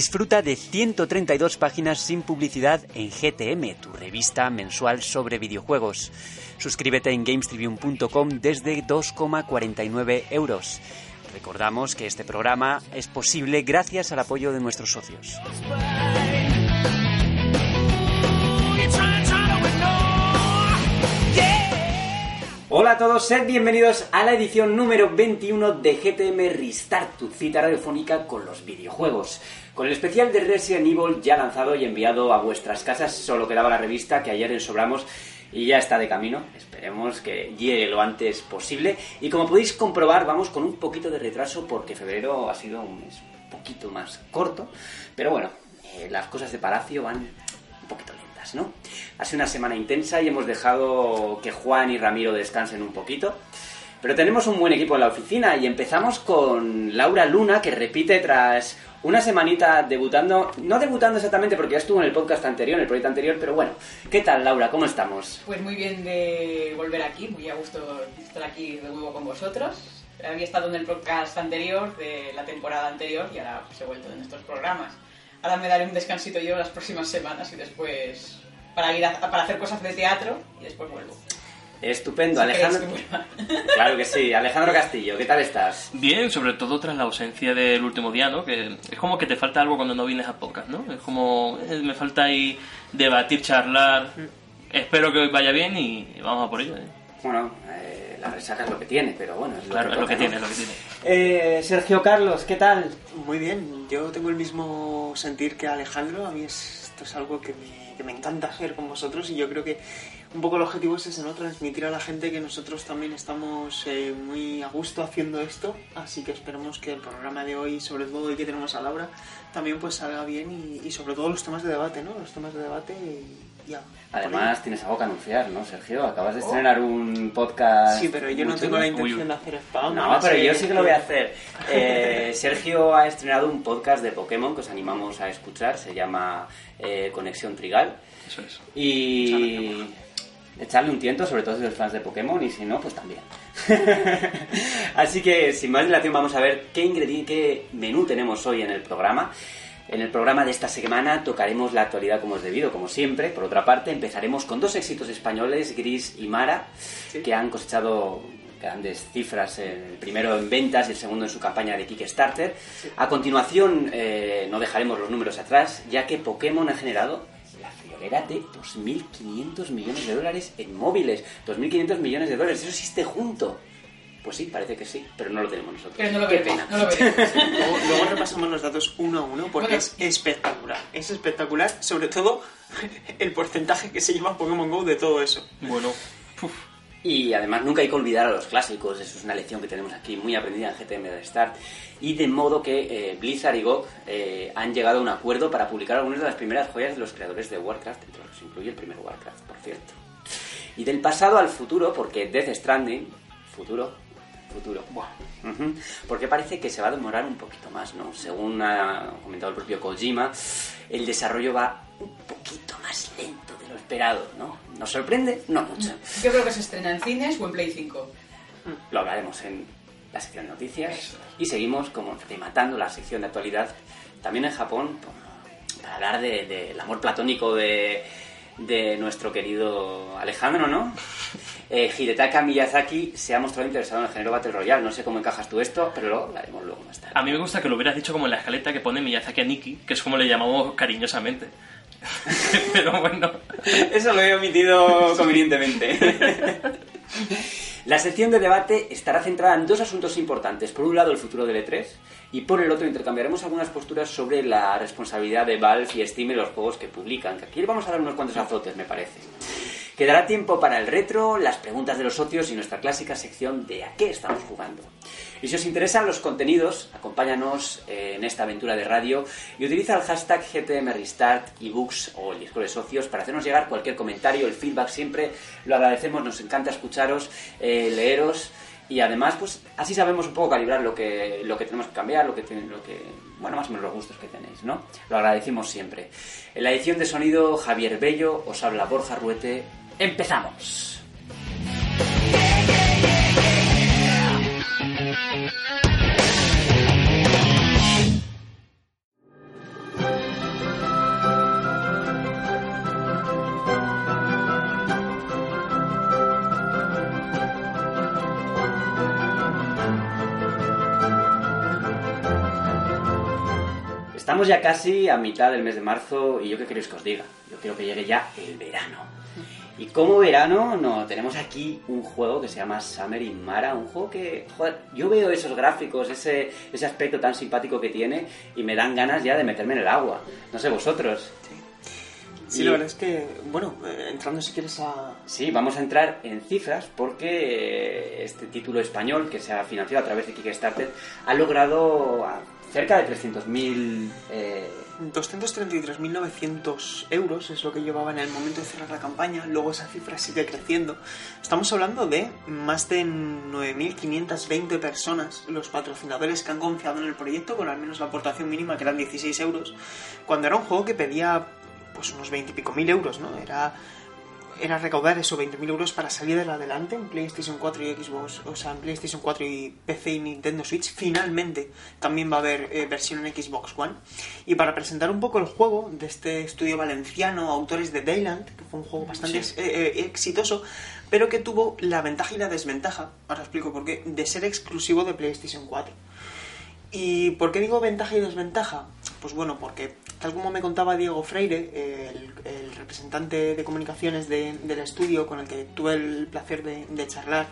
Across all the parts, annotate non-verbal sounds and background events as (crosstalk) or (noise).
Disfruta de 132 páginas sin publicidad en GTM, tu revista mensual sobre videojuegos. Suscríbete en gamestribune.com desde 2,49 euros. Recordamos que este programa es posible gracias al apoyo de nuestros socios. Hola a todos, sed bienvenidos a la edición número 21 de GTM Restart, tu cita radiofónica con los videojuegos. Con el especial de Resident Evil ya lanzado y enviado a vuestras casas, solo quedaba la revista que ayer ensobramos y ya está de camino. Esperemos que llegue lo antes posible. Y como podéis comprobar, vamos con un poquito de retraso porque febrero ha sido un mes poquito más corto. Pero bueno, eh, las cosas de Palacio van un poquito lentas, ¿no? Ha sido una semana intensa y hemos dejado que Juan y Ramiro descansen un poquito. Pero tenemos un buen equipo en la oficina y empezamos con Laura Luna, que repite tras una semanita debutando, no debutando exactamente porque ya estuvo en el podcast anterior, en el proyecto anterior, pero bueno, ¿qué tal Laura? ¿Cómo estamos? Pues muy bien de volver aquí, muy a gusto estar aquí de nuevo con vosotros. Había estado en el podcast anterior, de la temporada anterior, y ahora pues, he vuelto en estos programas. Ahora me daré un descansito yo las próximas semanas y después para ir a, para hacer cosas de teatro y después vuelvo. Estupendo, Alejandro. (laughs) Claro que sí, Alejandro Castillo, ¿qué tal estás? Bien, sobre todo tras la ausencia del último día, ¿no? Que es como que te falta algo cuando no vienes a podcast, ¿no? Es como, eh, me falta ahí debatir, charlar. Espero que hoy vaya bien y vamos a por ello, ¿eh? Bueno, eh, la resaca es lo que tiene, pero bueno, es lo Claro, que es lo que toca, tiene, ¿no? es lo que tiene. Eh, Sergio Carlos, ¿qué tal? Muy bien, yo tengo el mismo sentir que Alejandro. A mí es- esto es algo que me, que me encanta hacer con vosotros y yo creo que un poco el objetivo es ese, ¿no? Transmitir a la gente que nosotros también estamos eh, muy a gusto haciendo esto. Así que esperemos que el programa de hoy, sobre todo hoy que tenemos a Laura, también pues salga bien y, y sobre todo los temas de debate, ¿no? Los temas de debate y ya. Además, tienes algo que anunciar, ¿no, Sergio? Acabas de estrenar un podcast. Sí, pero yo no tengo la intención Uy. de hacer spam. No, pero yo sí que lo voy a hacer. (laughs) Eh, Sergio ha estrenado un podcast de Pokémon que os animamos a escuchar. Se llama eh, Conexión Trigal. Eso es. Y echarle un tiento, sobre todo si sois fans de Pokémon, y si no, pues también. (laughs) Así que, sin más dilación, vamos a ver qué ingrediente, qué menú tenemos hoy en el programa. En el programa de esta semana tocaremos la actualidad como es debido, como siempre. Por otra parte, empezaremos con dos éxitos españoles, Gris y Mara, que han cosechado grandes cifras, el primero en ventas y el segundo en su campaña de Kickstarter. A continuación, eh, no dejaremos los números atrás, ya que Pokémon ha generado la friolera de 2.500 millones de dólares en móviles. 2.500 millones de dólares, ¿eso existe junto? Pues sí, parece que sí, pero no lo tenemos nosotros. Pero no lo Qué veremos, pena. no lo veremos. (laughs) Luego, luego repasamos los datos uno a uno porque Bueno. es espectacular. Es espectacular, sobre todo el porcentaje que se lleva Pokémon Go de todo eso. Bueno, (laughs) uf, Y además nunca hay que olvidar a los clásicos, eso es una lección que tenemos aquí muy aprendida en GTM de Start. Y de modo que eh, Blizzard y GOG eh, han llegado a un acuerdo para publicar algunas de las primeras joyas de los creadores de Warcraft, entre los que se incluye el primer Warcraft, por cierto. Y del pasado al futuro, porque Death Stranding, futuro, futuro, Ujú. Porque parece que se va a demorar un poquito más, ¿no? Según ha comentado el propio Kojima, el desarrollo va un poquito más lento de lo esperado, ¿no? ¿Nos sorprende? No mucho. Yo creo que se estrena en cines o en Play 5. Lo hablaremos en la sección de noticias y seguimos como rematando la sección de actualidad también en Japón para hablar de- del amor platónico de, de nuestro querido Alejandro, ¿no? (laughs) Eh, Hidetaka Miyazaki se ha mostrado interesado en el género Battle Royale. No sé cómo encajas tú esto, pero lo hablaremos luego más tarde. a mí me gusta que lo hubieras dicho como en la escaleta que pone Miyazaki a Nikki, que es como le llamamos cariñosamente. (laughs) Pero bueno, Eso lo he omitido convenientemente. La sección de debate estará centrada en dos asuntos importantes. Por un lado, el futuro del E3 y por el otro intercambiaremos algunas posturas sobre la responsabilidad de Valve y Steam en los juegos que publican. Que aquí vamos a dar unos cuantos azotes, me parece. Quedará tiempo para el retro, las preguntas de los socios y nuestra clásica sección de a qué estamos jugando. Y si os interesan los contenidos, acompáñanos eh, en esta aventura de radio y utiliza el hashtag GTMRestart, ebooks o el Discord de socios para hacernos llegar cualquier comentario, el feedback siempre lo agradecemos, nos encanta escucharos, eh, leeros y además pues así sabemos un poco calibrar lo que, lo que tenemos que cambiar, lo que, lo que bueno, más o menos los gustos que tenéis, ¿no? Lo agradecemos siempre. En la edición de sonido, Javier Bello, os habla Borja Ruete empezamos. Estamos ya casi a mitad del mes de marzo y yo qué queréis que os diga. Yo quiero que llegue ya el verano y como verano, no, tenemos aquí un juego que se llama Summer in Mara, un juego que, joder, yo veo esos gráficos, ese, ese aspecto tan simpático que tiene y me dan ganas ya de meterme en el agua. No sé vosotros. Sí, la verdad es que, bueno, eh, entrando si quieres a... Sí, vamos a entrar en cifras porque eh, este título español que se ha financiado a través de Kickstarter ha logrado cerca de 300.000 eh, 233.900 euros es lo que llevaba en el momento de cerrar la campaña, luego esa cifra sigue creciendo. Estamos hablando de más de 9.520 personas, los patrocinadores que han confiado en el proyecto, con al menos la aportación mínima que eran 16 euros, cuando era un juego que pedía pues unos 20 y pico mil euros, ¿no? Era, era recaudar esos 20.000 euros para salir adelante en PlayStation 4 y Xbox, o sea, en PlayStation 4 y PC y Nintendo Switch. Finalmente también va a haber eh, versión en Xbox One. Y para presentar un poco el juego de este estudio valenciano, autores de Dayland, que fue un juego bastante Sí. eh, eh, exitoso, pero que tuvo la ventaja y la desventaja, ahora explico por qué, de ser exclusivo de PlayStation 4. ¿Y por qué digo ventaja y desventaja? Pues bueno, porque tal como me contaba Diego Freire, eh, el, el representante de comunicaciones de- del estudio con el que tuve el placer de, de charlar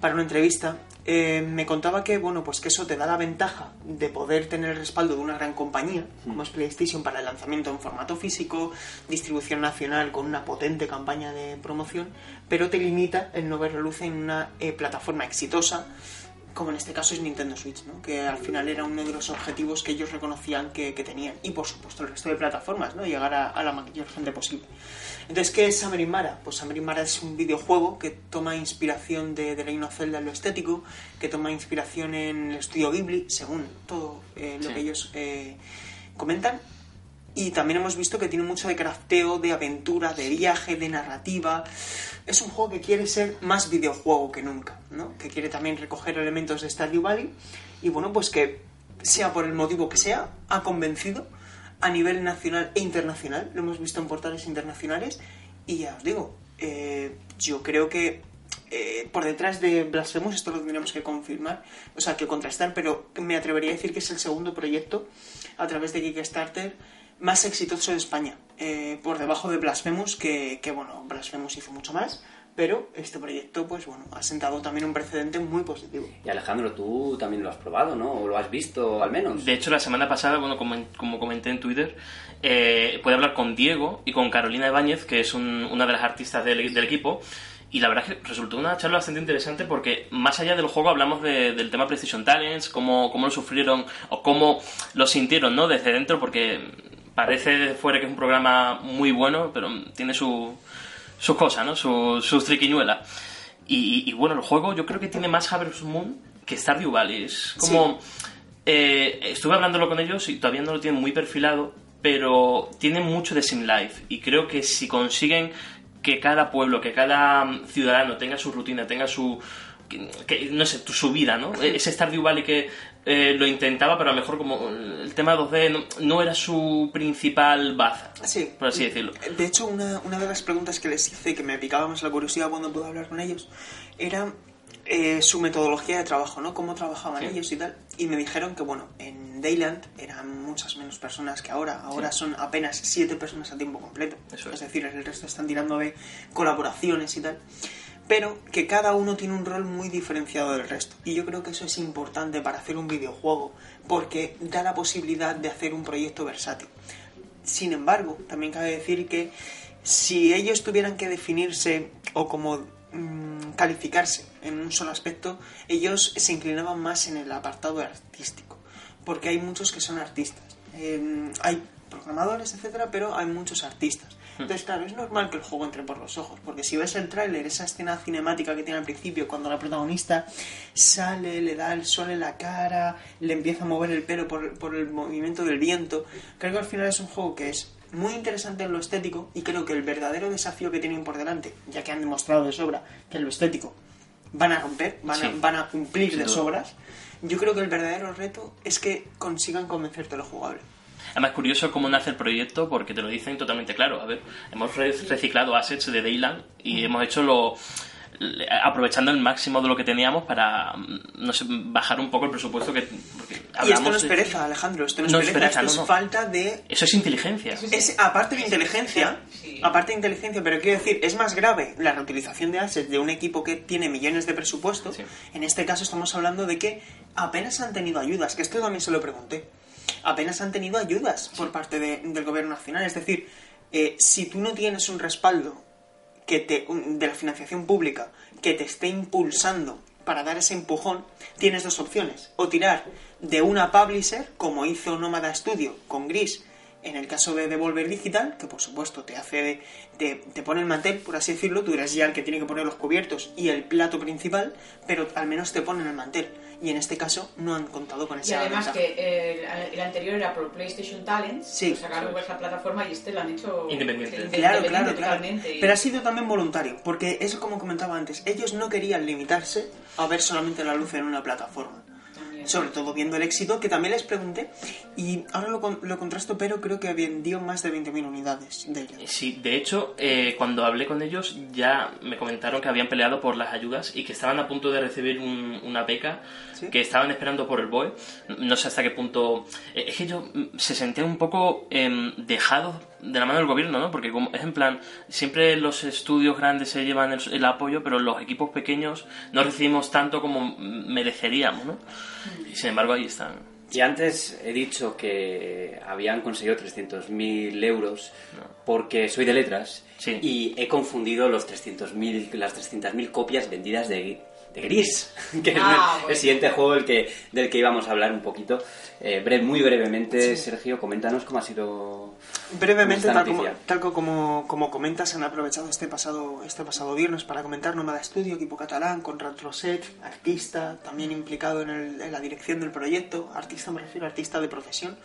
para una entrevista, eh, me contaba que bueno, pues que eso te da la ventaja de poder tener el respaldo de una gran compañía, como es PlayStation, para el lanzamiento en formato físico, distribución nacional con una potente campaña de promoción, pero te limita el no ver la luz en una eh, plataforma exitosa como en este caso es Nintendo Switch, ¿no? que al final era uno de los objetivos que ellos reconocían que, que tenían. Y por supuesto el resto de plataformas, ¿no? llegar a, a la mayor gente posible. Entonces, ¿qué es Summer in Mara? Pues Summer in Mara es un videojuego que toma inspiración de Legend of Zelda en lo estético, que toma inspiración en el estudio Ghibli, según todo eh, lo Sí. que ellos eh, comentan. Y también hemos visto que tiene mucho de crafteo, de aventura, de viaje, de narrativa. Es un juego que quiere ser más videojuego que nunca, ¿no? Que quiere también recoger elementos de Stardew Valley. Y bueno, pues que sea por el motivo que sea, ha convencido a nivel nacional e internacional. Lo hemos visto en portales internacionales. Y ya os digo, eh, yo creo que eh, por detrás de Blasphemous, esto lo tendríamos que confirmar, o sea, que contrastar, pero me atrevería a decir que es el segundo proyecto a través de Kickstarter más exitoso de España, eh, por debajo de Blasphemous, que, que, bueno, Blasphemous hizo mucho más, pero este proyecto, pues bueno, ha sentado también un precedente muy positivo. Y Alejandro, tú también lo has probado, ¿no? O lo has visto al menos. De hecho, la semana pasada, bueno, como, como comenté en Twitter, eh, pude hablar con Diego y con Carolina Ibáñez, que es un- una de las artistas del, del equipo, y la verdad es que resultó una charla bastante interesante porque más allá del juego hablamos de- del tema PlayStation Talents, cómo, cómo lo sufrieron o cómo lo sintieron, ¿no? Desde dentro, porque parece fuera que es un programa muy bueno, pero tiene su, sus cosas, ¿no? Su- sus triquiñuelas. Y, y- bueno, el juego yo creo que tiene más Harvest Moon que Stardew Valley. Es como... eh, estuve hablándolo con ellos y todavía no lo tienen muy perfilado, pero tiene mucho de Sim Life. Y creo que si consiguen que cada pueblo, que cada mm, ciudadano tenga su rutina, tenga su... que- que, no sé, su vida, ¿no? Ese Stardew Valley que eh, lo intentaba, pero a lo mejor como el tema 2D no, no era su principal baza, Sí. por así decirlo. De hecho, una, una de las preguntas que les hice, que me picaba más la curiosidad cuando pude hablar con ellos, era eh, su metodología de trabajo, ¿no? Cómo trabajaban Sí. ellos y tal. Y me dijeron que, bueno, en Dayland eran muchas menos personas que ahora. Ahora son apenas siete personas a tiempo completo. Eso es es. decir, el resto están tirando de colaboraciones y tal. Pero que cada uno tiene un rol muy diferenciado del resto. Y yo creo que eso es importante para hacer un videojuego, porque da la posibilidad de hacer un proyecto versátil. Sin embargo, también cabe decir que si ellos tuvieran que definirse o como mm, calificarse en un solo aspecto, ellos se inclinaban más en el apartado artístico, porque hay muchos que son artistas. Eh, hay programadores, etcétera, pero hay muchos artistas. Entonces, claro, es normal que el juego entre por los ojos, porque si ves el tráiler, esa escena cinemática que tiene al principio, cuando la protagonista sale, le da el sol en la cara, le empieza a mover el pelo por, por el movimiento del viento, creo que al final es un juego que es muy interesante en lo estético y creo que el verdadero desafío que tienen por delante, ya que han demostrado de sobra que en lo estético van a romper, van, a, van a cumplir de sobras, yo creo que el verdadero reto es que consigan convencerte lo jugable. Además, curioso cómo nace el proyecto porque te lo dicen totalmente claro. A ver, hemos re- reciclado assets de Dayland y hemos hecho lo, aprovechando el máximo de lo que teníamos para, mm, no sé, bajar un poco el presupuesto que... porque Y esto no es de- pereza, Alejandro, esto no es No es pereza, pereza, esto no, es falta de... Eso es inteligencia. Es, aparte de inteligencia, Sí. aparte de inteligencia, pero quiero decir, es más grave la reutilización de assets de un equipo que tiene millones de presupuesto. Sí. En este caso estamos hablando de que apenas han tenido ayudas, que esto también se lo pregunté. Apenas han tenido ayudas por parte de- del gobierno nacional. Es decir, eh, si tú no tienes un respaldo que te, de la financiación pública que te esté impulsando para dar ese empujón, tienes dos opciones. O tirar de una publisher, como hizo Nómada Studio con Gris, en el caso de Devolver Digital, que por supuesto te hace te, te pone el mantel, por así decirlo, tú eres ya el que tiene que poner los cubiertos y el plato principal, pero al menos te ponen el mantel. Y en este caso no han contado con Y esa además ventaja. que eh, el, el anterior era por PlayStation Talents, Sí, lo sacaron por esa plataforma y este lo han hecho Independiente. sí, Claro, claro, independiente claro. Y- Pero ha sido también voluntario, porque es como comentaba antes, ellos no querían limitarse a ver solamente la luz en una plataforma. Sobre todo viendo el éxito, que también les pregunté, y ahora lo, lo contrasto, pero creo que vendió más de 20.000 unidades de ella. Sí, de hecho, eh, cuando hablé con ellos ya me comentaron que habían peleado por las ayudas y que estaban a punto de recibir un- una beca, ¿Sí? que estaban esperando por el BOE. No sé hasta qué punto... eh, Es que yo mm, se sentían un poco em, dejados de la mano del gobierno, ¿no? Porque como, es en plan, siempre los estudios grandes se llevan el, el apoyo, pero los equipos pequeños no recibimos tanto como mereceríamos, ¿no? Y sin embargo ahí están. Y antes he dicho que habían conseguido 300.000 euros porque soy de letras Sí. y he confundido los 300.000 las 300.000 copias vendidas de, de Gris, (laughs) que es Ah, el, siguiente juego del que, del que íbamos a hablar un poquito. Eh, bre- muy brevemente, Sergio, coméntanos cómo ha sido Brevemente, tal como, tal co- como, como comentas, han aprovechado este pasado, este pasado viernes para comentar Nómada Studio, equipo catalán, con Retroset, artista, también implicado en, el- en la dirección del proyecto, artista me refiero, artista de profesión,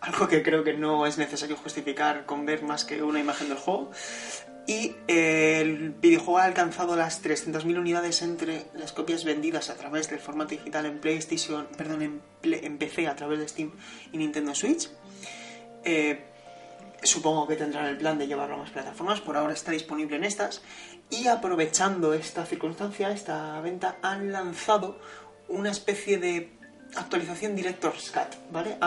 algo que creo que no es necesario justificar con ver más que una imagen del juego. Y eh, el videojuego ha alcanzado las 300.000 unidades entre las copias vendidas a través del formato digital en PlayStation, perdón, en, en PC a través de Steam y Nintendo Switch. Eh, supongo que tendrán el plan de llevarlo a más plataformas, por ahora está disponible en estas. Y aprovechando esta circunstancia, esta venta, han lanzado una especie de actualización Director's Cut, ¿vale?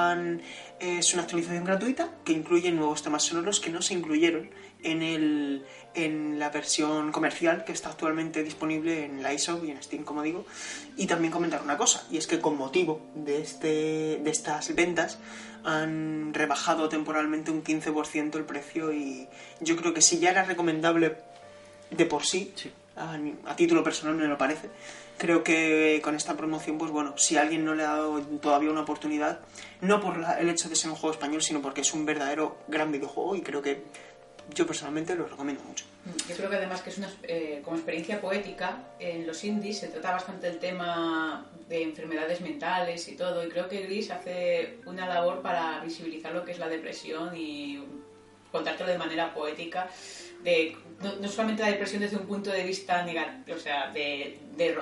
Es una actualización gratuita que incluye nuevos temas sonoros que no se incluyeron en, el, en la versión comercial que está actualmente disponible en la iShop y en Steam, como digo. Y también comentar una cosa, y es que con motivo de, este, de estas ventas han rebajado temporalmente un 15% el precio y yo creo que si ya era recomendable de por sí, Sí. a, a título personal me lo parece, creo que con esta promoción, pues bueno, si alguien no le ha dado todavía una oportunidad, no por la- el hecho de ser un juego español, sino porque es un verdadero gran videojuego y creo que yo personalmente lo recomiendo mucho. Yo creo que además que es una, eh, como experiencia poética, en los indies se trata bastante el tema de enfermedades mentales y todo, y creo que Gris hace una labor para visibilizar lo que es la depresión y contártelo de manera poética, de, no, no solamente la depresión desde un punto de vista negativo, o sea, de, de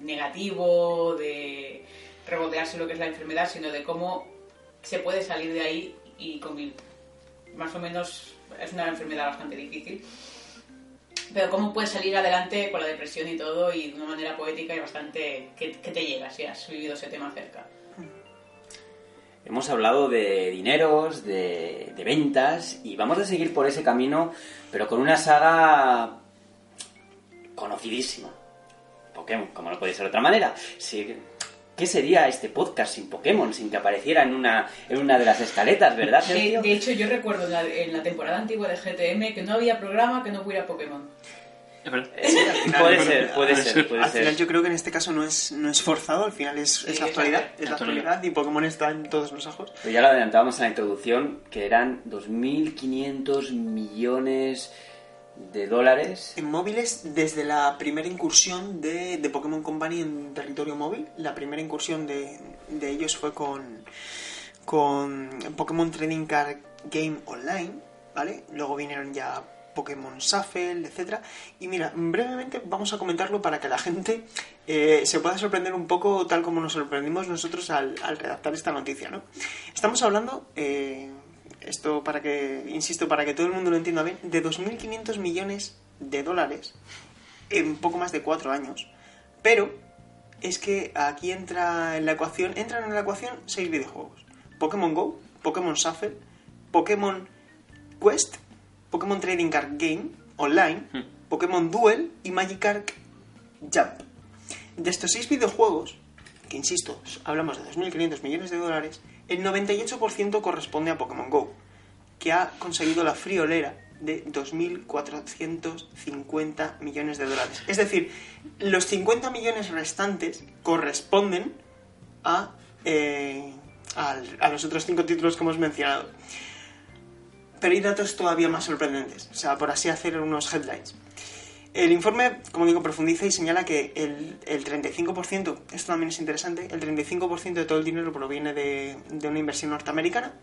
negativo, de regodearse lo que es la enfermedad, sino de cómo se puede salir de ahí y convivir más o menos es una enfermedad bastante difícil. Pero cómo puedes salir adelante con la depresión y todo y de una manera poética y bastante que, te llega si has vivido ese tema cerca. Hemos hablado de dineros, de, de ventas y vamos a seguir por ese camino, pero con una saga conocidísima. Pokémon, como no puede ser de otra manera. Sí, ¿Qué sería este podcast sin Pokémon, sin que apareciera en una, en una de las escaletas, verdad, De, Sergio? de hecho, yo recuerdo en la, en la temporada antigua de GTM que no había programa que no hubiera Pokémon. Es verdad. puede ser, puede ser, puede al final ser. yo creo que en este caso no es, no es forzado, al final es, es Sí, la actualidad, la- es la actualidad. actualidad y Pokémon está en todos los ojos. Pero ya lo adelantábamos en la introducción, que eran 2.500 millones de dólares. En móviles, desde la primera incursión de, de Pokémon Company en territorio móvil, la primera incursión de, de ellos fue con, con Pokémon Trading Card Game Online, ¿vale? Luego vinieron ya Pokémon Shuffle, etcétera. Y mira, brevemente vamos a comentarlo para que la gente eh, se pueda sorprender un poco tal como nos sorprendimos nosotros al, redactar esta noticia, ¿no? Estamos hablando, eh, esto para que, insisto, para que todo el mundo lo entienda bien, de 2.500 millones de dólares en poco más de cuatro años. Pero es que aquí entra en la ecuación, entran en la ecuación seis videojuegos. Pokémon Go, Pokémon Shuffle, Pokémon Quest, Pokémon Trading Card Game Online, Hmm. Pokémon Duel y Magikarp Jump. De estos seis videojuegos, que insisto, hablamos de 2.500 millones de dólares, el 98% corresponde a Pokémon Go, que ha conseguido la friolera de 2.450 millones de dólares. Es decir, los 50 millones restantes corresponden a, eh, a los otros cinco títulos que hemos mencionado. Pero hay datos todavía más sorprendentes, o sea, por así hacer unos headlines. El informe, como digo, profundiza y señala que el, el 35%, esto también es interesante, el 35% de todo el dinero proviene de, de una inversión norteamericana,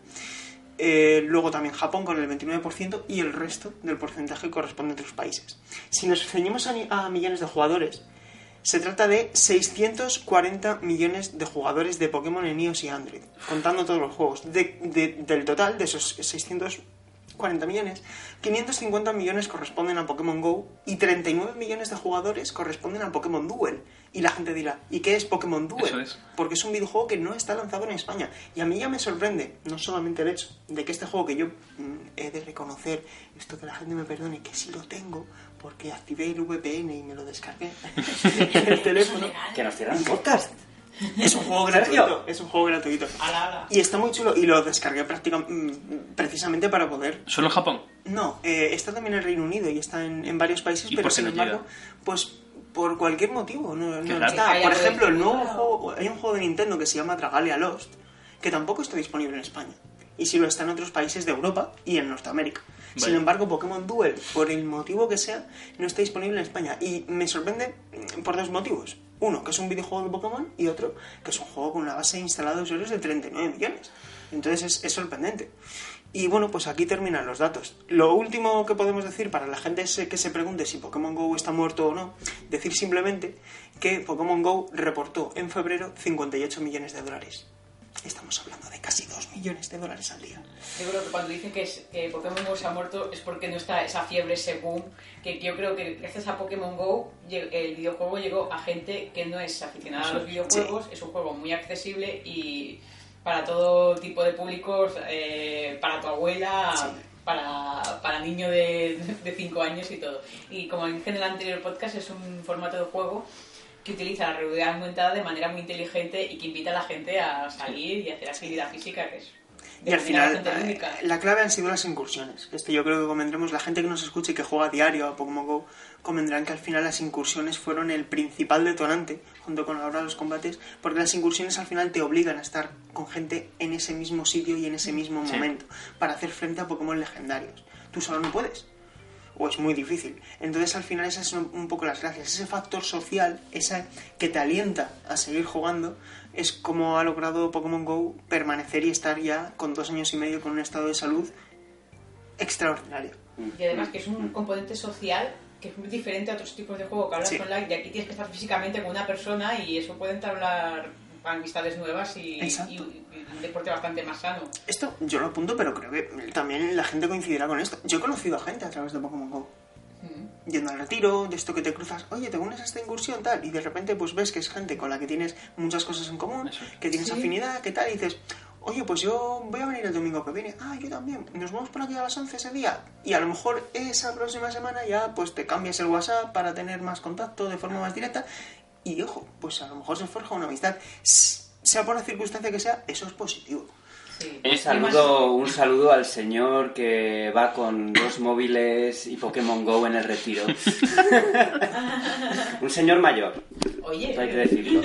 eh, luego también Japón con el 29% y el resto del porcentaje corresponde a otros países. Si nos ceñimos a, a millones de jugadores, se trata de 640 millones de jugadores de Pokémon en iOS y Android, contando todos los juegos. De- de- del total de esos 640 millones, 550 millones corresponden a Pokémon Go y 39 millones de jugadores corresponden a Pokémon Duel. Y la gente dirá, ¿y qué es Pokémon Duel? Eso es. Porque es un videojuego que no está lanzado en España. Y a mí ya me sorprende, no solamente el hecho de que este juego que yo mm, he de reconocer, esto que la gente me perdone, que sí lo tengo, porque activé el VPN y me lo descargué (laughs) en el teléfono. Que nos cierran el podcast. Es un juego gratuito. Es un juego gratuito. Ala, ala. Y está muy chulo y lo descargué prácticamente precisamente para poder ¿Solo en Japón? no, eh, está también en Reino Unido y está en, en varios países, ¿Y pero por qué sin no embargo, llega? pues por cualquier motivo no, está. Por ejemplo, el nuevo juego, hay un juego de Nintendo que se llama Dragalia Lost, que tampoco está disponible en España. Y sí lo está en otros países de Europa y en Norteamérica. Sin embargo, Pokémon Duel, por el motivo que sea, no está disponible en España. Y me sorprende mm, por dos motivos. Uno, que es un videojuego de Pokémon, y otro, que es un juego con una base instalada de usuarios de 39 millones. Entonces es, es sorprendente. Y bueno, pues aquí terminan los datos. Lo último que podemos decir para la gente se- que se pregunte si Pokémon Go está muerto o no, decir simplemente que Pokémon Go reportó en febrero 58 millones de dólares. Estamos hablando de casi 2 millones de dólares al día. Yo creo que cuando dicen que, es- que Pokémon Go se ha muerto es porque no está esa fiebre, ese boom, que yo creo que gracias a Pokémon Go el videojuego llegó a gente que no es aficionada a Eso los videojuegos, es un juego muy accesible y para todo tipo de públicos, eh, para tu abuela, Sí. para, para niño de 5 años y todo. Y como dije en el anterior podcast, es un formato de juego que utiliza la realidad aumentada de manera muy inteligente y que invita a la gente a salir y hacer actividad física, que es Y al final, bastante eh, la clave han sido las incursiones. Esto yo creo que convendremos, la gente que nos escuche y que juega a diario a Pokémon GO, convendrán que al final las incursiones fueron el principal detonante, junto con ahora los combates, porque las incursiones al final te obligan a estar con gente en ese mismo sitio y en ese mismo Sí. momento, para hacer frente a Pokémon legendarios. Tú solo no puedes. O es muy difícil. Entonces al final esas son un poco las gracias. Ese factor social, esa que te alienta a seguir jugando, es como ha logrado Pokémon Go permanecer y estar ya con dos años y medio con un estado de salud extraordinario. Y además que es un componente social que es muy diferente a otros tipos de juego que hablas Sí. online. De aquí tienes que estar físicamente con una persona y eso puede entablar amistades nuevas y, Exacto. y- y un deporte bastante más sano. Esto yo lo apunto, pero creo que también la gente coincidirá con esto. Yo he conocido a gente a través de Pokémon Go. Mm. Yendo al retiro, de esto que te cruzas, oye, te unes a esta incursión, tal, y de repente pues ves que es gente con la que tienes muchas cosas en común, Eso que tienes Sí. afinidad, que tal, y dices, oye, pues yo voy a venir el domingo que viene, ah, yo también, nos vamos por aquí a las 11 ese día, y a lo mejor esa próxima semana ya pues te cambias el WhatsApp para tener más contacto de forma más directa, y ojo, pues a lo mejor se forja una amistad, S- sea por la circunstancia que sea, eso es positivo. Sí. Un saludo, un saludo al señor que va con dos móviles y Pokémon Go en el retiro. (laughs) un señor mayor, Oye, hay que decirlo.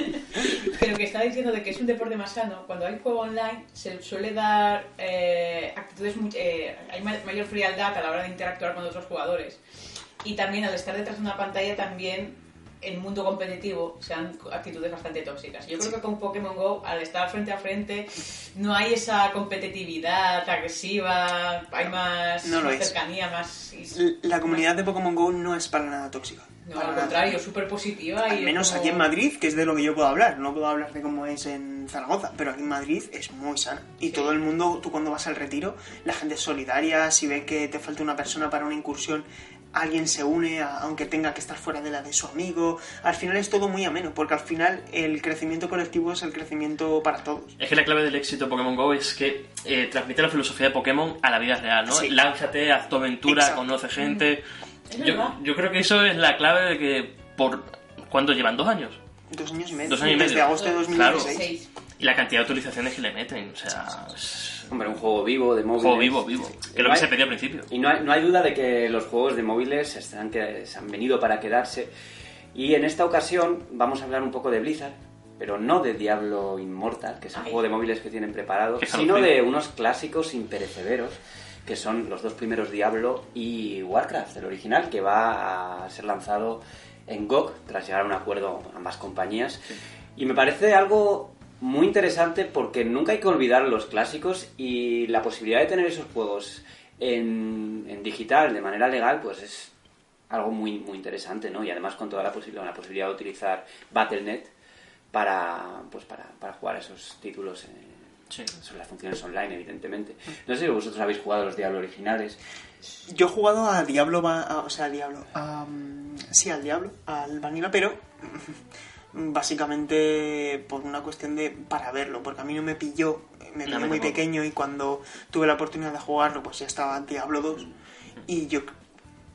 que lo que estaba diciendo de que es un deporte más sano, cuando hay juego online se suele dar eh, actitudes, muy- eh, hay ma- mayor frialdad a la hora de interactuar con otros jugadores. Y también al estar detrás de una pantalla también en mundo competitivo se dan actitudes bastante tóxicas. Yo creo que con Pokémon Go, al estar frente a frente, no hay esa competitividad agresiva, hay más, No más cercanía, más... La comunidad de Pokémon Go no es para nada tóxica. No, al contrario, súper positiva. Al y menos como- aquí en Madrid, que es de lo que yo puedo hablar. No puedo hablar de cómo es en Zaragoza, pero aquí en Madrid es muy sana. Y Sí. todo el mundo, tú cuando vas al retiro, la gente es solidaria. Si ven que te falta una persona para una incursión, alguien se une, a- aunque tenga que estar fuera de la de su amigo. Al final es todo muy ameno, porque al final el crecimiento colectivo es el crecimiento para todos. Es que la clave del éxito de Pokémon GO es que eh, transmite la filosofía de Pokémon a la vida real, ¿no? Sí. Lánzate, haz tu aventura, Exacto. conoce gente. Es Yo, yo creo que eso es la clave de que por... ¿Cuánto llevan? ¿Dos años? Dos años y medio. Dos años y Desde agosto de Claro. 2016. Seis. Y la cantidad de utilizaciones que le meten, o sea... Es Hombre, un juego vivo, de un móviles. juego vivo, vivo. Que es lo que hay- se pedía al principio. Y no hay, no hay duda de que los juegos de móviles están que, se han venido para quedarse. Y en esta ocasión vamos a hablar un poco de Blizzard, pero no de Diablo Immortal, que es el Ay. juego de móviles que tienen preparado, sino de unos clásicos imperecederos, que son los dos primeros Diablo y Warcraft, el original, que va a ser lanzado en GOG tras llegar a un acuerdo ambas compañías. Y me parece algo muy interesante porque nunca hay que olvidar los clásicos y la posibilidad de tener esos juegos en, en digital de manera legal, pues es algo muy, muy interesante, ¿no? Y además con toda la, posibilidad la posibilidad de utilizar Battle.net para, pues para, para jugar a esos títulos, eh, Sí. sobre las funciones online, evidentemente. No sé si vosotros habéis jugado los Diablo originales. Yo he jugado a Diablo, a- o sea, a Diablo, a, sí, al Diablo, al Vanilla, pero básicamente por una cuestión de para verlo, porque a mí no me pilló, me pilló muy pequeño y cuando tuve la oportunidad de jugarlo, pues ya estaba Diablo 2 y yo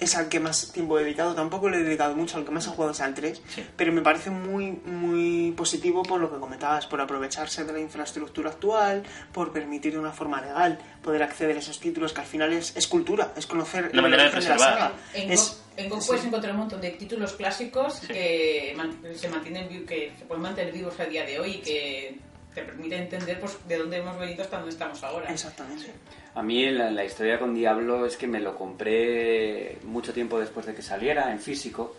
es al que más tiempo he dedicado, tampoco le he dedicado mucho, al que más he jugado es al 3, Sí. pero me parece muy muy positivo por lo que comentabas, por aprovecharse de la infraestructura actual, por permitir de una forma legal poder acceder a esos títulos que al final es, es cultura, es conocer Una manera de la preservar. saga. En Es- Go, en Go sí. puedes encontrar un montón de títulos clásicos Sí. que se mantienen que se pueden mantener vivos a día de hoy y que te permiten entender pues, de dónde hemos venido hasta dónde estamos ahora. Exactamente. A mí la, la historia con Diablo es que me lo compré mucho tiempo después de que saliera en físico,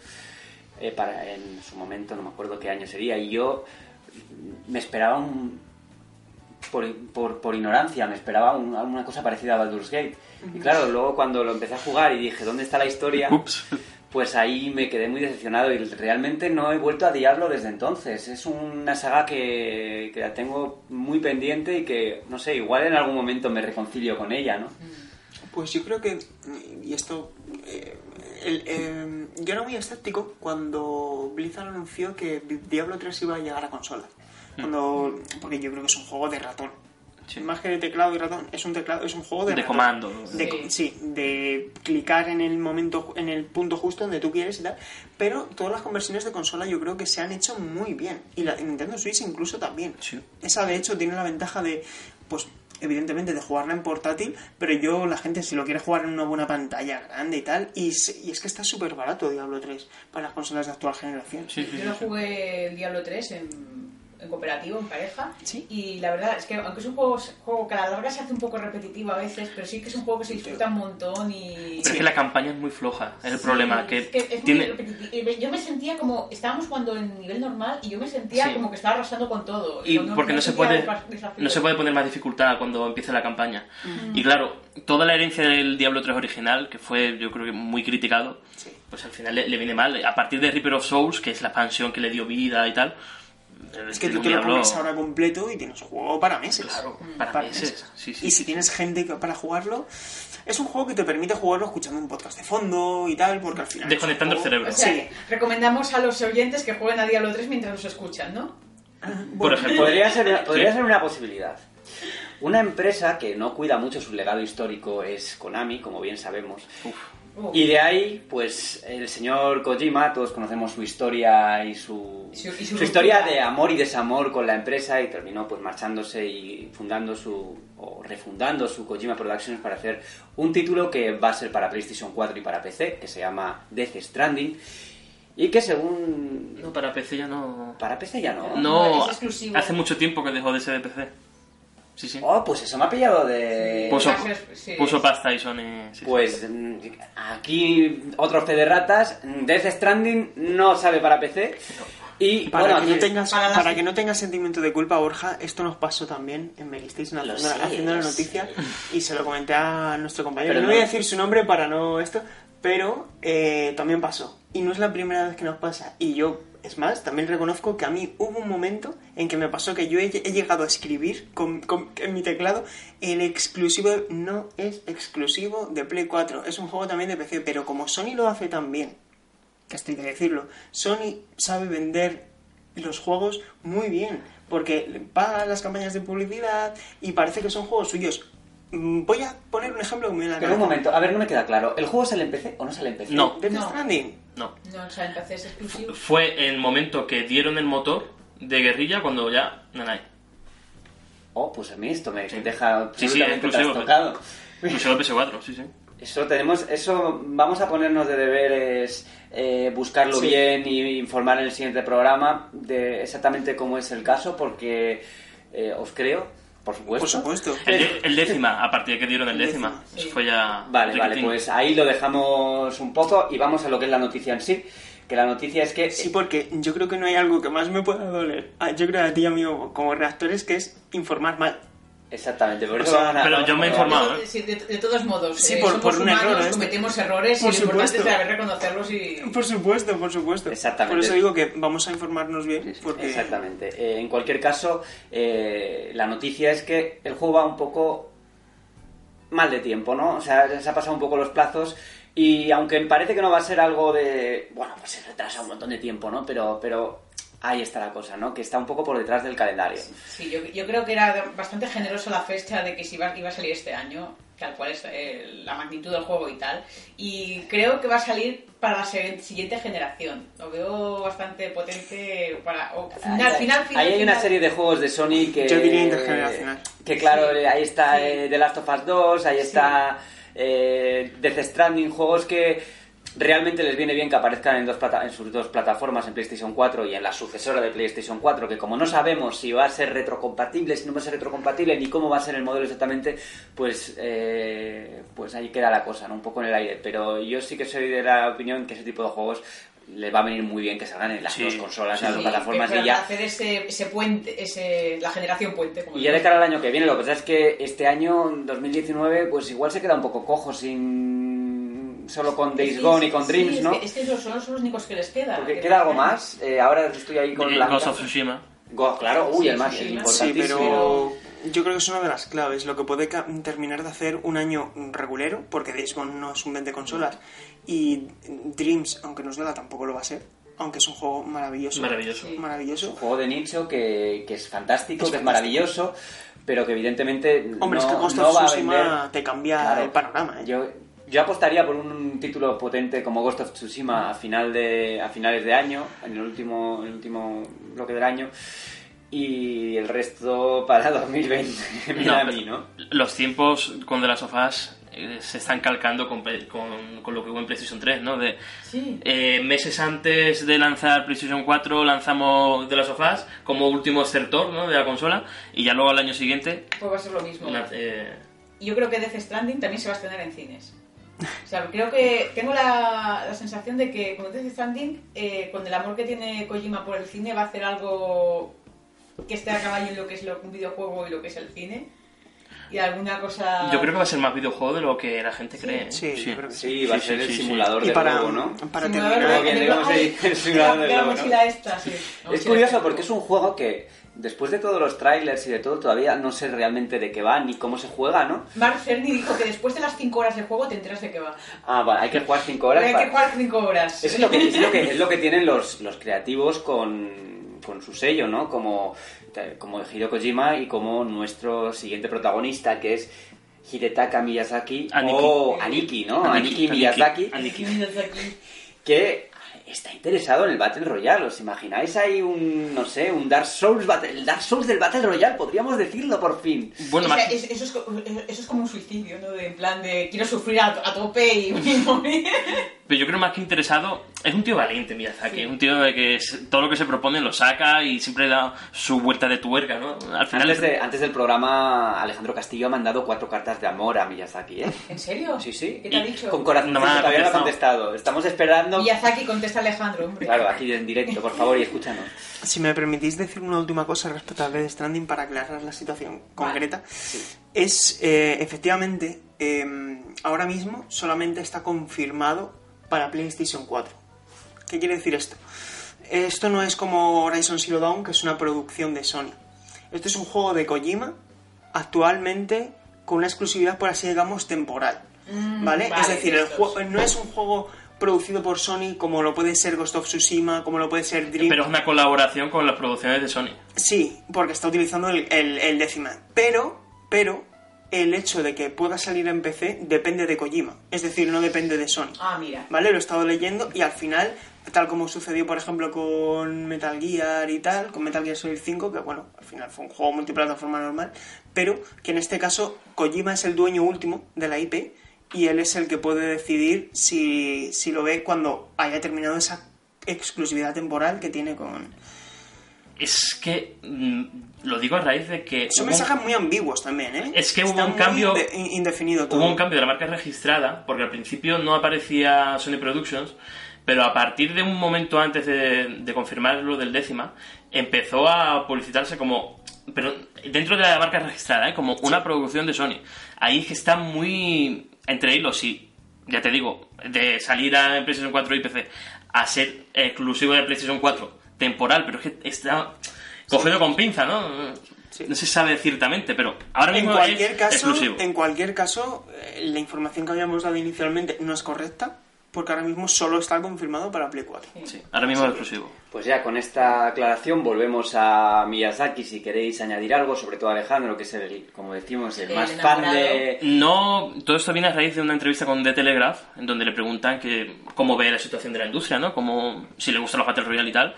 eh, para, en su momento, no me acuerdo qué año sería, y yo me esperaba un... Por, por, por ignorancia, me esperaba un- alguna cosa parecida a Baldur's Gate. Y claro, luego cuando lo empecé a jugar y dije, ¿dónde está la historia? Ups. Pues ahí me quedé muy decepcionado y realmente no he vuelto a Diablo desde entonces. Es una saga que, que la tengo muy pendiente y que, no sé, igual en algún momento me reconcilio con ella, ¿no? Pues yo creo que, y esto, eh, eh, yo era muy escéptico cuando Blizzard anunció que Diablo 3 iba a llegar a consola. Cuando, porque yo creo que es un juego de ratón. Sí. Más que de teclado y ratón, es un teclado, es un juego de, De ratón. comando. De- Sí. sí, de clicar en el momento, en el punto justo donde tú quieres y tal. Pero todas las conversiones de consola yo creo que se han hecho muy bien. Y la Nintendo Switch incluso también. Sí. Esa de hecho tiene la ventaja de, pues, evidentemente de jugarla en portátil, pero yo, la gente, si lo quiere jugar en una buena pantalla grande y tal, y, se- y es que está súper barato Diablo 3 para las consolas de actual generación. Sí, sí, Yo lo jugué el Diablo 3 en, en cooperativo, en pareja. Sí. Y la verdad es que, aunque es un juego, juego que a la larga se hace un poco repetitivo a veces, pero sí que es un juego que se disfruta un montón y. Pero es que la campaña es muy floja, es el Sí, problema. Que, es que es muy tiene... repetitivo. Yo me sentía como. Estábamos jugando en nivel normal y yo me sentía Sí. como que estaba arrasando con todo. Y porque no se puede no se puede poner más dificultad cuando empiece la campaña. Y claro, toda la herencia del Diablo 3 original, que fue yo creo que muy criticado, Sí. pues al final le, le viene mal. A partir de Reaper of Souls, que es la expansión que le dio vida y tal, Es que tú te lo pones ahora completo y tienes un juego para meses. Claro, para, Para meses. meses. Sí, sí. Y si tienes gente para jugarlo, es un juego que te permite jugarlo escuchando un podcast de fondo y tal, porque al final... Desconectando el cerebro. O sea, Sí. recomendamos a los oyentes que jueguen a Diablo 3 mientras los escuchan, ¿no? Por ejemplo, Podría ser, una- podría Sí. ser una posibilidad. Una empresa que no cuida mucho su legado histórico es Konami, como bien sabemos. Uf. Uh, Y de ahí, pues, el señor Kojima, todos conocemos su historia y su, Y su- y su su historia de amor y desamor con la empresa y terminó pues marchándose y fundando su, o refundando su Kojima Productions para hacer un título que va a ser para PlayStation 4 y para PC, que se llama Death Stranding y que según... No, para PC ya no. Para PC ya no. No, es exclusivo. hace mucho tiempo que dejó de ser de PC. Sí, sí. Oh, pues eso me ha pillado de... Puso, sí. puso pasta y Sony. sí, sí. Pues mm, aquí otro fe de ratas. Death Stranding no sale para PC. Y Para, bueno, que no tengas, para que no tengas sentimiento de culpa, Borja, esto nos pasó también en Melistation Lo haciendo, sé, haciendo la noticia y se lo comenté a nuestro compañero. Pero no no- voy a decir su nombre para no esto, pero eh, también pasó. Y no es la primera vez que nos pasa. Y yo es más, también reconozco que a mí hubo un momento en que me pasó que yo he, llegado a escribir con, en mi teclado el exclusivo, no es exclusivo de Play 4, es un juego también de PC, pero como Sony lo hace tan bien, que estoy de decirlo, Sony sabe vender los juegos muy bien, porque paga las campañas de publicidad y parece que son juegos suyos. Mm, Voy a poner un ejemplo que me viene a la Pero un cabeza. momento, a ver, no me queda claro. ¿El juego sale en PC o no sale en PC? No. Death No. Stranding. No. No, o sea, en PC es exclusivo. Fue el momento que dieron el motor de guerrilla cuando ya. Hay. Oh, pues a mí esto me deja Sí, sí, absolutamente exclusivo. trastocado. Incluso el PS4, sí, sí. Eso tenemos, eso vamos a ponernos de deberes, eh, buscarlo Sí. bien y informar en el siguiente programa de exactamente cómo es el caso, porque eh, os creo, por supuesto. Por supuesto. El, décima, a partir de que dieron el décima. Eso fue ya. Vale, vale, pues ahí lo dejamos un poco y vamos a lo que es la noticia en sí. Que la noticia es que Sí, porque yo creo que no hay algo que más me pueda doler. Ah, Yo creo a ti, amigo, como reactores, que es informar mal. Exactamente, por O eso sea, vamos a- pero yo me he informado. ¿eh? Sí, de, de todos modos, Sí, eh, por- somos por un humanos, error, ¿eh? cometemos errores Por y lo importante es saber reconocerlos y... Por supuesto, por supuesto. Exactamente. Por eso digo que vamos a informarnos bien. Porque... Exactamente. Eh, en cualquier caso, eh, la noticia es que el juego va un poco mal de tiempo, ¿no? O sea, se ha pasado un poco los plazos y aunque parece que no va a ser algo de... Bueno, pues se retrasa un montón de tiempo, ¿no? Pero, pero ahí está la cosa, ¿no? Que está un poco por detrás del calendario. Sí, yo, yo creo que era bastante generoso la fecha de que si iba, iba a salir este año, tal cual es eh, la magnitud del juego y tal. Y creo que va a salir para la siguiente generación. Lo veo bastante potente para... o final, Ahí- final, final, ahí hay una serie de juegos de Sony que... Yo diría intergeneracional. Que claro, Sí. ahí está Sí. eh, The Last of Us 2, ahí está eh, Death Stranding, juegos que realmente les viene bien que aparezcan en, dos plata- en sus dos plataformas, en PlayStation 4 y en la sucesora de PlayStation 4, que como no sabemos si va a ser retrocompatible, si no va a ser retrocompatible, ni cómo va a ser el modelo exactamente, pues, eh, pues ahí queda la cosa, ¿no? un poco en el aire. Pero yo sí que soy de la opinión que ese tipo de juegos les va a venir muy bien que salgan en las Sí. dos consolas, Sí, en las dos plataformas pero y ya... hacer ese, ese puente, ese, la generación puente. Como Y ya de cara al año que viene, lo que pasa es que este año, 2019, pues igual se queda un poco cojo sin solo con Days Sí, Gone sí, y con sí, Dreams, es ¿no? que- Es que, esos son los únicos que les queda. Porque que queda algo más. Eh, ahora estoy ahí con Eh, la... Ghost of Tsushima. Go- claro, uy, Sí, el más importantísimo. Sí, pero yo creo que es una de las claves, lo que puede terminar de hacer un año regulero, porque Days Gone no es un 20 consolas, y Dreams, aunque nos duela, tampoco lo va a ser, aunque es un juego maravilloso. Maravilloso. Sí. un Maravilloso. juego de nicho que, que es fantástico, Es que es maravilloso, pero que evidentemente Hombre, no, es que Ghost no of va a Tsushima vender. te cambia Claro. el panorama, ¿eh? Yo, yo apostaría por un título potente como Ghost of Tsushima a final de a finales de año, en el último en el último bloque del año y el resto para 2020. Mira a No, mí, ¿no? Los tiempos con The Last of Us eh, se están calcando con, con, con lo que hubo en PlayStation 3, ¿no? De, Sí. eh, meses antes de lanzar PlayStation 4 lanzamos The Last of Us como último estertor ¿no? de la consola y ya luego al año siguiente Pues va a ser lo mismo. una- eh, Yo creo que Death Stranding también se va a estrenar en cines. O sea, creo que tengo la, la sensación de que con Death Stranding, eh, con el amor que tiene Kojima por el cine, va a hacer algo que esté a caballo en lo que es lo- un videojuego y lo que es el cine. Y alguna cosa... yo creo que va a ser más videojuego de lo que la gente cree. ¿eh? Sí, yo creo que Sí, va a ser sí, el simulador Y del para, lobo, ¿no? para terminar... Como de- el de simulador de Es curioso porque es un juego que después de todos los trailers y de todo todavía no sé realmente de qué va ni cómo se juega, ¿no? Mark Cerny dijo que después de las 5 horas de juego te enteras de qué va. Ah, vale, hay que jugar 5 horas. Hay para- que jugar 5 horas. Eso es lo que, es lo que, es lo que tienen los, los creativos con, con su sello, ¿no? Como, como Hideo Kojima y como nuestro siguiente protagonista, que es Hidetaka Miyazaki Aniki. o Aniki, ¿no? Aniki, Aniki, Miyazaki, Aniki. aquí. que está interesado en el Battle Royale. ¿Os imagináis ahí un, no sé, un Dark Souls, Battle- el Dark Souls del Battle Royale? Podríamos decirlo por fin. Bueno, O sea, más- es- eso, es, eso es como un suicidio, ¿no? De, en plan de quiero sufrir a, a tope y, y (laughs) morir. Pero yo creo más que interesado, es un tío valiente Miyazaki, Sí. es un tío de que es- todo lo que se propone lo saca y siempre da su vuelta de tuerca, ¿no? Al final Antes, de- antes del programa, Alejandro Castillo ha mandado cuatro cartas de amor a Miyazaki, ¿eh? ¿En serio? Sí, sí. ¿Qué te ha dicho? Con corazón, No todavía no ha contestado. Estamos esperando. Miyazaki contesta a Alejandro, hombre. Claro, aquí en directo, por favor, y escúchanos. Si me permitís decir una última cosa respecto a Death Stranding para aclarar la situación concreta, es eh, efectivamente eh, ahora mismo solamente está confirmado para PlayStation 4. ¿Qué quiere decir esto? Esto no es como Horizon Zero Dawn, que es una producción de Sony. Esto es un juego de Kojima, actualmente con una exclusividad, por así digamos, temporal. Mm, ¿Vale? vale, es decir, el juego no es un juego producido por Sony como lo puede ser Ghost of Tsushima, como lo puede ser Dream. Pero es una colaboración con las producciones de Sony. Sí, porque está utilizando el, el, el Decima. Pero, pero, el hecho de que pueda salir en PC depende de Kojima. Es decir, no depende de Sony. Ah, mira. ¿Vale? Lo he estado leyendo y al final, tal como sucedió, por ejemplo, con Metal Gear y tal, con Metal Gear Solid 5, que bueno, al final fue un juego multiplataforma normal, pero que en este caso Kojima es el dueño último de la IP y él es el que puede decidir si, si lo ve cuando haya terminado esa exclusividad temporal que tiene con... Es que mm, lo digo a raíz de que Son un- mensajes muy ambiguos también, ¿eh? Es que hubo un cambio- inde- in- indefinido todo. hubo un cambio de la marca registrada, porque al principio no aparecía Sony Productions, pero a partir de un momento antes de, de confirmar lo del décima, empezó a publicitarse como, pero dentro de la marca registrada, ¿eh? como una producción de Sony. Ahí es que está muy entre hilos y, ya te digo, de salir a PlayStation 4 y PC a ser exclusivo de PlayStation 4 temporal, pero es que está cogido con pinza, ¿no? Sí. No se sabe ciertamente, pero ahora En mismo cualquier es caso, exclusivo. en cualquier caso, eh, la información que habíamos dado inicialmente no es correcta, porque ahora mismo solo está confirmado para Play 4. Sí, ahora mismo es exclusivo. Pues ya con esta aclaración volvemos a Miyazaki si queréis añadir algo, sobre todo Alejandro, que es el, como decimos, el El más fan enamorado. de... No, todo esto viene a raíz de una entrevista con The Telegraph, en donde le preguntan que cómo ve la situación de la industria, ¿no? Como si le gustan los Battle Royale y tal.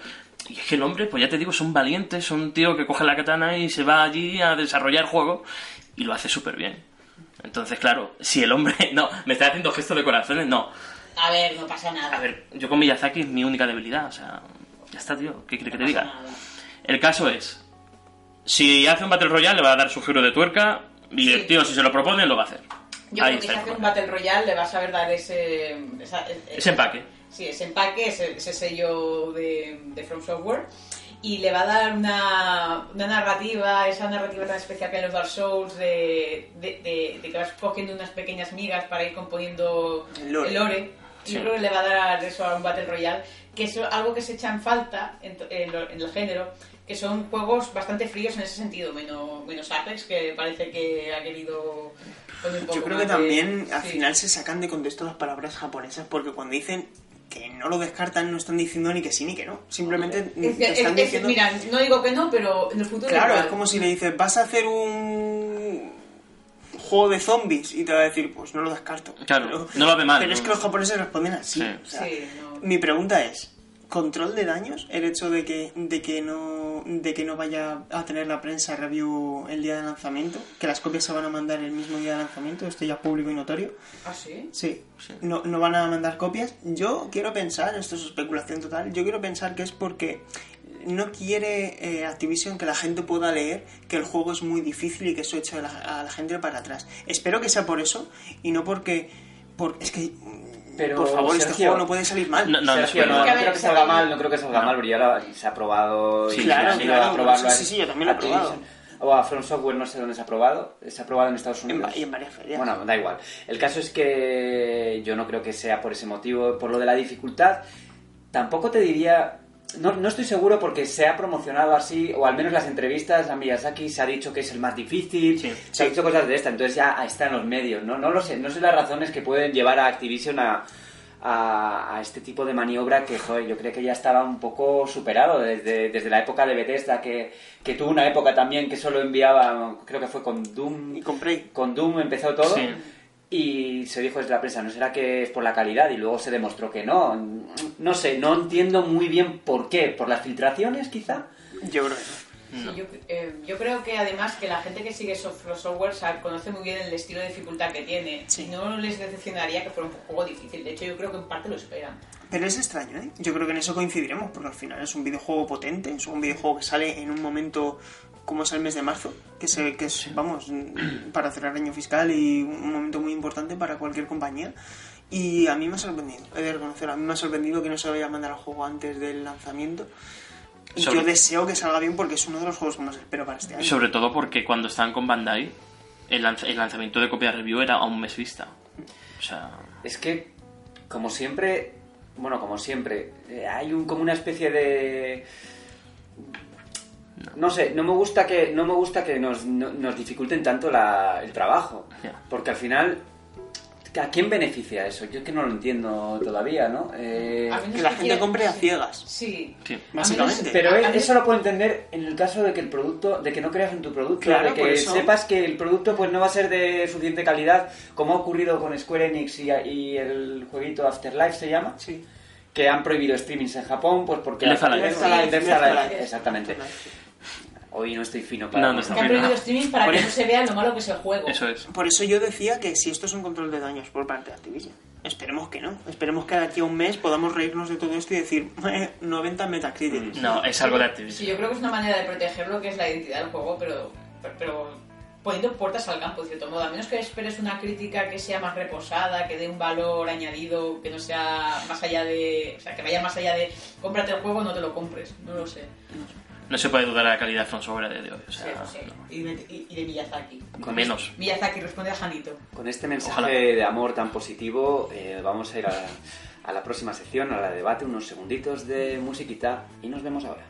Y es que el hombre, pues ya te digo, son valientes, son un tío que coge la katana y se va allí a desarrollar juego y lo hace súper bien. Entonces, claro, si el hombre... (laughs) No, me está haciendo gestos de corazones, no. A ver, no pasa nada. A ver, yo con Miyazaki es mi única debilidad, o sea, ya está, tío, ¿qué quiere que te No diga? nada. El caso es, si hace un Battle Royale le va a dar su giro de tuerca y el Sí. tío si se lo propone lo va a hacer. Yo Ahí creo que si hace un Battle Royale le va a saber dar ese... esa- e- Ese empaque. Sí, ese empaque, ese, ese sello de, de From Software. Y le va a dar una, una narrativa, esa narrativa tan especial que hay en los Dark Souls, de, de, que vas cogiendo unas pequeñas migas para ir componiendo El lore. Sí. Yo creo que le va a dar eso a un Battle Royale, que es algo que se echa en falta en, el género, que son juegos bastante fríos en ese sentido, menos, menos Apex, que parece que ha querido poner un poco Yo creo que de- también al sí. final se sacan de contexto las palabras japonesas, porque cuando dicen que no lo descartan, no están diciendo ni que sí ni que no. Simplemente Es que- es- están es- diciendo... mira, no digo que no, pero en el futuro Claro, es como si le dices, vas a hacer un juego de zombies y te va a decir, pues no lo descarto. Claro, no lo ve mal, Pero ¿no? es que los japoneses responden así. Sí. o sea, Sí, no. Mi pregunta es, ¿control de daños? El hecho de que, de que no de que no vaya a tener la prensa review el día de lanzamiento, que las copias se van a mandar el mismo día de lanzamiento, esto ya es público y notorio. ¿Ah, sí? Sí, Sí. No, no van a mandar copias. Yo quiero pensar, esto es especulación total, yo quiero pensar que es porque no quiere eh, Activision que la gente pueda leer que el juego es muy difícil y que eso echa a la, a la gente para atrás. Espero que sea por eso y no porque... por- es que, Pero, por favor, este Sergio, juego no puede salir mal. No, no, Sergio, no, no, creo que se salga mal, no creo que salga mal, porque ya lo- se ha probado y Sí, claro, han ido claro, a probarlo sí, sí, sí, yo también lo he probado. O a From Software no sé dónde se ha probado, se ha probado en Estados Unidos. y en varias ferias. Bueno, da igual. El caso es que yo no creo que sea por ese motivo, por lo de la dificultad. Tampoco te diría... No, no estoy seguro porque se ha promocionado así, o al menos las entrevistas a Miyazaki se ha dicho que es el más difícil, Sí. se ha dicho cosas de esta, entonces ya está en los medios, ¿no? No lo sé, no sé las razones que pueden llevar a Activision a, a, a este tipo de maniobra que, joder, yo creo que ya estaba un poco superado desde, desde la época de Bethesda, que, que tuvo una época también que solo enviaba, creo que fue con Doom, Y con Doom empezó todo Sí. Y se dijo desde la prensa, ¿no será que es por la calidad? Y luego se demostró que no. No sé, no entiendo muy bien por qué. ¿Por las filtraciones quizá? Yo creo que no. Sí, yo, eh, yo creo que además que la gente que sigue Soft Software sabe- conoce muy bien el estilo de dificultad que tiene. Sí. Y no les decepcionaría que fuera un juego difícil. De hecho, yo creo que en parte lo esperan. Pero es extraño, ¿eh? Yo creo que en eso coincidiremos, porque al final es un videojuego potente, es un videojuego que sale en un momento como es el mes de marzo, que, se, que es, vamos, para cerrar año fiscal y un momento muy importante para cualquier compañía. Y a mí me ha sorprendido, he de reconocer, a mí me ha sorprendido que no se vaya a mandar al juego antes del lanzamiento. Y Sobre- yo deseo que salga bien porque es uno de los juegos que más espero para este año. Sobre todo porque cuando estaban con Bandai, el, lanz- el lanzamiento de copia review era a un mes vista. O sea, Es que, como siempre, bueno, como siempre, eh, hay un, como una especie de... No sé, no me gusta que, no me gusta que nos, no- nos dificulten tanto la- el trabajo. Porque al final, ¿a quién beneficia eso? Yo es que no lo entiendo todavía, ¿no? Eh, Que la que gente compre a ciegas. Sí. Sí. Básicamente. Pero A- a mí- eso lo puedo entender en el caso de que el producto, de que no creas en tu producto, Claro, de que eso. sepas que el producto pues no va a ser de suficiente calidad, como ha ocurrido con Square Enix y, y el jueguito Afterlife se llama, Sí. que han prohibido streamings en Japón, pues porque Alive. Alive, Hoy no estoy fino para No, no está Que han fino. prohibido streaming para Por que eso- no se vea lo malo que es el juego. Eso es. Por eso yo decía que si esto es un control de daños por parte de Activision. Esperemos que no. Esperemos que de aquí a un mes podamos reírnos de todo esto y decir "Eh, 90 en Metacritic. No, es algo de Sí, Activision. yo creo que es una manera de proteger lo que es la identidad del juego, pero, pero, pero poniendo puertas al campo, de cierto modo. A menos que esperes una crítica que sea más reposada, que dé un valor añadido, que no sea más allá de... O sea, que vaya más allá de cómprate el juego no te lo compres. No lo sé. No se puede dudar de la calidad From Software a día de hoy. O Sí, sea, sí. no. Y, de, y- de Miyazaki. menos. Miyazaki responde a Janito. Con este mensaje Ojalá. de amor tan positivo, eh, vamos a ir a, a la próxima sección, a la de debate, unos segunditos de musiquita y nos vemos ahora.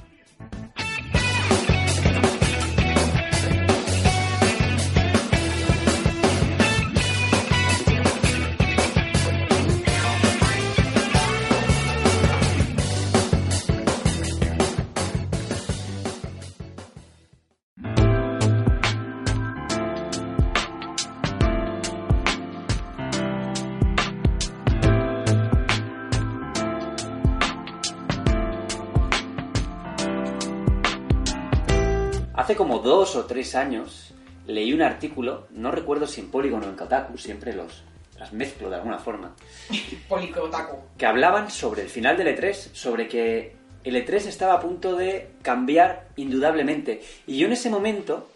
Dos o tres años leí un artículo, no recuerdo si en Polygon o en Kotaku, siempre los, las mezclo de alguna forma, (laughs) Policotaku. que hablaban sobre el final del E3, sobre que el E3 estaba a punto de cambiar indudablemente. Y yo en ese momento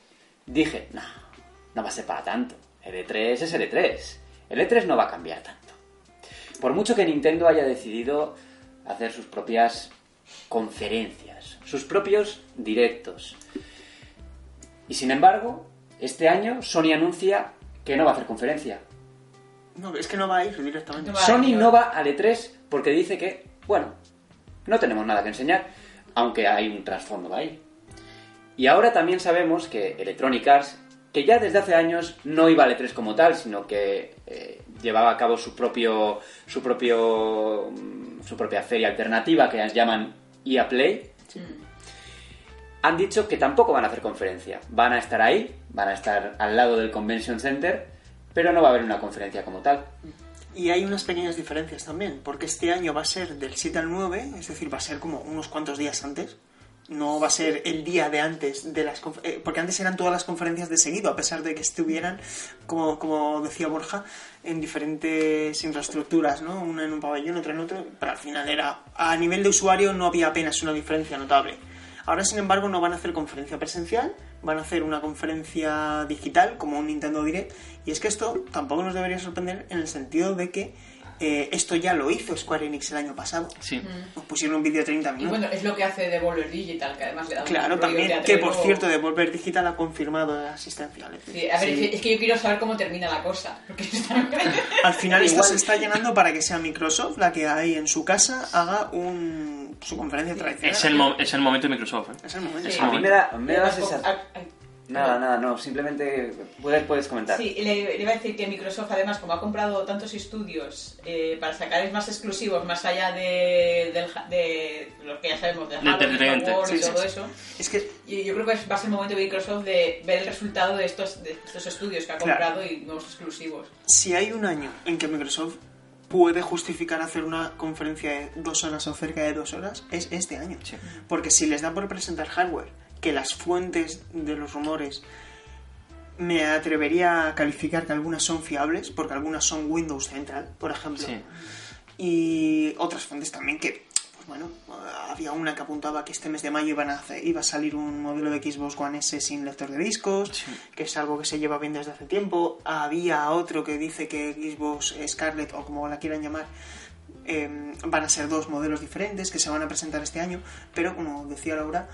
dije, no, no va a ser para tanto. El E3 es el E3. El E3 no va a cambiar tanto. Por mucho que Nintendo haya decidido hacer sus propias conferencias, sus propios directos. Y sin embargo, este año Sony anuncia que no va a hacer conferencia. No, es que no va a ir directamente. No. Sony no va al E3 porque dice que, bueno, no tenemos nada que enseñar, aunque hay un trasfondo ahí. Y ahora también sabemos que Electronic Arts, que ya desde hace años no iba al E3 como tal, sino que eh, llevaba a cabo su propio, su propio, mm, su propia feria alternativa que llaman EA Play, han dicho que tampoco van a hacer conferencia. Van a estar ahí, van a estar al lado del Convention Center, pero no va a haber una conferencia como tal. Y hay unas pequeñas diferencias también, porque este año va a ser del 7 al 9, es decir, va a ser como unos cuantos días antes. No va a ser el día de antes de las conf- eh, porque antes eran todas las conferencias de seguido, a pesar de que estuvieran, como, como decía Borja, en diferentes infraestructuras, ¿no? Una en un pabellón, otra en otro, pero al final era, a nivel de usuario no había apenas una diferencia notable. Ahora, sin embargo, no van a hacer conferencia presencial, van a hacer una conferencia digital, como un Nintendo Direct, y es que esto tampoco nos debería sorprender en el sentido de que eh, esto ya lo hizo Square Enix el año pasado. Sí. Nos pusieron un vídeo de 30 Y minutos. bueno, es lo que hace Devolver Digital, que además le da un Claro, rollo también, que por cierto, Devolver Digital ha confirmado la asistencia al E3. Sí, a ver, Sí. es que- es que yo quiero saber cómo termina la cosa. Porque (laughs) está... Al final (laughs) esto Igual- se está llenando para que sea Microsoft la que ahí en su casa haga un, su conferencia tradicional. Es el, mo- es el momento de Microsoft. ¿eh? Es el momento. Sí. A mí me da, me da la Además, sensación... Nada, nada, no, simplemente puedes, puedes comentar. Sí, le, le iba a decir que Microsoft, además, como ha comprado tantos estudios eh, para sacar más exclusivos, más allá de, del de lo que ya sabemos, del De y sí, sí, todo sí. eso, Es que y yo creo que va a ser el momento de Microsoft de ver el resultado de estos, de estos estudios que ha Claro. comprado y nuevos exclusivos. si hay un año en que Microsoft puede justificar hacer una conferencia de dos horas o cerca de dos horas, es este año. Sí. Porque si les da por presentar hardware, que las fuentes de los rumores me atrevería a calificar que algunas son fiables, porque algunas son Windows Central, por ejemplo. Sí. Y otras fuentes también que, bueno, había una que apuntaba que este mes de mayo iban a hacer- iba a salir un modelo de Xbox One S sin lector de discos, Sí. que es algo que se lleva bien desde hace tiempo. Había otro que dice que Xbox Scarlett, o como la quieran llamar, eh, van a ser dos modelos diferentes que se van a presentar este año, pero como decía Laura,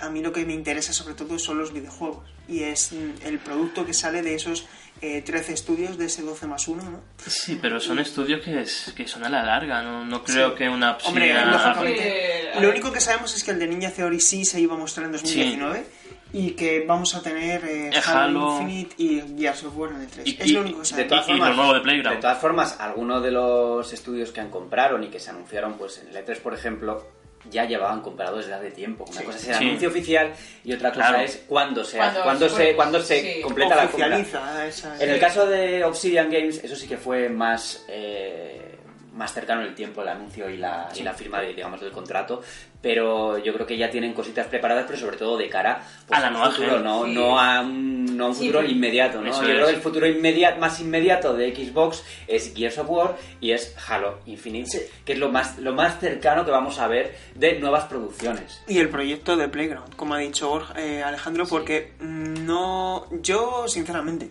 a mí lo que me interesa sobre todo son los videojuegos y es mm, el producto que sale de esos eh, 13 estudios de ese 12 más 1, ¿no? Sí, pero son estudios que, es- que son a la larga, no, no creo Sí. que una Hombre, lógicamente. Sí, Lo único que sabemos es que el de Ninja Theory sí se iba a mostrar en 2019 y que vamos a tener eh, Halo, Halo. Infinite y Gears of War en el 3. Y- es y- lo único que De sabemos. todas Y- y formas, lo nuevo de Playground. de todas formas, algunos de los estudios que han compraron y que se anunciaron, pues en el E3, por ejemplo, ya llevaban comprados desde hace tiempo. Una Sí. cosa es el Sí. anuncio oficial y otra cosa Claro. es cuándo se, Cuando cuándo se- cuándo se sí. completa la compra. Oficializa esa- En el caso de Obsidian Games, eso sí que fue más, eh, más cercano el tiempo, el anuncio y la, y la firma de, digamos, del contrato. Pero yo creo que ya tienen cositas preparadas, pero sobre todo de cara pues, A la al nueva futuro, gen. no, Sí. no a un, no a un Sí, futuro inmediato. ¿no? Eso Yo creo que el futuro inmediato, más inmediato de Xbox es Gears of War y es Halo Infinite, Sí. que es lo más, lo más cercano que vamos a ver de nuevas producciones. Y el proyecto de Playground, como ha dicho Borja- eh, Alejandro, porque no. Yo, sinceramente,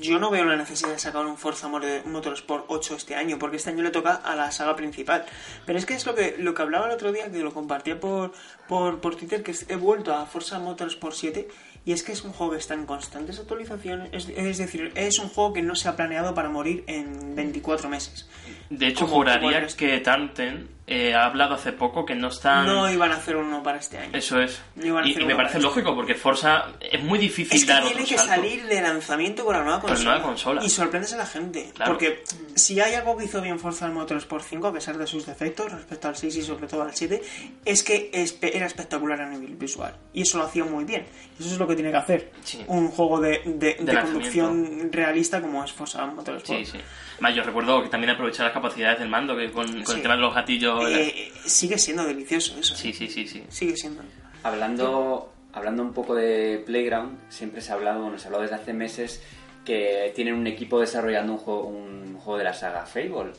yo no veo la necesidad de sacar un Forza More- Motorsport 8 este año, porque este año le toca a la saga principal. Pero es que es lo que, lo que hablaba el otro día, que lo compartía por, por, por Twitter, que he vuelto a Forza Motorsport 7. Y es que es un juego que está en constantes actualizaciones, es, es decir, es un juego que no se ha planeado para morir en 24 meses. De hecho, Como- juraría que Tanten eh, ha hablado hace poco que no están... No iban a hacer uno para este año. Eso es. No Y, y me parece para lógico, porque Forza es muy difícil Es que dar tiene otro que salto. salir de lanzamiento con la nueva Con la consola. nueva consola. Y sorprendes a la gente. Claro. Porque si hay algo que hizo bien Forza Motorsport 5, a pesar de sus defectos respecto al 6 y sobre todo al 7, es que era espectacular a nivel visual. Y eso lo hacía muy bien. Eso es lo que tiene que hacer Sí. un juego de, de- de lanzamiento. conducción realista como es Forza Motorsport. Sí, sí. Más, yo recuerdo que también aprovechar las capacidades del mando, que con, con Sí. el tema de los gatillos... Eh, sigue siendo delicioso eso. Sí, sí, sí, sí. Sigue siendo. Hablando, hablando un poco de Playground, siempre se ha hablado, bueno, se ha hablado desde hace meses que tienen un equipo desarrollando un juego, un juego de la saga Fable,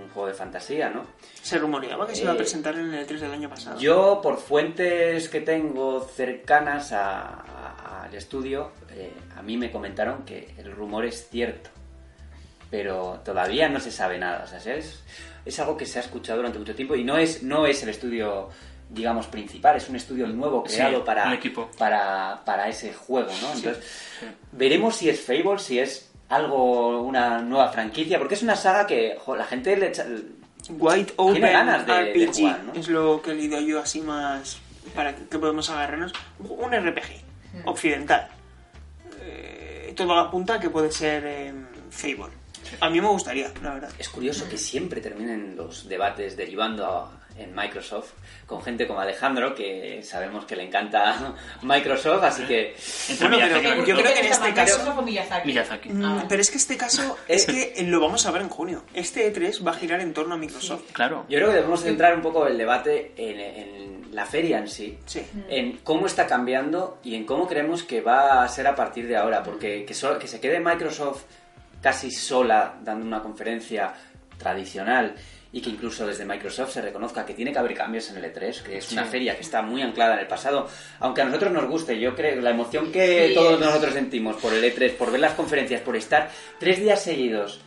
un juego de fantasía, ¿no? Se rumoreaba que se iba a Eh, presentar en el 3 del año pasado. Yo, por fuentes que tengo cercanas a- a- al estudio, eh, a mí me comentaron que el rumor es cierto, pero todavía no se sabe nada. O sea, es, es algo que se ha escuchado durante mucho tiempo y no es, no es el estudio, digamos, principal, es un estudio nuevo Sí, creado para, un equipo. para, para ese juego, ¿no? Entonces, veremos si es Fable, si es algo, una nueva franquicia, porque es una saga que jo, la gente le echa- White Open Tiene ganas de- de RPG jugar, ¿no? es lo que he leído yo así más para que, que podemos agarrarnos. Un RPG occidental. Eh, todo apunta a que puede ser eh, Fable. A mí me gustaría, la verdad. Es curioso que siempre terminen los debates derivando a- en Microsoft con gente como Alejandro, que sabemos que le encanta (laughs) Microsoft, así que... Entre Bueno, Miyazaki pero yo creo que en ¿Te gusta este caso- Miyazaki? Miyazaki. Mm, Ah. Pero es que este caso (laughs) es que lo vamos a ver en junio. Este E3 va a girar en torno a Microsoft. Claro. Yo creo que debemos centrar un poco el debate en, en la feria en sí, Sí. en cómo está cambiando y en cómo creemos que va a ser a partir de ahora, porque que, so- que se quede Microsoft casi sola dando una conferencia tradicional y que incluso desde Microsoft se reconozca que tiene que haber cambios en el E3, que es una feria que está muy anclada en el pasado, aunque a nosotros nos guste, yo creo la emoción que Sí. todos nosotros sentimos por el E3, por ver las conferencias, por estar tres días seguidos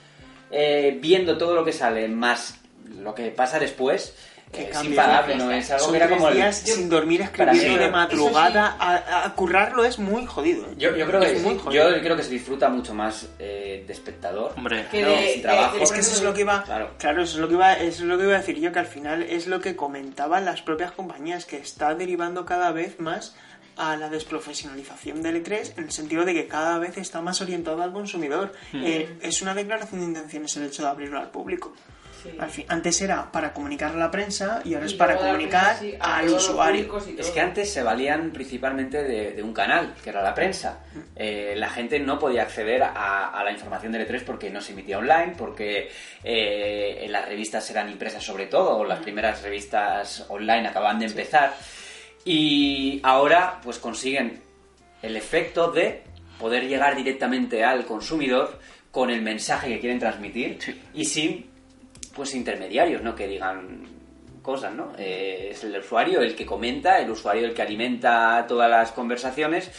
eh, viendo todo lo que sale, más lo que pasa después, Que eh, es cambia. impagable, ¿no? Es algo Son que era como el- días sin dormir mí- de madrugada. A, a currarlo es muy jodido. ¿eh? Yo, yo creo que es muy sí. jodido. yo creo que se disfruta mucho más eh, de espectador. Hombre, Que No, de- sin trabajo. Es que eso es lo que iba, Claro. claro, eso es lo que iba, eso es lo que iba a decir yo que al final es lo que comentaban las propias compañías que está derivando cada vez más a la desprofesionalización del E3 en el sentido de que cada vez está más orientado al consumidor. Eh, es una declaración de intenciones el hecho de abrirlo al público. Sí. Al fin- antes era para comunicar a la prensa y ahora es para comunicar sí, al usuario. Es que antes se valían principalmente de, de un canal, que era la prensa. Eh, la gente no podía acceder a, a la información del E3 porque no se emitía online, porque eh, las revistas eran impresas sobre todo, o las primeras revistas online acababan de empezar. Y ahora pues consiguen el efecto de poder llegar directamente al consumidor con el mensaje que quieren transmitir y sin pues intermediarios, ¿no? Que digan cosas, ¿no? Eh, es el usuario el que comenta, el usuario el que alimenta todas las conversaciones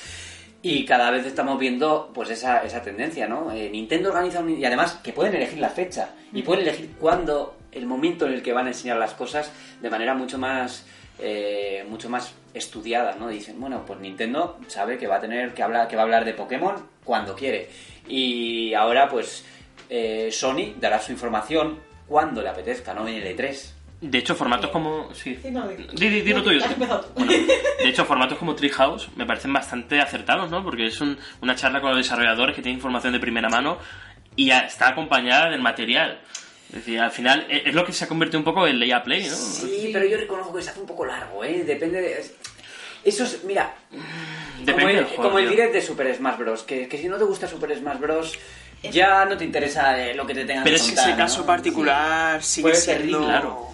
y cada vez estamos viendo pues esa, esa tendencia, ¿no? Eh, Nintendo organiza un- y además que pueden elegir la fecha y pueden elegir cuándo, el momento en el que van a enseñar las cosas de manera mucho más eh, mucho más estudiada, ¿no? Dicen, bueno, pues Nintendo sabe que va a tener que hablar, que va a hablar de Pokémon cuando quiere. Y ahora, pues, eh, Sony dará su información cuando le apetezca, no en el E3. De hecho, formatos como... Sí. Sí, no, Di, di, di lo no, tuyo. has sí. empezado. Bueno, de hecho, formatos como Treehouse me parecen bastante acertados, ¿no? Porque es un- una charla con los desarrolladores que tienen información de primera mano y está acompañada del material. Es decir, al final e- es lo que se ha convertido un poco en Lay a Play, ¿no? Sí, pero yo reconozco que se hace un poco largo, ¿eh? Depende de... Eso es, mira, Depende como el, del juego. como el tío. direct de Super Smash Bros. Que, que si no te gusta Super Smash Bros. Ya no te interesa eh, lo que te tengan Pero que es que contar, Ese ¿no? caso particular sigue Puede ser siendo... claro.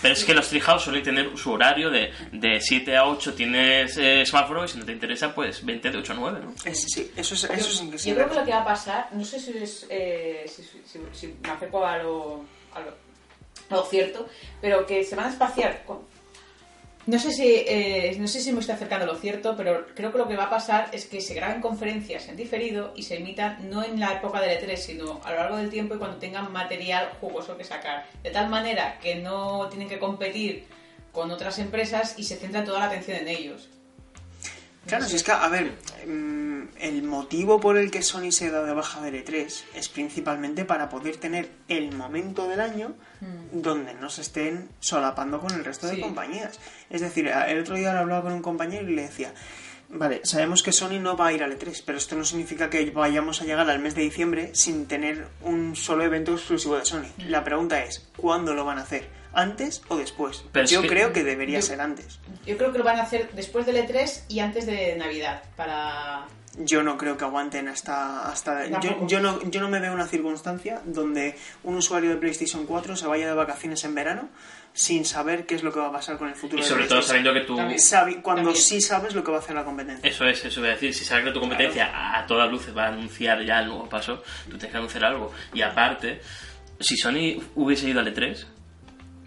Pero es que los Treehouse suelen tener su horario de, de 7 a 8 tienes eh, Smash Bros. y si no te interesa, pues 20 de 8 a 9, ¿no? Es- sí, eso es, eso sí que sí. Yo creo que lo que va a pasar, no sé si, es, eh, si, si- si- si me acerco a lo, a lo, a lo cierto, pero que se van a espaciar. con- no sé si eh, no sé si me estoy acercando a lo cierto, pero creo que lo que va a pasar es que se graben conferencias en diferido y se emitan no en la época del E3, sino a lo largo del tiempo y cuando tengan material jugoso que sacar. De tal manera que no tienen que competir con otras empresas y se centra toda la atención en ellos. Claro, si es que, a ver, mm, el motivo por el que Sony se da de baja del E3 es principalmente para poder tener el momento del año donde no se estén solapando con el resto de compañías. Es decir, el otro día hablaba con un compañero y le decía, vale, sabemos que Sony no va a ir al E3, pero esto no significa que vayamos a llegar al mes de diciembre sin tener un solo evento exclusivo de Sony. La pregunta es, ¿cuándo lo van a hacer? ¿Antes o después? Pero es Yo que- creo que debería Yo- ser antes. Yo creo que lo van a hacer después del E3 y antes de Navidad, para... Yo no creo que aguanten hasta... hasta yo, yo, no, yo no me veo una circunstancia donde un usuario de PlayStation 4 se vaya de vacaciones en verano sin saber qué es lo que va a pasar con el futuro Y de sobre todo PlayStation. sabiendo que tú... También. Sabi- cuando También. sí sabes lo que va a hacer la competencia. Eso es, eso voy a decir. Si sabes que tu competencia a, a todas luces va a anunciar ya el nuevo paso, tú tienes que anunciar algo. Y aparte, si Sony hubiese ido al E3,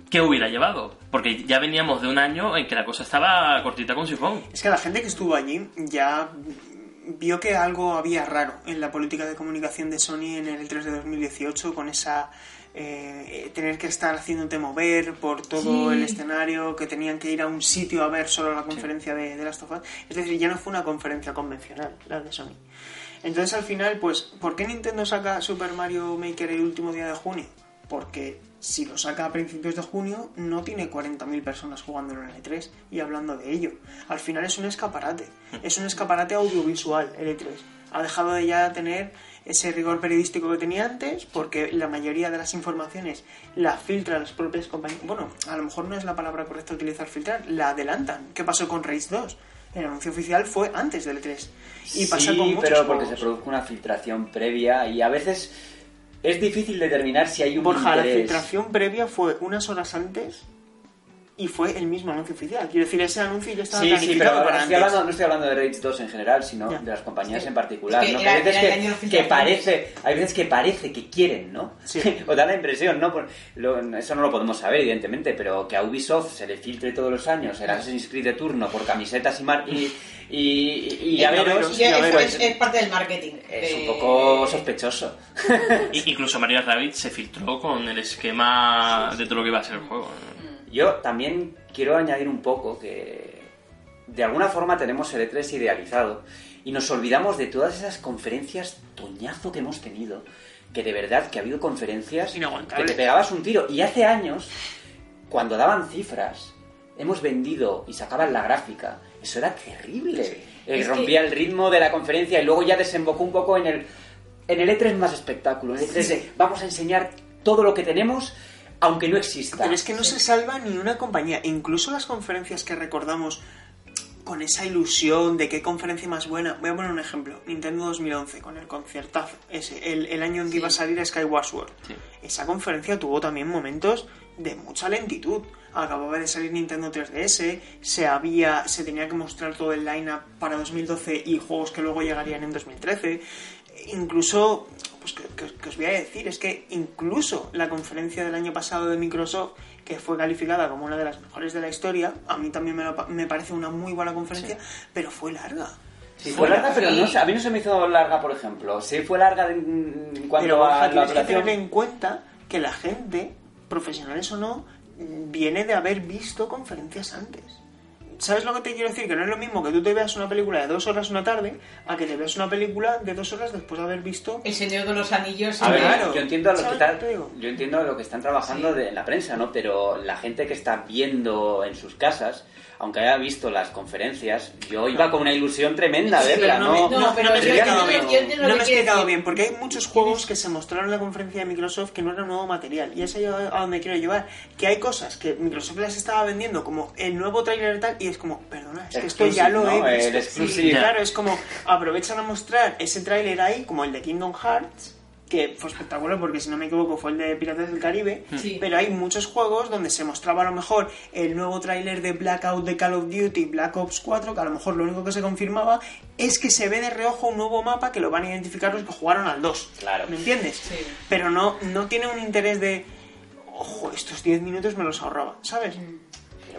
¿qué hubiera llevado? Porque ya veníamos de un año en que la cosa estaba cortita con sifón. Es que la gente que estuvo allí ya vio que algo había raro en la política de comunicación de Sony en el 3 de 2018 con esa eh, tener que estar haciéndote mover por todo Sí. el escenario, que tenían que ir a un sitio a ver solo la conferencia de, de Last of Us. Es decir, ya no fue una conferencia convencional la de Sony. Entonces al final, pues, ¿por qué Nintendo saca Super Mario Maker el último día de junio? Porque si lo saca a principios de junio, no tiene 40.000 personas jugando en el E3 y hablando de ello. Al final es un escaparate. Es un escaparate audiovisual el E3. Ha dejado de ya tener ese rigor periodístico que tenía antes, porque la mayoría de las informaciones la filtran las propias compañías. Bueno, a lo mejor no es la palabra correcta utilizar filtrar, la adelantan. ¿Qué pasó con Race 2? El anuncio oficial fue antes del E3. Y pasa sí, con muchos pero porque se produjo una filtración previa y a veces es difícil determinar si hay un Borja, la interés. filtración previa fue unas horas antes y fue el mismo anuncio oficial. Quiero decir, ese anuncio ya estaba Sí, sí, planificado pero no para estoy, antes. hablando, no estoy hablando de Rage 2 en general, sino Ya. de las compañías Sí. en particular. Es que ¿no? era- hay, veces que, parece, hay veces que parece que quieren, ¿no? Sí. (laughs) o da la impresión, ¿no? Por- lo- eso no lo podemos saber, evidentemente, pero que a Ubisoft se le filtre todos los años el Assassin's Creed de turno por camisetas y, mar- y, y, y- y es, pues, es- es parte del marketing. es de- un poco sospechoso. Incluso Mario Rabbit se filtró con el esquema de todo lo que iba a ser el juego. Yo también quiero añadir un poco que de alguna forma tenemos el E3 idealizado y nos olvidamos de todas esas conferencias toñazo que hemos tenido, que de verdad que ha habido conferencias que te pegabas un tiro. Y hace años cuando daban cifras hemos vendido y sacaban la gráfica, eso era terrible. Eh, que- rompía el ritmo de la conferencia y luego ya desembocó un poco en el en el E3 más espectáculo, en el E3 de vamos a enseñar todo lo que tenemos aunque no exista. Pero es que no se salva ni una compañía. Incluso las conferencias que recordamos con esa ilusión de qué conferencia más buena. Voy a poner un ejemplo. Nintendo 2011, con el conciertazo. Ese, el, el año en que Sí. iba a salir Skyward Sword. Sí. Esa conferencia tuvo también momentos de mucha lentitud. Acababa de salir Nintendo 3DS, se había, se tenía que mostrar todo el line-up para 2012 y juegos que luego llegarían en 2013. Incluso, pues que, que- que os voy a decir, es que incluso la conferencia del año pasado de Microsoft, que fue calificada como una de las mejores de la historia, a mí también me, lo me parece una muy buena conferencia, pero fue larga. Sí, fue larga, pero no, a mí no se me hizo larga, por ejemplo. Sí fue larga en cuanto Pero a la tienes que tener en cuenta que la gente, profesionales o no, viene de haber visto conferencias antes. ¿Sabes lo que te quiero decir? Que no es lo mismo que tú te veas una película de dos horas una tarde a que te veas una película de dos horas después de haber visto... El Señor de los Anillos. A ver, Claro. yo entiendo lo que ¿Sabes está- yo entiendo lo que están trabajando Sí. de, en la prensa, ¿no? Pero la gente que está viendo en sus casas, aunque haya visto las conferencias, yo iba con una ilusión tremenda a Sí, verla, no, pero no me he explicado bien. No me he explicado bien, porque hay muchos juegos que se mostraron en la conferencia de Microsoft que no era nuevo material. Y es ahí a donde quiero llevar. Que hay cosas que Microsoft las estaba vendiendo como el nuevo trailer tal, y es como, perdona, es que esto ya lo he visto. Sí, claro, es como aprovechan a mostrar ese tráiler ahí, como el de Kingdom Hearts, que fue espectacular porque si no me equivoco fue el de Piratas del Caribe, Sí. pero hay muchos juegos donde se mostraba a lo mejor el nuevo tráiler de Blackout de Call of Duty, Black Ops 4, que a lo mejor lo único que se confirmaba es que se ve de reojo un nuevo mapa que lo van a identificar los que jugaron al 2. Claro. ¿Me entiendes? Sí. Pero no, no tiene un interés de, ojo, estos 10 minutos me los ahorraba, ¿sabes?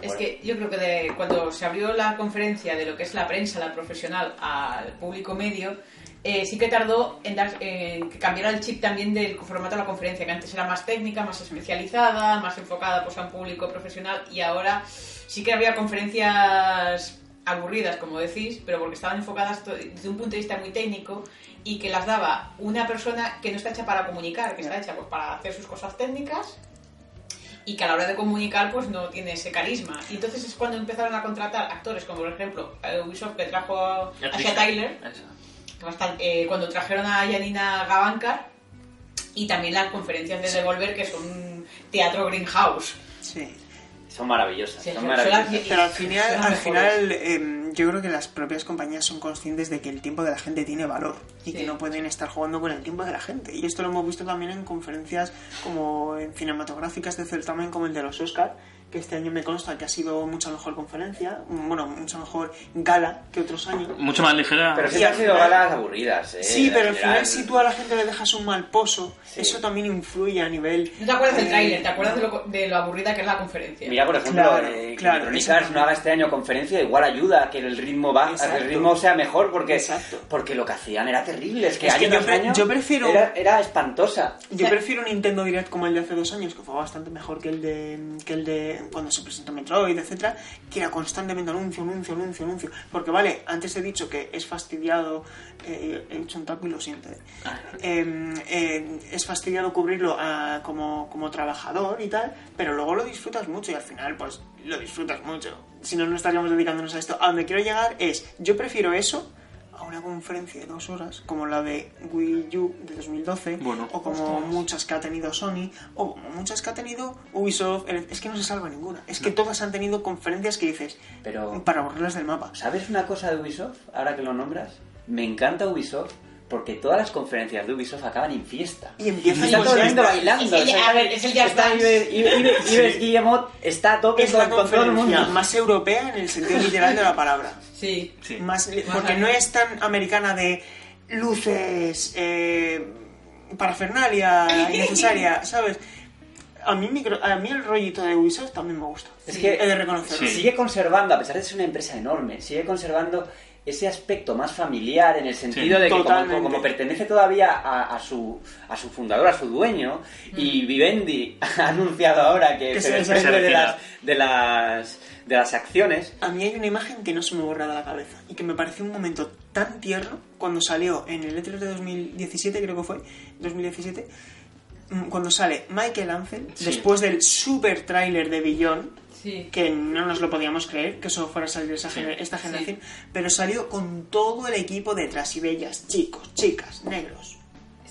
Es que yo creo que de- cuando se abrió la conferencia de lo que es la prensa, la profesional, al público medio, eh, sí que tardó en, dar, en que cambiara el chip también del formato de la conferencia, que antes era más técnica, más especializada, más enfocada pues, a un público profesional, y ahora sí que había conferencias aburridas, como decís, pero porque estaban enfocadas desde un punto de vista muy técnico y que las daba una persona que no está hecha para comunicar, que está hecha pues, para hacer sus cosas técnicas y que a la hora de comunicar pues no tiene ese carisma. Y entonces es cuando empezaron a contratar actores como por ejemplo eh, Ubisoft que trajo a Tyler, Eso. Bastante- eh, cuando trajeron a Janina Gavankar y también las conferencias de Devolver que son un teatro greenhouse. Sí. Son maravillosas, Sí, son son maravillosas. las- Pero al final, al final em, yo creo que las propias compañías son conscientes de que el tiempo de la gente tiene valor y Sí. que no pueden estar jugando con el tiempo de la gente. Y esto lo hemos visto también en conferencias como en cinematográficas de certamen como el de los Oscar, que este año me consta que ha sido mucha mejor conferencia, bueno, mucha mejor gala que otros años. Mucho más ligera. Pero al han sido final- galas aburridas, ¿eh? Sí, pero al final si tú a la gente le dejas un mal pozo, Sí. eso también influye a nivel... ¿No te acuerdas del eh, tráiler? ¿Te acuerdas de lo, de lo aburrida que es la conferencia? Mira, por ejemplo, Claro, eh, que claro, Electronic exacto. Arts no haga este año conferencia, igual ayuda a que el ritmo va, a que el ritmo sea mejor, porque, Exacto. porque lo que hacían era terrible, es que Es que año yo pre- año yo prefiero- era, era espantosa. Yo prefiero un Nintendo Direct como el de hace dos años, que fue bastante mejor que el de, que el de cuando se presentó Metroid, etcétera, que era constantemente anuncio, anuncio, anuncio, anuncio. Porque vale, antes he dicho que es fastidiado, eh, he hecho un taco y lo siento. eh. Eh, eh, es fastidiado cubrirlo ah, como, como trabajador y tal, pero luego lo disfrutas mucho y al final pues lo disfrutas mucho. Si no, no estaríamos dedicándonos a esto. A donde quiero llegar es, yo prefiero eso a una conferencia de dos horas como la de Wii U de 2012 Bueno. o como muchas que ha tenido Sony o como muchas que ha tenido Ubisoft es que no se salva ninguna es que todas han tenido conferencias que dices Pero- para borrarlas del mapa ¿Sabes una cosa de Ubisoft, ahora que lo nombras? Me encanta Ubisoft porque todas las conferencias de Ubisoft acaban en fiesta. y empieza está con todo el mundo bailando. Es el- o sea, a ver, es el Jazz está Dance. Ives, Guillemot está a tope es con, la con todo el mundo. conferencia más europea en el sentido literal de la palabra Sí. Sí. más porque no es tan americana de luces eh, parafernalia (laughs) innecesaria sabes a mí, micro- a mí el rollito de Ubisoft también me gusta Es que he de reconocerlo Sí. sigue conservando, a pesar de ser una empresa enorme, sigue conservando ese aspecto más familiar en el sentido Sí, de que como, pertenece todavía a, a su, a su fundador, a su dueño, y Vivendi (laughs) ha anunciado ahora que, Que se desprende de las, de, las, de las acciones. A mí hay una imagen que no se me borra de la cabeza y que me pareció un momento tan tierno cuando salió en el E3 de 2017, creo que fue, 2017, mm, cuando sale Michael Ansel, Sí. después del super tráiler de Billón, Sí. que no nos lo podíamos creer que eso fuera a salir esa Sí. gener- esta Sí. generación, pero salió con todo el equipo detrás y bellas, chicos, chicas, negros,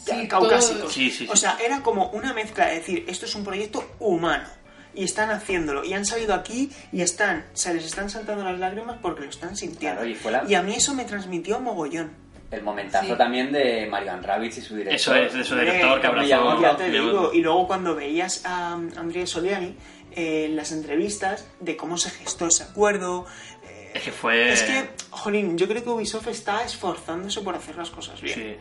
Sí, caucásicos. todo- Sí, sí, sí. O sea, era como una mezcla de decir, esto es un proyecto humano. Y están haciéndolo. Y han salido aquí y están, se les están saltando las lágrimas porque lo están sintiendo. Claro, y fue la- a mí eso me transmitió mogollón. El momentazo Sí. también de Marian Rabbits y su director. Eso es, de su director que abrazó. ya te digo. Y luego cuando veías a Andrea Soliani eh, en las entrevistas de cómo se gestó ese acuerdo. eh, Es que fue. Es que, jolín, yo creo que Ubisoft está esforzándose por hacer las cosas bien. Sí.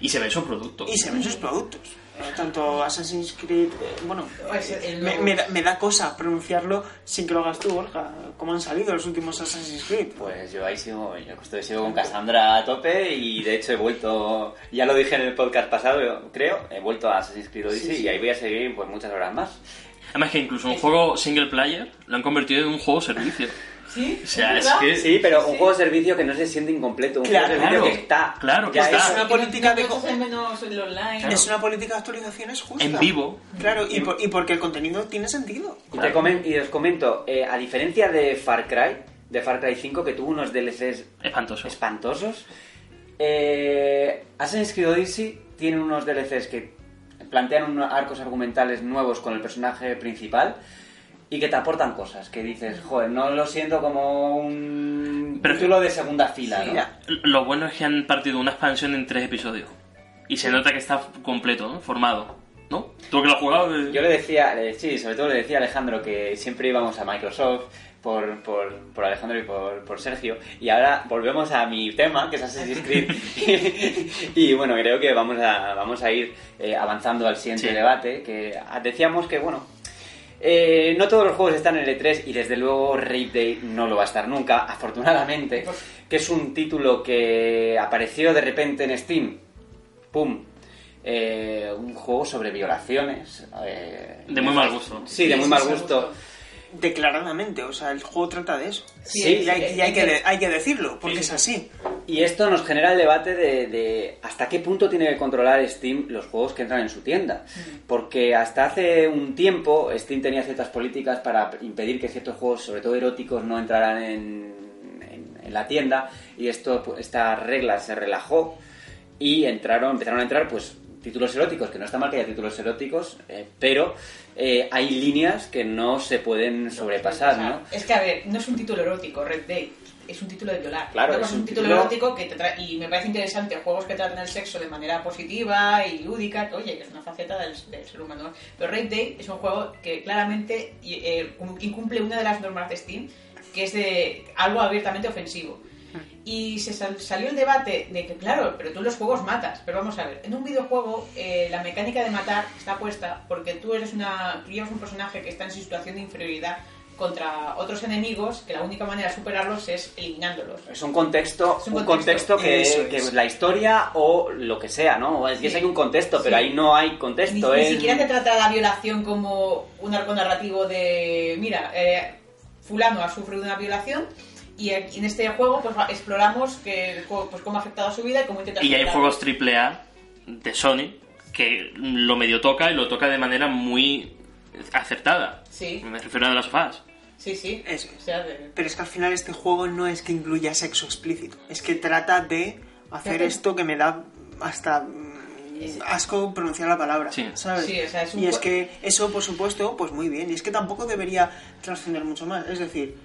Y se ven sus productos. Y se ven sus productos. Eh, tanto Assassin's Creed, eh, bueno, Pues me, me da, me da cosa pronunciarlo sin que lo hagas tú, Borja. ¿Cómo han salido los últimos Assassin's Creed? Pues yo ahí sigo, yo estoy sigo con Cassandra a tope y de hecho he vuelto, ya lo dije en el podcast pasado, creo, he vuelto a Assassin's Creed Odyssey Sí, sí. y ahí voy a seguir pues muchas horas más. Además que incluso un juego single player lo han convertido en un juego servicio. ¿Sí? O sea, es que- Sí, pero Sí. un juego de servicio que no se siente incompleto, un Claro, juego de servicio claro. que está. Claro que Ya está. es- una política de menos online. Es una política de actualizaciones justa. En vivo. Claro, y, por- y porque el contenido tiene sentido. Y, te comen- y os comento, eh, a diferencia de Far Cry, de Far Cry 5, que tuvo unos DLCs Espantoso. espantosos, eh, Assassin's Creed Odyssey tiene unos DLCs que plantean unos arcos argumentales nuevos con el personaje principal y que te aportan cosas, que dices, joder, no lo siento como un Pero- título de segunda fila, Sí. ¿no? Lo bueno es que han partido una expansión en tres episodios. Y se nota que está completo, ¿no? Formado. ¿No? Tú que lo has jugado. eh, Yo le decía, sí, sobre todo le decía a Alejandro que siempre íbamos a Microsoft por, por, por Alejandro y por, por Sergio. Y ahora volvemos a mi tema, que es Assassin's Creed. (laughs) y bueno, creo que vamos a, vamos a ir eh, avanzando al siguiente Sí. debate. Que decíamos que, bueno, eh, no todos los juegos están en el E3 y desde luego Rape Day no lo va a estar nunca, afortunadamente. Que es un título que apareció de repente en Steam. ¡Pum! Eh, un juego sobre violaciones. eh, De muy mal gusto. Sí, de muy mal gusto. Declaradamente, o sea, el juego trata de eso. Sí, Sí, y hay, y hay que, de- hay que decirlo, porque es sí. así. Y esto nos genera el debate de, de hasta qué punto tiene que controlar Steam los juegos que entran en su tienda. Porque hasta hace un tiempo Steam tenía ciertas políticas para impedir que ciertos juegos, sobre todo eróticos, no entraran en, en- en la tienda. Y esto, pues, esta regla se relajó y entraron, empezaron a entrar pues títulos eróticos, que no está mal que haya títulos eróticos, eh, pero eh, hay líneas que no se pueden sobrepasar, ¿no? Es que, a ver, no es un título erótico, Red Day. Es un título de violar. Claro, es es un título título- erótico que te trae, y me parece interesante juegos que tratan el sexo de manera positiva y lúdica, que oye, que es una faceta del, del ser humano. Pero Red Day es un juego que claramente eh, incumple una de las normas de Steam, que es de algo abiertamente ofensivo. Y se sal- salió el debate de que, claro, pero tú en los juegos matas. Pero vamos a ver, en un videojuego eh, la mecánica de matar está puesta porque tú eres una, tú llevas un personaje que está en situación de inferioridad contra otros enemigos que la única manera de superarlos es eliminándolos. Es un contexto, Es un un contexto. que, que es. la historia o lo que sea, ¿no? Es que Sí. hay un contexto, pero Sí. ahí no hay Ni, contexto. ni es- siquiera se trata la violación como un arco narrativo de, mira, eh, fulano ha sufrido una violación y aquí en este juego pues exploramos que pues cómo ha afectado a su vida y cómo intenta Y hay juegos AAA de Sony que lo medio toca y lo toca de manera muy acertada. Sí. Me refiero a de las sofás. Sí, sí. Eso es. O sea, de- Pero es que al final este juego no es que incluya sexo explícito, es que trata de hacer Pero- esto que me da hasta mm, asco pronunciar la palabra, Sí. ¿sabes? Sí, o sea, es un y es que eso, por supuesto, pues muy bien, y es que tampoco debería trascender mucho más, es decir,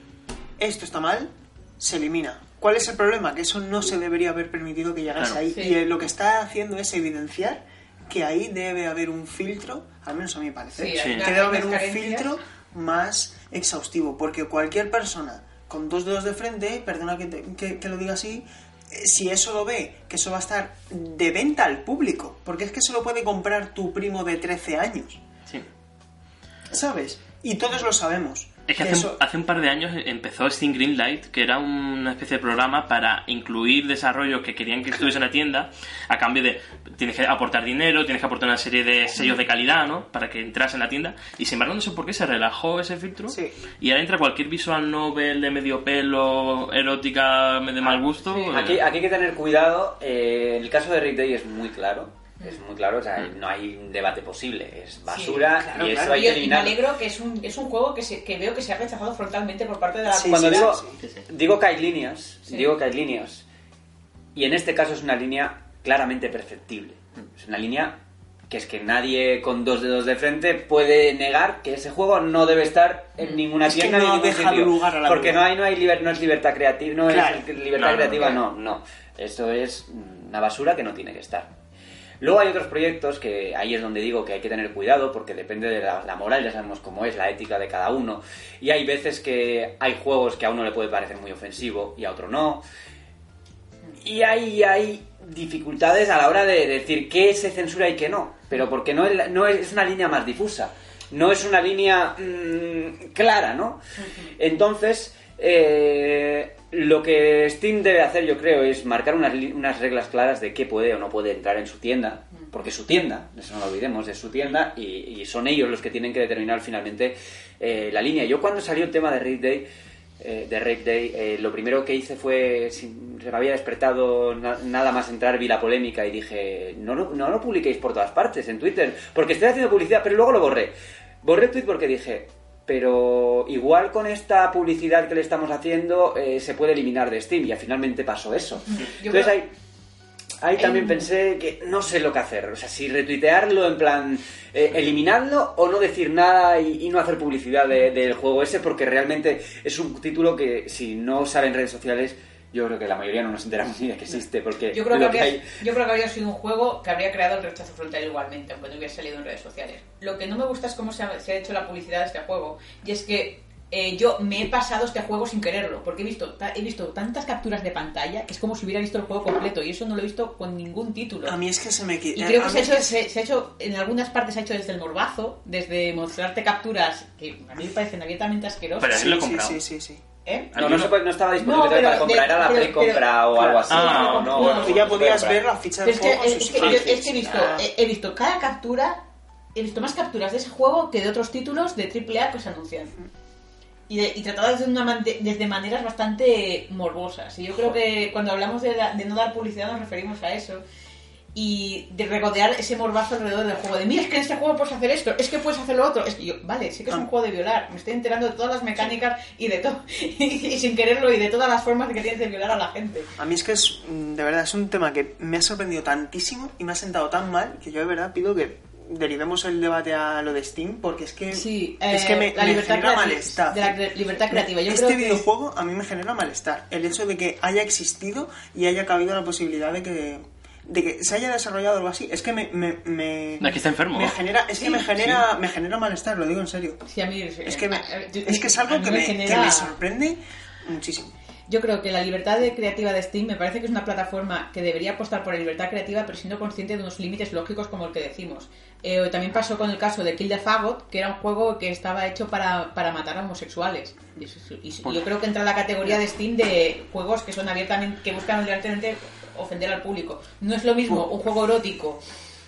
esto está mal, se elimina. ¿Cuál es el problema? Que eso no se debería haber permitido que llegase Claro. ahí. Sí. Y eh, lo que está haciendo es evidenciar que ahí debe haber un filtro, al menos a mi parecer, Sí, que debe haber un filtro más exhaustivo, porque cualquier persona con dos dedos de frente, perdona que, te- que- que lo diga así, eh, si eso lo ve, que eso va a estar de venta al público, porque es que eso lo puede comprar tu primo de 13 años, Sí. ¿sabes? Y todos lo sabemos. Es que que hace, eso- hace un par de años empezó Steam Greenlight, que era una especie de programa para incluir desarrollos que querían que estuviese en la tienda, a cambio de tienes que aportar dinero, tienes que aportar una serie de sellos de calidad, ¿no? Para que entras en la tienda. Y sin embargo, no sé por qué se relajó ese filtro. Sí. Y ahora entra cualquier visual novel de medio pelo, erótica, de mal gusto. Sí. eh, Aquí, aquí hay que tener cuidado. eh, el caso de Rick Day es muy claro. Es muy claro, o sea, Mm. no hay un debate posible. Es basura claro, y eso claro. hay Y que y me eliminar. alegro que es un, es un juego que, se- que veo que se ha rechazado frontalmente por parte de la Sí, Cuando sí, digo, sí, sí. Sí, sí. digo que hay líneas, Sí. digo que hay líneas. Y en este caso es una línea claramente perceptible. Es una línea que es que nadie con dos dedos de frente puede negar que ese juego no debe estar en ninguna Es que tienda no ni en ningún deja sitio. lugar a la porque no hay no hay liber- no es libertad creativa, no Claro. es libertad No, no, creativa, claro. no, no. Esto es una basura que no tiene que estar. Luego hay otros proyectos que ahí es donde digo que hay que tener cuidado porque depende de la, la moral, ya sabemos cómo es, la ética de cada uno. Y hay veces que hay juegos que a uno le puede parecer muy ofensivo y a otro no. Y hay, hay dificultades a la hora de decir qué se censura y qué no. Pero porque no es, no es, es una línea más difusa. No es una línea mm, clara, ¿no? Entonces, eh, lo que Steam debe hacer, yo creo, es marcar unas, unas reglas claras de qué puede o no puede entrar en su tienda. Porque es su tienda, eso no lo olvidemos, es su tienda y, y son ellos los que tienen que determinar finalmente eh, la línea. Yo cuando salió el tema de Read Day, eh, de Rape Day, eh, lo primero que hice fue, sin- se me había despertado na- nada más entrar, vi la polémica y dije, no, lo- no lo publiquéis por todas partes en Twitter, porque estoy haciendo publicidad, pero luego lo borré. Borré el tweet porque dije, pero igual con esta publicidad que le estamos haciendo eh, se puede eliminar de Steam y finalmente pasó eso. Yo Entonces ahí, ahí también En- pensé que no sé lo que hacer. O sea, si retuitearlo en plan eh, eliminarlo o no decir nada y, y no hacer publicidad de- del juego ese porque realmente es un título que si no sale en redes sociales yo creo que la mayoría no nos enteramos ni de que existe porque Yo creo, que que habría, hay... yo creo que habría sido un juego que habría creado el rechazo frontal igualmente, aunque no hubiera salido en redes sociales. Lo que no me gusta es cómo se ha, se ha hecho la publicidad de este juego. Y es que eh, yo me he pasado este juego sin quererlo, porque he visto, ta- he visto tantas capturas de pantalla que es como si hubiera visto el juego completo, y eso no lo he visto con ningún título. A mí es que se me quita. Y creo que se ha, hecho, se, se ha hecho, en algunas partes se ha hecho desde el morbazo, desde mostrarte capturas que a mí me parecen abiertamente asquerosas. Pero Sí, lo he sí, comprado. sí, sí, sí. ¿Eh? No, no, se puede- no estaba disponible pero para comprar, de- era la precompra o algo así. Ah, no, no, bueno, Tú ya podías ver la ficha del es que, juego es, que yo- es que he visto, Ah. he, he visto cada captura, he visto más capturas de ese juego que de otros títulos de AAA que se anuncian. Y, de- y tratadas de una man- de- desde maneras bastante morbosas. Y yo creo que cuando hablamos de, la- de no dar publicidad nos referimos a eso. Y de regodear ese morbazo alrededor del juego. De mira, es que en este juego puedes hacer esto, es que puedes hacer lo otro. Es que yo, vale, sí que es un Ah. juego de violar. Me estoy enterando de todas las mecánicas y de todo. (laughs) y sin quererlo, y de todas las formas que tienes de violar a la gente. A mí es que es, mm, de verdad, es un tema que me ha sorprendido tantísimo y me ha sentado tan mal que yo de verdad pido que derivemos el debate a lo de Steam porque es que, Sí, es eh, que me, la me genera malestar. de la libertad creativa. Yo este creo que- videojuego a mí me genera malestar. El hecho de que haya existido y haya cabido la posibilidad de que de que se haya desarrollado algo así es que me me, me, Aquí está enfermo. me genera es Sí, que me genera me genera malestar lo digo en serio. Sí, a mí es que me- es que es algo que me, que genera- me sorprende muchísimo Yo creo que la libertad de- creativa de Steam me parece que es una plataforma que debería apostar por la libertad creativa, pero siendo consciente de unos límites lógicos como el que decimos. Eh, también pasó con el caso de Kill the Fagot, que era un juego que estaba hecho para, para matar a homosexuales. Y, y- y yo creo que entra en la categoría de Steam de juegos que son abiertamente, que buscan abiertamente ofender al público. No es lo mismo un juego erótico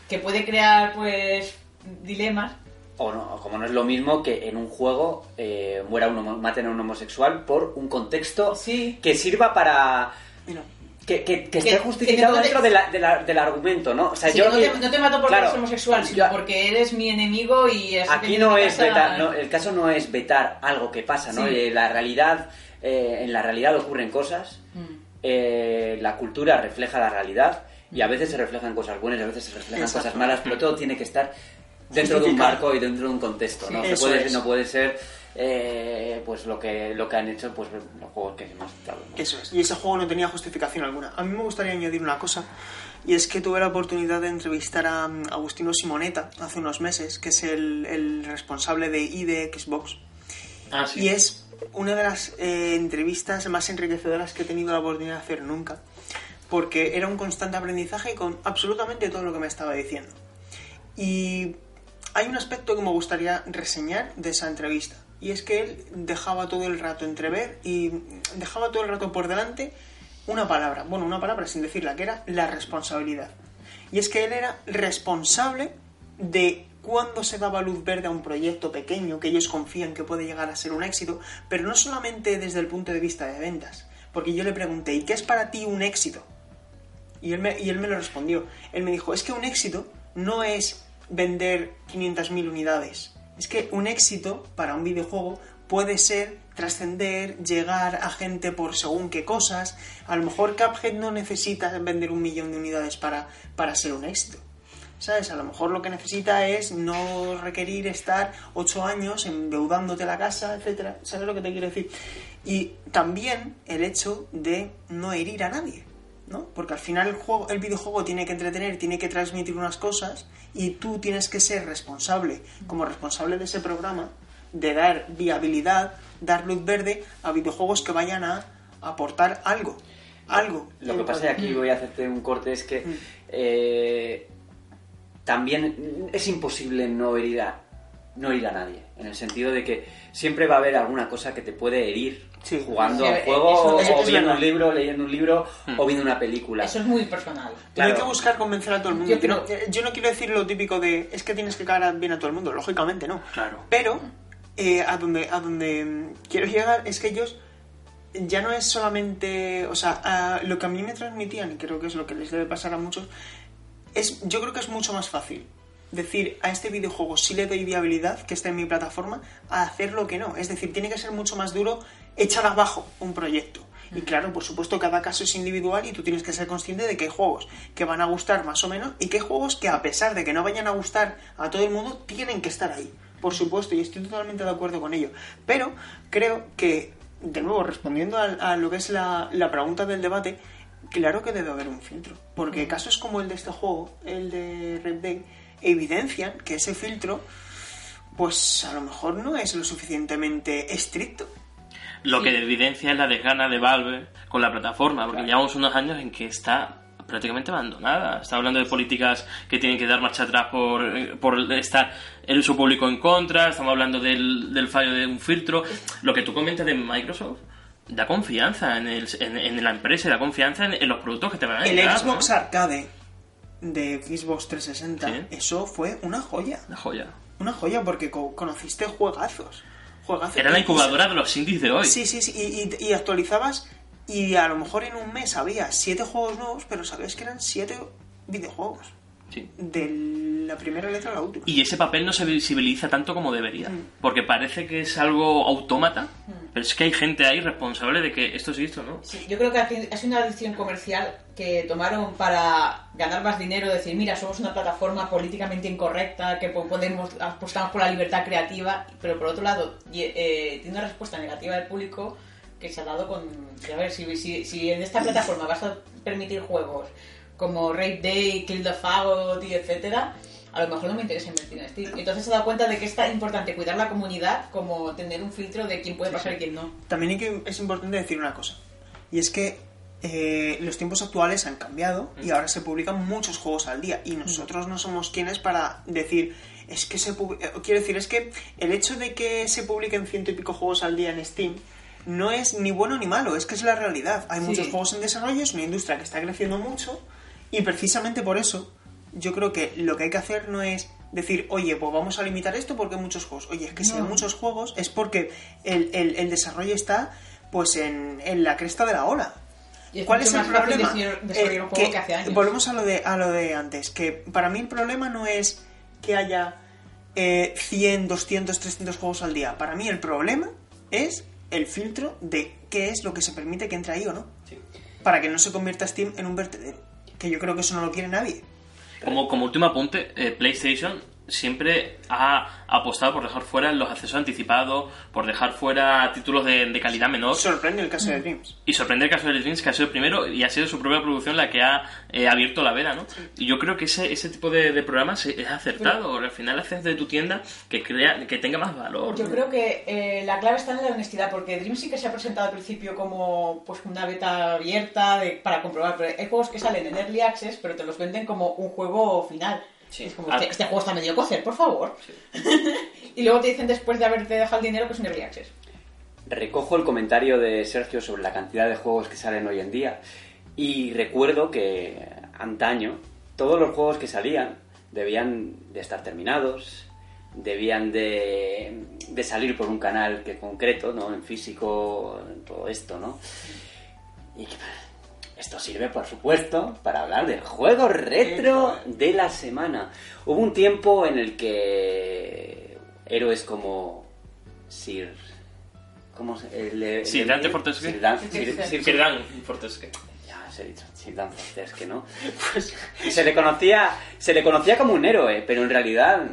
que puede crear pues dilemas O no, como no es lo mismo que en un juego eh, muera un maten a un homosexual por un contexto Sí. que sirva para... Mira, Que, que, esté que justificado no te- dentro de la- de la- del argumento, ¿no? O sea, Sí, yo no, que- te, no te mato porque claro, eres homosexual, sino yo- porque eres mi enemigo y... que Aquí no es vetar, no, el caso no es vetar algo que pasa, ¿no? Sí. Eh, la realidad, eh, en la realidad ocurren cosas, Mm. eh, la cultura refleja la realidad y a veces se reflejan cosas buenas y a veces se reflejan Exacto. cosas malas, pero todo tiene que estar dentro de un marco y dentro de un contexto, ¿no? Sí, Se puede. No puede ser eh, pues lo que lo que han hecho pues los juegos que hemos citado, ¿no? Eso es. Y ese juego no tenía justificación alguna. A mí me gustaría añadir una cosa, y es que tuve la oportunidad de entrevistar a mm, Agustino Simoneta hace unos meses, que es el, el responsable de ID Xbox. Ah, sí. Y es una de las eh, entrevistas más enriquecedoras que he tenido la oportunidad de hacer nunca, porque era un constante aprendizaje con absolutamente todo lo que me estaba diciendo. Y hay un aspecto que me gustaría reseñar de esa entrevista, y es que él dejaba todo el rato entrever y dejaba todo el rato por delante una palabra, bueno, una palabra sin decirla, que era la responsabilidad. Y es que él era responsable de cuándo se daba luz verde a un proyecto pequeño que ellos confían que puede llegar a ser un éxito, pero no solamente desde el punto de vista de ventas. Porque yo le pregunté, ¿y qué es para ti un éxito? Y él me, y él me lo respondió. Él me dijo, es que un éxito no es vender 500.000 unidades. Es que un éxito para un videojuego puede ser trascender, llegar a gente por según qué cosas. A lo mejor Cuphead no necesita vender un millón de unidades para, para ser un éxito. ¿Sabes? A lo mejor lo que necesita es no requerir estar ocho años endeudándote la casa, etcétera. ¿Sabes lo que te quiero decir? Y también el hecho de no herir a nadie. ¿No? Porque al final el, juego, el videojuego tiene que entretener, tiene que transmitir unas cosas y tú tienes que ser responsable, como responsable de ese programa, de dar viabilidad, dar luz verde a videojuegos que vayan a aportar algo. Algo. Lo que pasa y aquí voy a hacerte un corte es que eh, también es imposible no herir a no herir a nadie, en el sentido de que siempre va a haber alguna cosa que te puede herir Sí. jugando Sí, a un eh, juego eso- o eso viendo verdad. un libro, leyendo un libro o viendo una película. Eso es muy personal. No Claro. hay que buscar convencer a todo el mundo. Yo eh, yo no quiero decir lo típico de es que tienes que caer bien a todo el mundo, lógicamente no. Claro. Pero eh, a donde a donde mm, quiero llegar es que ellos ya no es solamente, o sea, a- lo que a mí me transmitían, y creo que es lo que les debe pasar a muchos, es, yo creo que es mucho más fácil decir a este videojuego sí le doy viabilidad, que está en mi plataforma, a hacer lo que no. Es decir, tiene que ser mucho más duro echar abajo un proyecto. Y claro, por supuesto, cada caso es individual y tú tienes que ser consciente de que hay juegos que van a gustar más o menos y que hay juegos que a pesar de que no vayan a gustar a todo el mundo, tienen que estar ahí. Por supuesto, y estoy totalmente de acuerdo con ello. Pero creo que, de nuevo, respondiendo a, a lo que es la, la pregunta del debate, claro que debe haber un filtro. Porque casos como el de este juego, el de Red Dead, evidencian que ese filtro, pues a lo mejor no es lo suficientemente estricto. Lo que evidencia es la desgana de Valve con la plataforma, porque llevamos unos años en que está prácticamente abandonada. Está hablando de políticas que tienen que dar marcha atrás por, eh, por estar el, su público en contra, estamos hablando del, del fallo de un filtro. Lo que tú comentas de Microsoft da confianza en, el, en, en la empresa, y da confianza en, en los productos que te van a El llegar. Xbox ¿no? Arcade de Xbox 360, Sí. eso fue una joya. Una joya. Una joya porque co- conociste juegazos. juegazos. Era la incubadora de los indies de hoy. Sí, sí, sí. Y, y- y actualizabas y a lo mejor en un mes había siete juegos nuevos, pero sabías que eran siete videojuegos. Sí. De la primera letra a la última. Y ese papel no se visibiliza tanto como debería. Mm. Porque parece que es algo autómata, pero es que hay gente ahí responsable de que esto sí, esto no. Sí, yo creo que ha sido- ha sido una decisión comercial que tomaron para ganar más dinero, decir, mira, somos una plataforma políticamente incorrecta, que po- podemos apostamos por la libertad creativa, pero por otro lado, eh, tiene una respuesta negativa del público que se ha dado con, a ver, si, si, si en esta plataforma vas a permitir juegos como Rape Day, Kill the Fagot y etcétera, a lo mejor no me interesa invertir en Steam. Entonces se dado cuenta de que es tan importante cuidar la comunidad como tener un filtro de quién puede pasar y quién no. También hay que- es importante decir una cosa. Y es que eh, los tiempos actuales han cambiado y ahora se publican muchos juegos al día. Y nosotros no somos quienes para decir, es que se eh, Quiero decir, es que el hecho de que se publiquen ciento y pico juegos al día en Steam no es ni bueno ni malo, es que es la realidad. Hay Sí. muchos juegos en desarrollo, es una industria que está creciendo mucho y precisamente por eso yo creo que lo que hay que hacer no es decir, oye, pues vamos a limitar esto porque hay muchos juegos. Oye, es que si hay No. muchos juegos es porque el, el- el desarrollo está pues en, en la cresta de la ola. Y ¿Cuál es el problema? Eh, un juego que- que hace años. Volvemos a lo, de, a lo de antes, que para mí el problema no es que haya eh, 100, 200, 300 juegos al día. Para mí el problema es el filtro de qué es lo que se permite que entre ahí o no. Para que no se convierta Steam en un vertedero. Que yo creo que eso no lo quiere nadie. Como, como último apunte, eh, PlayStation siempre ha apostado por dejar fuera los accesos anticipados, por dejar fuera títulos de, de calidad menor. Sorprende el caso de Dreams. Y sorprende el caso de Dreams, que ha sido el primero y ha sido su propia producción la que ha eh, abierto la veda, ¿no? Y yo creo que ese, ese tipo de, de programas es acertado. Al final haces de tu tienda que crea que tenga más valor. Yo creo que eh, la clave está en la honestidad, porque Dream sí que se ha presentado al principio como pues una beta abierta de- para comprobar, pero hay juegos que salen en Early Access, pero te los venden como un juego final. Sí. Es como, Ah. este, este juego está medio cocer, por favor. (laughs) y luego te dicen después de haberte dejado el dinero que es un Early Access. Recojo el comentario de Sergio sobre la cantidad de juegos que salen hoy en día y recuerdo que antaño todos los juegos que salían debían de estar terminados, debían de, de salir por un canal que concreto, ¿no? En físico, en todo esto, ¿no? Y esto sirve, por supuesto, para hablar del juego retro de la semana. Hubo un tiempo en el que héroes como Sir... ¿Cómo se el, de- el Sir de- Dante Fortescue. Sir Dan- Sir- Sir- Sir- Sir- Que dan Fortesque. ya os he dicho, Sir Dan Fortesque, ¿no? (laughs) Pues se le conocía, se le conocía como un héroe, pero en realidad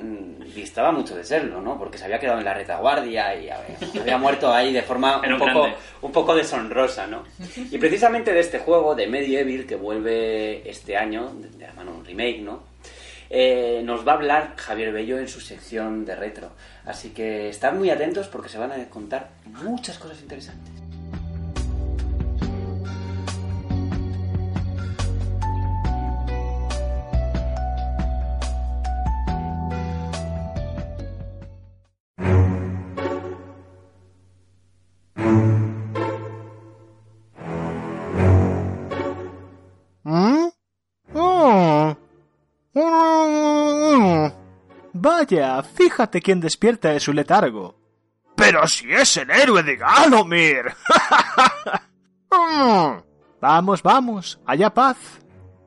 distaba mucho de serlo, ¿no? Porque se había quedado en la retaguardia y había, había muerto ahí de forma un un poco, grande. un poco deshonrosa, ¿no? Y precisamente de este juego, de Medieval, que vuelve este año, de, de la mano un remake, ¿no? Eh, nos va a hablar Javier Bello en su sección de retro. Así que estad muy atentos porque se van a contar muchas cosas interesantes. Vaya, fíjate quién despierta de su letargo. Pero si es el héroe de Galomir. (laughs) Mm. Vamos, vamos, haya paz.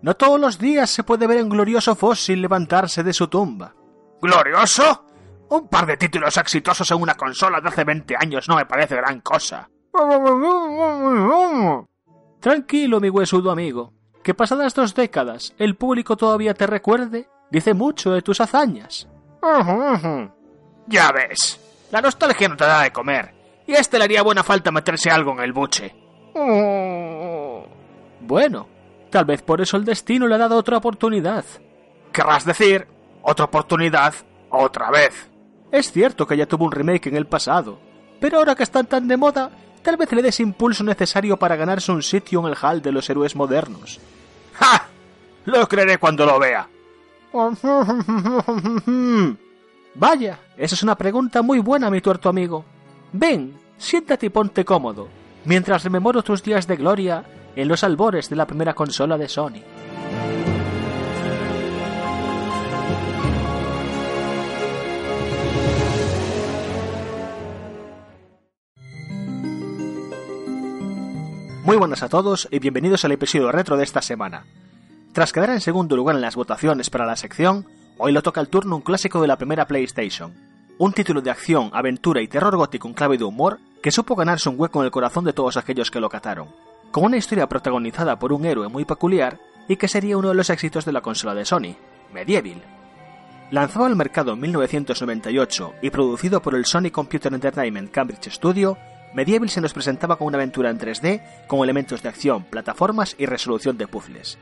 No todos los días se puede ver un glorioso fósil levantarse de su tumba. ¿Glorioso? Un par de títulos exitosos en una consola de hace 20 años no me parece gran cosa. Tranquilo, mi huesudo amigo, que pasadas dos décadas el público todavía te recuerde, dice mucho de tus hazañas. Ya ves, la nostalgia no te da de comer, y a este le haría buena falta meterse algo en el buche. Bueno, tal vez por eso el destino le ha dado otra oportunidad. Querrás decir, otra oportunidad, otra vez. Es cierto que ya tuvo un remake en el pasado, pero ahora que están tan de moda, tal vez le des impulso necesario para ganarse un sitio en el hall de los héroes modernos. ¡Ja! Lo creeré cuando lo vea. (laughs) Vaya, esa es una pregunta muy buena, mi tuerto amigo. Ven, siéntate y ponte cómodo, mientras rememoro tus días de gloria en los albores de la primera consola de Sony. Muy buenas a todos y bienvenidos al episodio retro de esta semana. Tras quedar en segundo lugar en las votaciones para la sección, hoy lo toca el turno un clásico de la primera PlayStation. Un título de acción, aventura y terror gótico en clave de humor que supo ganarse un hueco en el corazón de todos aquellos que lo cataron. Con una historia protagonizada por un héroe muy peculiar y que sería uno de los éxitos de la consola de Sony, Medieval. Lanzado al mercado en 1998 y producido por el Sony Computer Entertainment Cambridge Studio, Medieval se nos presentaba como una aventura en 3D con elementos de acción, plataformas y resolución de puzzles.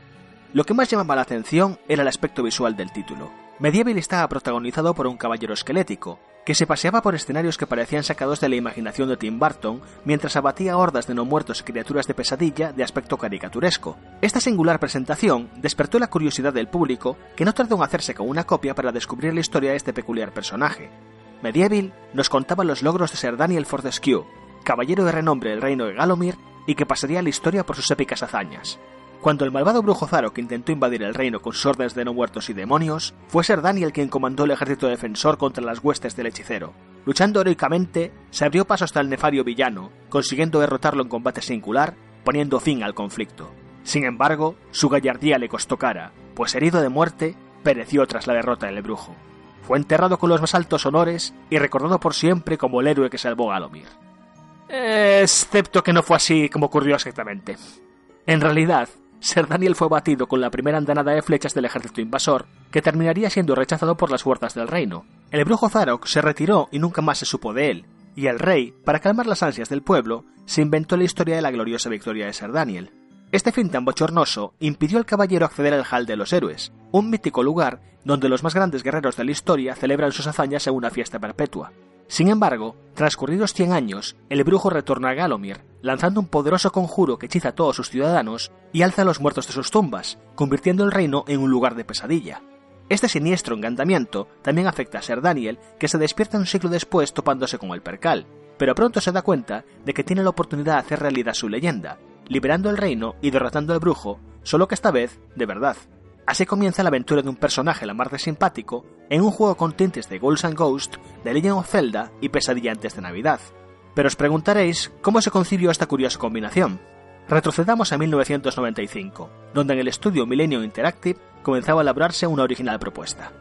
Lo que más llamaba la atención era el aspecto visual del título. Medieval estaba protagonizado por un caballero esquelético, que se paseaba por escenarios que parecían sacados de la imaginación de Tim Burton mientras abatía hordas de no muertos y criaturas de pesadilla de aspecto caricaturesco. Esta singular presentación despertó la curiosidad del público, que no tardó en hacerse con una copia para descubrir la historia de este peculiar personaje. Medieval nos contaba los logros de Sir Daniel Fortescue, caballero de renombre del reino de Galomir y que pasaría a la historia por sus épicas hazañas. Cuando el malvado brujo Zaro que intentó invadir el reino con sus órdenes de no muertos y demonios, fue Ser Daniel quien comandó el ejército defensor contra las huestes del hechicero. Luchando heroicamente, se abrió paso hasta el nefario villano, consiguiendo derrotarlo en combate singular, poniendo fin al conflicto. Sin embargo, su gallardía le costó cara, pues herido de muerte, pereció tras la derrota del brujo. Fue enterrado con los más altos honores y recordado por siempre como el héroe que salvó Galomir. Excepto que no fue así como ocurrió exactamente. En realidad, Ser Daniel fue batido con la primera andanada de flechas del ejército invasor, que terminaría siendo rechazado por las fuerzas del reino. El brujo Zarok se retiró y nunca más se supo de él, y el rey, para calmar las ansias del pueblo, se inventó la historia de la gloriosa victoria de Ser Daniel. Este fin tan bochornoso impidió al caballero acceder al Hall de los Héroes, un mítico lugar donde los más grandes guerreros de la historia celebran sus hazañas en una fiesta perpetua. Sin embargo, transcurridos 100 años, el brujo retorna a Galomir, lanzando un poderoso conjuro que hechiza a todos sus ciudadanos y alza a los muertos de sus tumbas, convirtiendo el reino en un lugar de pesadilla. Este siniestro encantamiento también afecta a Ser Daniel, que se despierta un siglo después topándose con el percal, pero pronto se da cuenta de que tiene la oportunidad de hacer realidad su leyenda, liberando el reino y derrotando al brujo, solo que esta vez de verdad. Así comienza la aventura de un personaje la mar de simpático en un juego con tintes de Ghouls and Ghosts, de Legend of Zelda y Pesadilla antes de Navidad. Pero os preguntaréis cómo se concibió esta curiosa combinación. Retrocedamos a 1995, donde en el estudio Millennium Interactive comenzaba a elaborarse una original propuesta.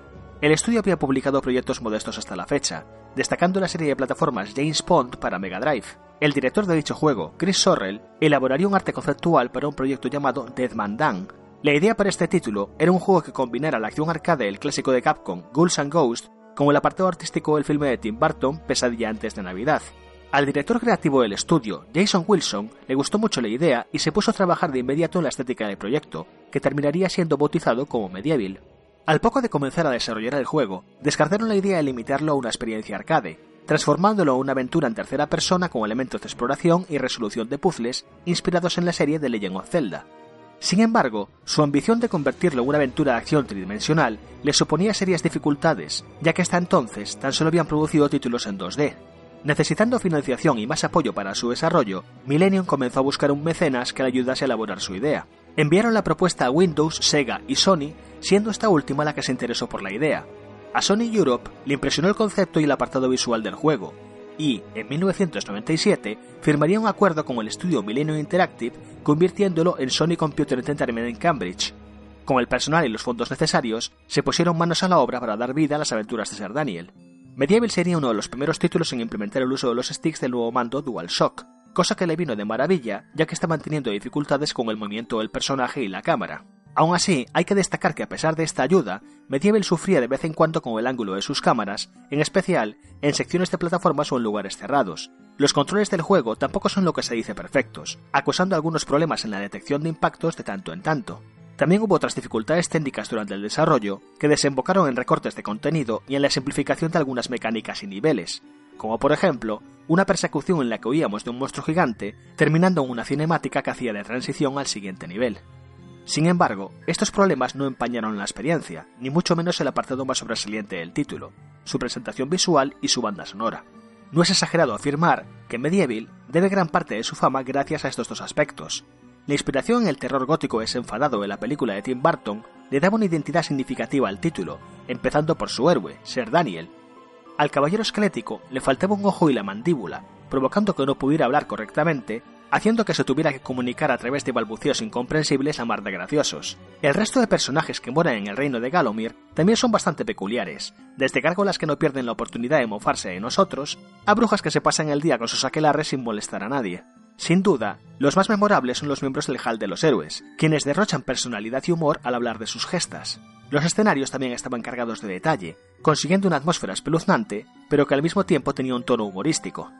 El estudio había publicado proyectos modestos hasta la fecha, destacando la serie de plataformas James Pond para Mega Drive. El director de dicho juego, Chris Sorrell, elaboraría un arte conceptual para un proyecto llamado Deadman Dan, la idea para este título era un juego que combinara la acción arcade del clásico de Capcom, Ghouls and Ghosts, con el apartado artístico del filme de Tim Burton, Pesadilla antes de Navidad. Al director creativo del estudio, Jason Wilson, le gustó mucho la idea y se puso a trabajar de inmediato en la estética del proyecto, que terminaría siendo bautizado como Medieval. Al poco de comenzar a desarrollar el juego, descartaron la idea de limitarlo a una experiencia arcade, transformándolo en una aventura en tercera persona con elementos de exploración y resolución de puzzles inspirados en la serie de Legend of Zelda. Sin embargo, su ambición de convertirlo en una aventura de acción tridimensional le suponía serias dificultades, ya que hasta entonces tan solo habían producido títulos en 2D. Necesitando financiación y más apoyo para su desarrollo, Millennium comenzó a buscar un mecenas que le ayudase a elaborar su idea. Enviaron la propuesta a Windows, Sega y Sony, siendo esta última la que se interesó por la idea. A Sony Europe le impresionó el concepto y el apartado visual del juego, y, en 1997, firmaría un acuerdo con el estudio Millennium Interactive, convirtiéndolo en Sony Computer Entertainment en Cambridge. Con el personal y los fondos necesarios, se pusieron manos a la obra para dar vida a las aventuras de Sir Daniel. Medieval sería uno de los primeros títulos en implementar el uso de los sticks del nuevo mando DualShock, cosa que le vino de maravilla ya que estaban teniendo dificultades con el movimiento del personaje y la cámara. Aún así, hay que destacar que a pesar de esta ayuda, Medieval sufría de vez en cuando con el ángulo de sus cámaras, en especial en secciones de plataformas o en lugares cerrados. Los controles del juego tampoco son lo que se dice perfectos, acusando algunos problemas en la detección de impactos de tanto en tanto. También hubo otras dificultades técnicas durante el desarrollo que desembocaron en recortes de contenido y en la simplificación de algunas mecánicas y niveles, como por ejemplo una persecución en la que huíamos de un monstruo gigante, terminando en una cinemática que hacía de transición al siguiente nivel. Sin embargo, estos problemas no empañaron la experiencia, ni mucho menos el apartado más sobresaliente del título, su presentación visual y su banda sonora. No es exagerado afirmar que Medieval debe gran parte de su fama gracias a estos dos aspectos. La inspiración en el terror gótico desenfadado de la película de Tim Burton le daba una identidad significativa al título, empezando por su héroe, Ser Daniel. Al caballero esquelético le faltaba un ojo y la mandíbula, provocando que no pudiera hablar correctamente haciendo que se tuviera que comunicar a través de balbuceos incomprensibles a mar de graciosos. El resto de personajes que moran en el reino de Galomir también son bastante peculiares, desde gárgolas que no pierden la oportunidad de mofarse de nosotros, a brujas que se pasan el día con sus aquelarres sin molestar a nadie. Sin duda, los más memorables son los miembros del Hall de los Héroes, quienes derrochan personalidad y humor al hablar de sus gestas. Los escenarios también estaban cargados de detalle, consiguiendo una atmósfera espeluznante, pero que al mismo tiempo tenía un tono humorístico.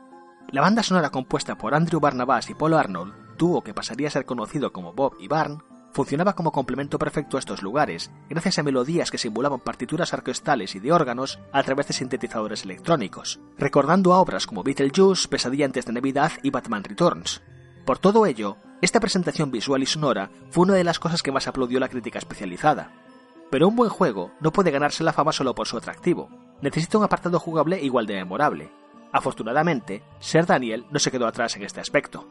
La banda sonora compuesta por Andrew Barnabas y Paul Arnold, dúo que pasaría a ser conocido como Bob y Barn, funcionaba como complemento perfecto a estos lugares, gracias a melodías que simulaban partituras orquestales y de órganos a través de sintetizadores electrónicos, recordando a obras como Beetlejuice, Pesadilla antes de Navidad y Batman Returns. Por todo ello, esta presentación visual y sonora fue una de las cosas que más aplaudió la crítica especializada. Pero un buen juego no puede ganarse la fama solo por su atractivo, necesita un apartado jugable igual de memorable, Afortunadamente, Ser Daniel no se quedó atrás en este aspecto.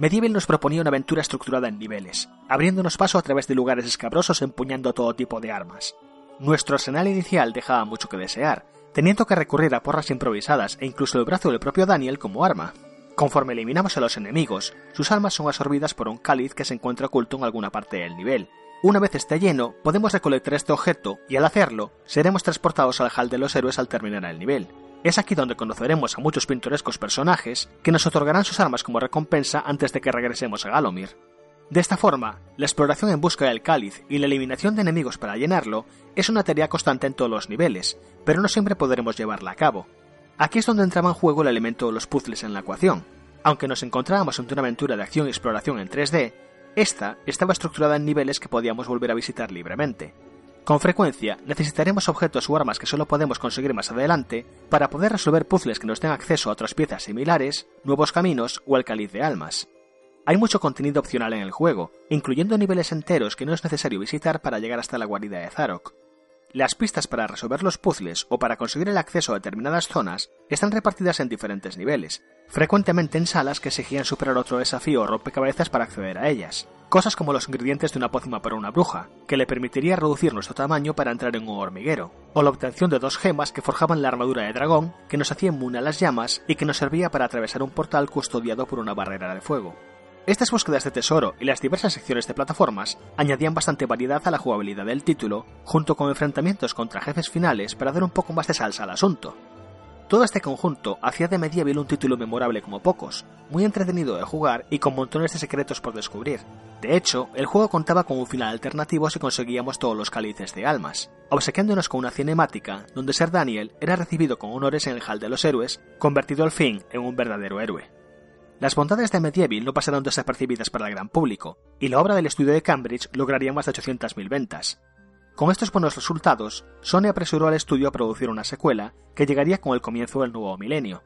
Medieval nos proponía una aventura estructurada en niveles, abriéndonos paso a través de lugares escabrosos empuñando todo tipo de armas. Nuestro arsenal inicial dejaba mucho que desear, teniendo que recurrir a porras improvisadas e incluso el brazo del propio Daniel como arma. Conforme eliminamos a los enemigos, sus almas son absorbidas por un cáliz que se encuentra oculto en alguna parte del nivel. Una vez esté lleno, podemos recolectar este objeto y al hacerlo, seremos transportados al hall de los héroes al terminar el nivel. Es aquí donde conoceremos a muchos pintorescos personajes que nos otorgarán sus armas como recompensa antes de que regresemos a Galomir. De esta forma, la exploración en busca del cáliz y la eliminación de enemigos para llenarlo es una tarea constante en todos los niveles, pero no siempre podremos llevarla a cabo. Aquí es donde entraba en juego el elemento de los puzzles en la ecuación. Aunque nos encontrábamos ante una aventura de acción y exploración en 3D, esta estaba estructurada en niveles que podíamos volver a visitar libremente. Con frecuencia necesitaremos objetos o armas que solo podemos conseguir más adelante para poder resolver puzzles que nos den acceso a otras piezas similares, nuevos caminos o al cáliz de almas. Hay mucho contenido opcional en el juego, incluyendo niveles enteros que no es necesario visitar para llegar hasta la guarida de Zarok. Las pistas para resolver los puzzles o para conseguir el acceso a determinadas zonas están repartidas en diferentes niveles, frecuentemente en salas que exigían superar otro desafío o rompecabezas para acceder a ellas. Cosas como los ingredientes de una pócima para una bruja, que le permitiría reducir nuestro tamaño para entrar en un hormiguero, o la obtención de dos gemas que forjaban la armadura de dragón, que nos hacía inmune a las llamas y que nos servía para atravesar un portal custodiado por una barrera de fuego. Estas búsquedas de tesoro y las diversas secciones de plataformas añadían bastante variedad a la jugabilidad del título, junto con enfrentamientos contra jefes finales para dar un poco más de salsa al asunto. Todo este conjunto hacía de Medieval un título memorable como pocos, muy entretenido de jugar y con montones de secretos por descubrir. De hecho, el juego contaba con un final alternativo si conseguíamos todos los cálices de almas, obsequiándonos con una cinemática donde Ser Daniel era recibido con honores en el Hall de los Héroes, convertido al fin en un verdadero héroe. Las bondades de Medieval no pasaron desapercibidas para el gran público, y la obra del estudio de Cambridge lograría más de 800.000 ventas, con estos buenos resultados, Sony apresuró al estudio a producir una secuela que llegaría con el comienzo del nuevo milenio.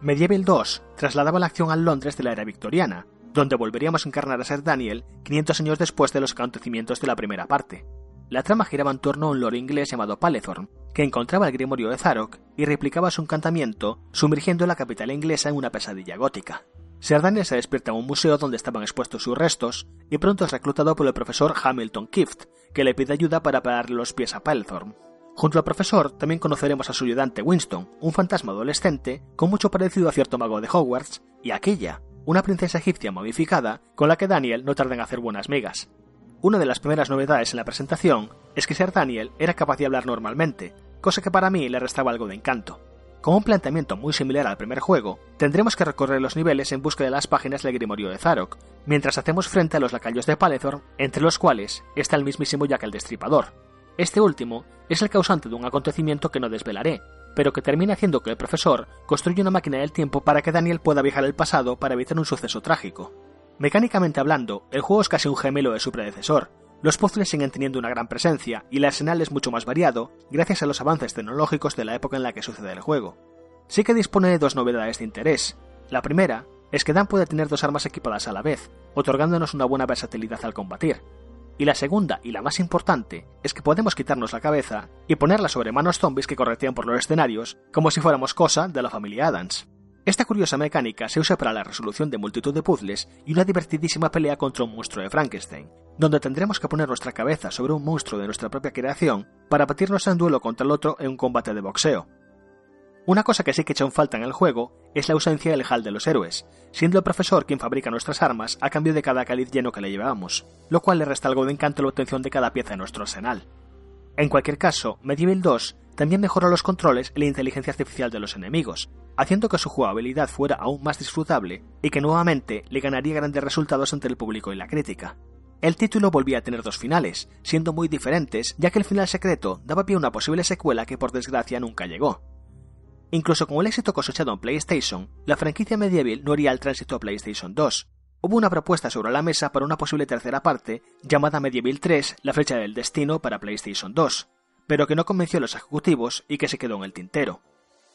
Medieval 2 trasladaba la acción al Londres de la era victoriana, donde volveríamos a encarnar a ser Daniel 500 años después de los acontecimientos de la primera parte. La trama giraba en torno a un lord inglés llamado Palethorn, que encontraba el grimorio de Zarok y replicaba su encantamiento, sumergiendo la capital inglesa en una pesadilla gótica. Daniel se despierta en un museo donde estaban expuestos sus restos y pronto es reclutado por el profesor Hamilton Kift, que le pide ayuda para pararle los pies a Palethorn. Junto al profesor también conoceremos a su ayudante Winston, un fantasma adolescente con mucho parecido a cierto mago de Hogwarts, y aquella, una princesa egipcia modificada con la que Daniel no tarda en hacer buenas migas. Una de las primeras novedades en la presentación es que ser Daniel era capaz de hablar normalmente, cosa que para mí le restaba algo de encanto. Con un planteamiento muy similar al primer juego, tendremos que recorrer los niveles en busca de las páginas del Grimorio de Zarok, mientras hacemos frente a los lacayos de Palethorn, entre los cuales está el mismísimo Jack el Destripador. Este último es el causante de un acontecimiento que no desvelaré, pero que termina haciendo que el profesor construya una máquina del tiempo para que Daniel pueda viajar al pasado para evitar un suceso trágico. Mecánicamente hablando, el juego es casi un gemelo de su predecesor, los puzzles siguen teniendo una gran presencia y el arsenal es mucho más variado gracias a los avances tecnológicos de la época en la que sucede el juego. Sí que dispone de dos novedades de interés. La primera es que Dan puede tener dos armas equipadas a la vez, otorgándonos una buena versatilidad al combatir. Y la segunda, y la más importante, es que podemos quitarnos la cabeza y ponerla sobre manos zombies que corretean por los escenarios, como si fuéramos cosa de la familia Adams. Esta curiosa mecánica se usa para la resolución de multitud de puzzles y una divertidísima pelea contra un monstruo de Frankenstein, donde tendremos que poner nuestra cabeza sobre un monstruo de nuestra propia creación para batirnos en duelo contra el otro en un combate de boxeo. Una cosa que sí que echa un falta en el juego es la ausencia del hall de los héroes, siendo el profesor quien fabrica nuestras armas a cambio de cada cáliz lleno que le llevamos, lo cual le resta algo de encanto la obtención de cada pieza de nuestro arsenal. En cualquier caso, Medieval 2 también mejora los controles y la inteligencia artificial de los enemigos, haciendo que su jugabilidad fuera aún más disfrutable y que nuevamente le ganaría grandes resultados entre el público y la crítica. El título volvía a tener dos finales, siendo muy diferentes, ya que el final secreto daba pie a una posible secuela que por desgracia nunca llegó. Incluso con el éxito cosechado en PlayStation, la franquicia Medieval no haría el tránsito a PlayStation 2. Hubo una propuesta sobre la mesa para una posible tercera parte, llamada Medieval 3, la flecha del destino para PlayStation 2, pero que no convenció a los ejecutivos y que se quedó en el tintero.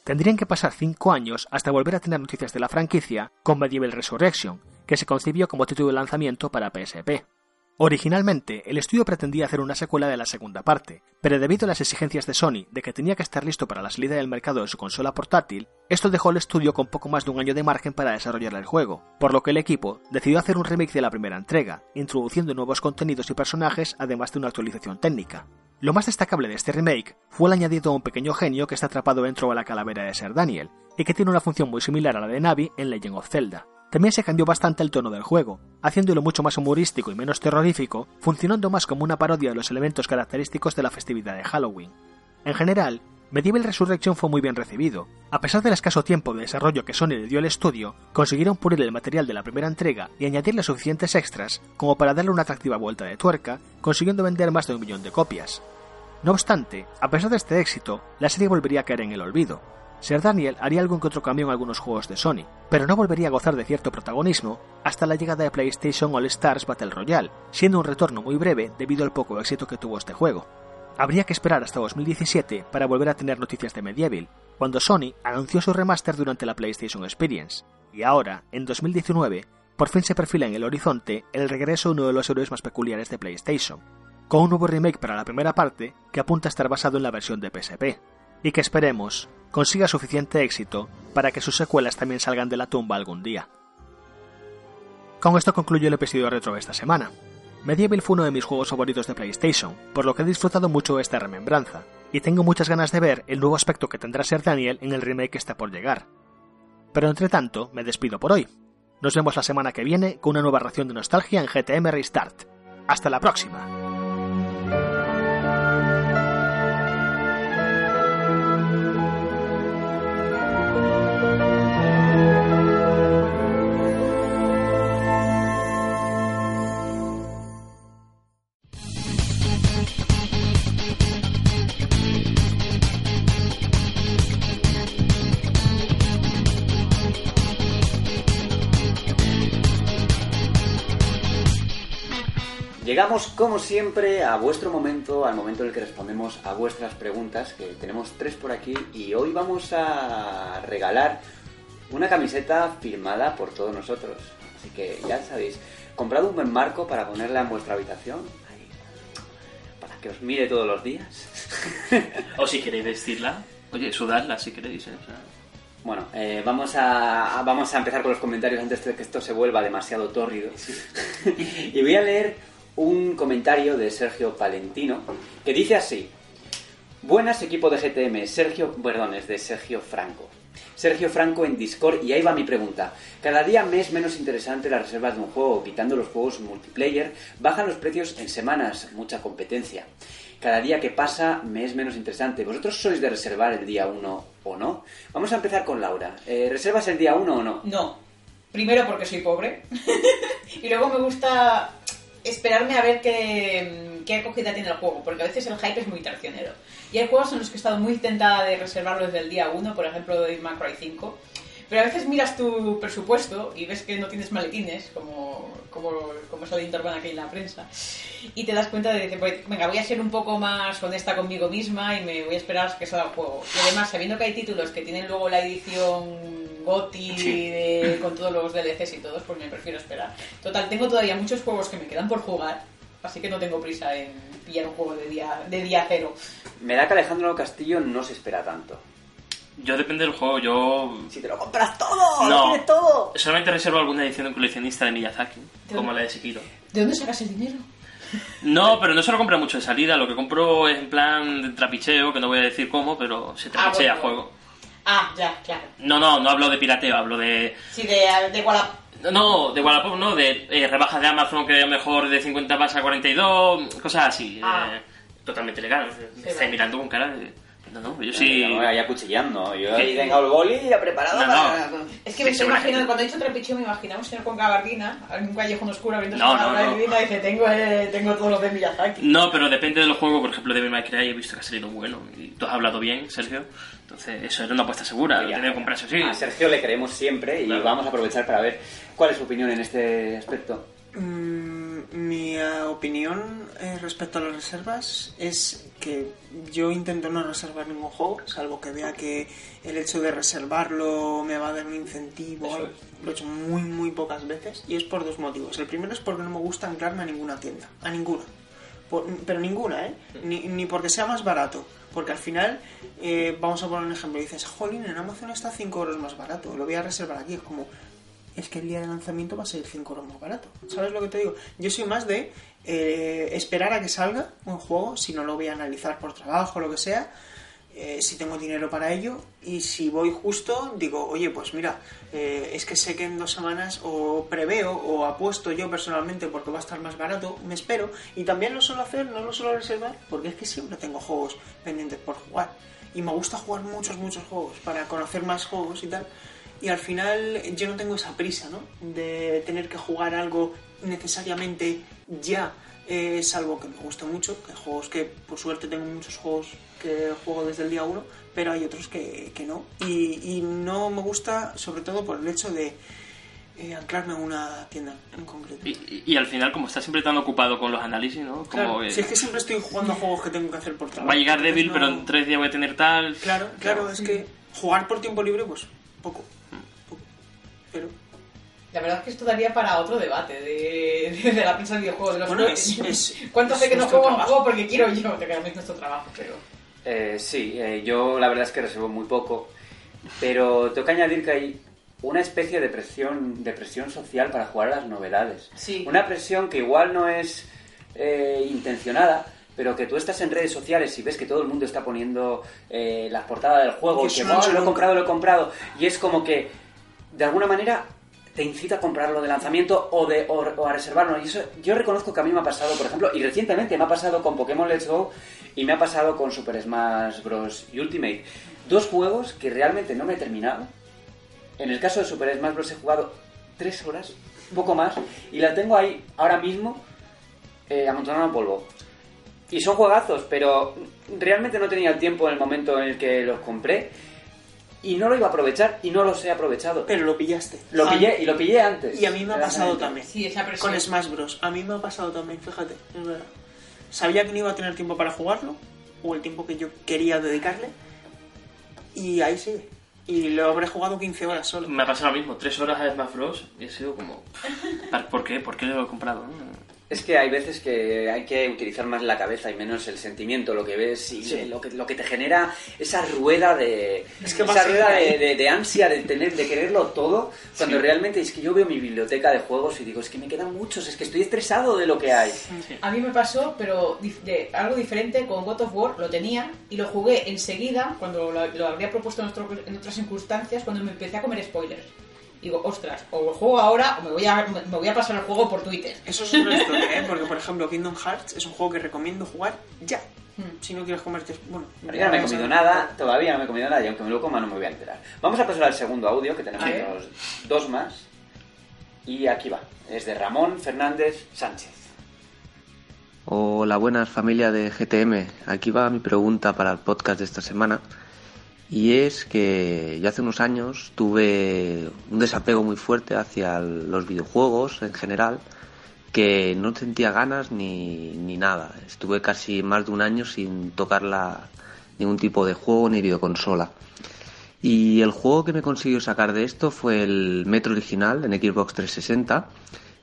Tendrían que pasar 5 años hasta volver a tener noticias de la franquicia con Medieval Resurrection, que se concibió como título de lanzamiento para PSP. Originalmente, el estudio pretendía hacer una secuela de la segunda parte, pero debido a las exigencias de Sony de que tenía que estar listo para la salida del mercado de su consola portátil, esto dejó al estudio con poco más de un año de margen para desarrollar el juego, por lo que el equipo decidió hacer un remake de la primera entrega, introduciendo nuevos contenidos y personajes además de una actualización técnica. Lo más destacable de este remake fue el añadido a un pequeño genio que está atrapado dentro de la calavera de Ser Daniel, y que tiene una función muy similar a la de Navi en Legend of Zelda. También se cambió bastante el tono del juego, haciéndolo mucho más humorístico y menos terrorífico, funcionando más como una parodia de los elementos característicos de la festividad de Halloween. En general, Medieval Resurrection fue muy bien recibido. A pesar del escaso tiempo de desarrollo que Sony le dio al estudio, consiguieron pulir el material de la primera entrega y añadirle suficientes extras como para darle una atractiva vuelta de tuerca, consiguiendo vender más de un millón de copias. No obstante, a pesar de este éxito, la serie volvería a caer en el olvido, Ser Daniel haría algún que otro cambio en algunos juegos de Sony, pero no volvería a gozar de cierto protagonismo hasta la llegada de PlayStation All Stars Battle Royale, siendo un retorno muy breve debido al poco éxito que tuvo este juego. Habría que esperar hasta 2017 para volver a tener noticias de Medieval, cuando Sony anunció su remaster durante la PlayStation Experience, y ahora, en 2019, por fin se perfila en el horizonte el regreso de uno de los héroes más peculiares de PlayStation, con un nuevo remake para la primera parte que apunta a estar basado en la versión de PSP, y que esperemos consiga suficiente éxito para que sus secuelas también salgan de la tumba algún día. Con esto concluyo el episodio retro de esta semana. Medieval fue uno de mis juegos favoritos de PlayStation, por lo que he disfrutado mucho esta remembranza, y tengo muchas ganas de ver el nuevo aspecto que tendrá Ser Daniel en el remake que está por llegar. Pero entre tanto, me despido por hoy. Nos vemos la semana que viene con una nueva ración de nostalgia en GTM Restart. Hasta la próxima. Llegamos, como siempre, a vuestro momento, al momento en el que respondemos a vuestras preguntas, que tenemos tres por aquí, y hoy vamos a regalar una camiseta firmada por todos nosotros. Así que ya sabéis, comprad un buen marco para ponerla en vuestra habitación, para que os mire todos los días. o si queréis vestirla, oye, sudarla si queréis. ¿eh? Bueno, eh, vamos, a, vamos a empezar con los comentarios antes de que esto se vuelva demasiado tórrido. (laughs) y voy a leer un comentario de Sergio Palentino que dice así. Buenas, equipo de GTM. Sergio, perdón, es de Sergio Franco. Sergio Franco en Discord y ahí va mi pregunta. Cada día me es menos interesante las reservas de un juego, quitando los juegos multiplayer, bajan los precios en semanas, mucha competencia. Cada día que pasa me es menos interesante. ¿Vosotros sois de reservar el día 1 o no? Vamos a empezar con Laura. Eh, ¿Reservas el día 1 o no? No. Primero porque soy pobre. (laughs) y luego me gusta esperarme a ver qué, qué acogida tiene el juego, porque a veces el hype es muy traicionero. Y hay juegos en los que he estado muy tentada de reservarlo desde el día 1, por ejemplo, de Cry 5. Pero a veces miras tu presupuesto y ves que no tienes maletines, como, como, como eso de Interban aquí en la prensa, y te das cuenta de que, pues, venga, voy a ser un poco más honesta conmigo misma y me voy a esperar que salga el juego. Y además, sabiendo que hay títulos que tienen luego la edición GOTI de- con todos los DLCs y todos, pues me prefiero esperar. Total, tengo todavía muchos juegos que me quedan por jugar, así que no tengo prisa en pillar un juego de día, de día cero. Me da que Alejandro Castillo no se espera tanto. Yo depende del juego, yo Si te lo compras todo, No. lo tienes todo. solamente reservo alguna edición de coleccionista de Miyazaki, como la de Sekiro. ¿De dónde sacas el dinero? No, pero no se lo compro mucho de salida, lo que compro es en plan de trapicheo, que no voy a decir cómo, pero se Ah, trapichea bueno. juego. Ah, ya, claro. No, no, no hablo de pirateo, hablo de... Sí, de, de Wallapop. No, de Wallapop, no, de eh, rebajas de Amazon que a lo mejor de 50 pasa a 42, cosas así. Ah. eh, totalmente legal. Me estáis vale. mirando con cara de... No, no, yo sí... Ya, ya cuchillando. Yo ahí tengo el boli ya preparado No, no. para... Es que me Sí, estoy imaginando, cuando he dicho trapicheo, me imaginaba un señor con gabardina, en un callejón oscuro abriendo No, su no, no. gabardina y dice, tengo, eh, tengo todos los de Miyazaki. No, pero depende de los juegos, por ejemplo, de May Cry he visto que ha salido bueno. Y tú has hablado bien, Sergio. Entonces, eso era una apuesta segura, lo Ya, tenía que comprarse así. A Sergio le creemos siempre y Claro. vamos a aprovechar para ver cuál es su opinión en este aspecto. Mm, mi eh, opinión eh, respecto a las reservas es que yo intento no reservar ningún juego, salvo que vea que el hecho de reservarlo me va a dar un incentivo. Lo he hecho muy, muy pocas veces y es por dos motivos. El primero es porque no me gusta anclarme a ninguna tienda, a ninguna. Por- pero ninguna, ¿eh? Ni, ni porque sea más barato. Porque al final, eh, vamos a poner un ejemplo, dices, jolín, en Amazon está 5 euros más barato, lo voy a reservar aquí. Es como, es que el día de lanzamiento va a ser 5 euros más barato. ¿Sabes lo que te digo? Yo soy más de eh, esperar a que salga un juego, si no lo voy a analizar por trabajo lo que sea, eh, si tengo dinero para ello, y si voy justo, digo, oye, pues mira, eh, es que sé que en dos semanas o preveo o apuesto yo personalmente porque va a estar más barato, me espero, y también lo suelo hacer, no lo suelo reservar, porque es que siempre tengo juegos pendientes por jugar. Y me gusta jugar muchos, muchos juegos para conocer más juegos y tal y al final yo no tengo esa prisa, ¿no? De tener que jugar algo necesariamente ya, eh, salvo que me gusta mucho, que juegos que por suerte tengo muchos juegos que juego desde el día 1, pero hay otros que, que no. Y, y no me gusta sobre todo por el hecho de eh, anclarme a una tienda en concreto. Y, y- al final, como estás siempre tan ocupado con los análisis, ¿no? Como Claro, que si es que siempre estoy jugando a juegos que tengo que hacer por trabajo. va a llegar débil, no- pero en tres días voy a tener tal... Claro, claro, es que jugar por tiempo libre, pues poco. Pero La verdad es que esto daría para otro debate de, de, de la prensa de videojuegos. De los Bueno, es- es- (laughs) ¿Cuánto hace que no juego un juego porque quiero yo? Te quedas nuestro trabajo, pero... Eh, sí, eh, yo la verdad es que reservo muy poco, pero tengo que añadir que hay una especie de presión, de presión social para jugar a las novedades. Sí. Una presión que igual no es eh, intencionada, pero que tú estás en redes sociales y ves que todo el mundo está poniendo eh, las portadas del juego Que y que eso no "Oh, lo he nunca". comprado, lo he comprado, y es como que de alguna manera te incita a comprarlo de lanzamiento o, a reservarlo. Y eso yo reconozco que a mí me ha pasado, por ejemplo, y recientemente me ha pasado con Pokémon Let's Go y me ha pasado con Super Smash Bros. Ultimate. Dos juegos que realmente no me he terminado. En el caso de Super Smash Bros. he jugado tres horas, poco más, y la tengo ahí ahora mismo eh, amontonada en polvo. Y son juegazos, pero realmente no tenía el tiempo en el momento en el que los compré y no lo iba a aprovechar y no los he aprovechado. Pero lo pillaste. Lo A- pillé y lo pillé antes. Y a mí me ha pasado también. Sí, esa presión. Con Smash Bros. A mí me ha pasado también, fíjate, es verdad. Sabía que no iba a tener tiempo para jugarlo, o el tiempo que yo quería dedicarle, y ahí sigue. Y lo habré jugado 15 horas solo. Me ha pasado lo mismo, tres horas a Smash Bros. y he sido como... (laughs) ¿Por qué? ¿Por qué lo he comprado? no? Es que hay veces que hay que utilizar más la cabeza y menos el sentimiento, lo que ves y Sí. lo, que, lo que te genera esa rueda de Es que esa rueda de, de- de ansia de tener de quererlo todo, cuando realmente es que yo veo mi biblioteca de juegos y digo, es que me quedan muchos, es que estoy estresado de lo que hay. A mí me pasó, pero dif- de, algo diferente con God of War, lo tenía y lo jugué enseguida, cuando lo, lo habría propuesto en, otro- en otras circunstancias, cuando me empecé a comer spoilers. Digo, ostras, o lo juego ahora o me voy a, me voy a pasar el juego por Twitter. Eso es una historia, ¿eh? (laughs) Porque, por ejemplo, Kingdom Hearts es un juego que recomiendo jugar ya. Hmm. Si no quieres comerte... Bueno, Yo no me he comido nada, todavía no me he comido nada y aunque me lo coma no me voy a enterar. Vamos a pasar al segundo audio, que tenemos dos más. Y aquí va, es de Ramón Fernández Sánchez. Hola, buenas familia de GTM. Aquí va mi pregunta para el podcast de esta semana. Y es que yo hace unos años tuve un desapego muy fuerte hacia los videojuegos en general, que no sentía ganas ni, ni nada. Estuve casi más de un año sin tocar ningún tipo de juego ni videoconsola. Y el juego que me consiguió sacar de esto fue el Metro original en Xbox 360.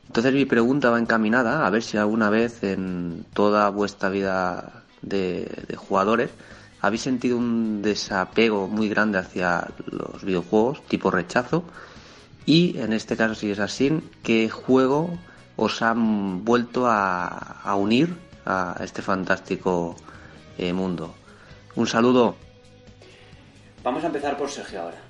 Entonces mi pregunta va encaminada a ver si alguna vez en toda vuestra vida de, de jugadores habéis sentido un desapego muy grande hacia los videojuegos, tipo rechazo. Y en este caso, si es así, ¿qué juego os han vuelto a, unir a este fantástico eh, mundo? Un saludo. Vamos a empezar por Sergio ahora.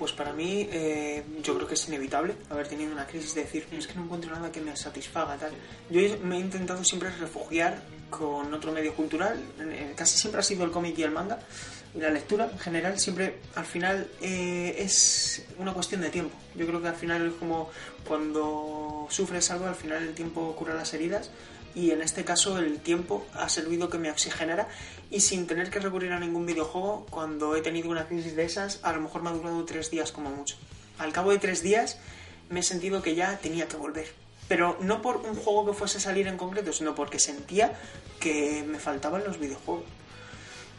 Pues para mí, eh, yo creo que es inevitable haber tenido una crisis de decir, es que no encuentro nada que me satisfaga, tal. Yo me he intentado siempre refugiar con otro medio cultural, eh, casi siempre ha sido el cómic y el manga, y la lectura en general siempre, al final, eh, es una cuestión de tiempo. Yo creo que al final es como cuando sufres algo, al final el tiempo cura las heridas, y en este caso el tiempo ha servido que me oxigenara y sin tener que recurrir a ningún videojuego, cuando he tenido una crisis de esas, a lo mejor me ha durado tres días como mucho. Al cabo de tres días me he sentido que ya tenía que volver. Pero no por un juego que fuese a salir en concreto, sino porque sentía que me faltaban los videojuegos.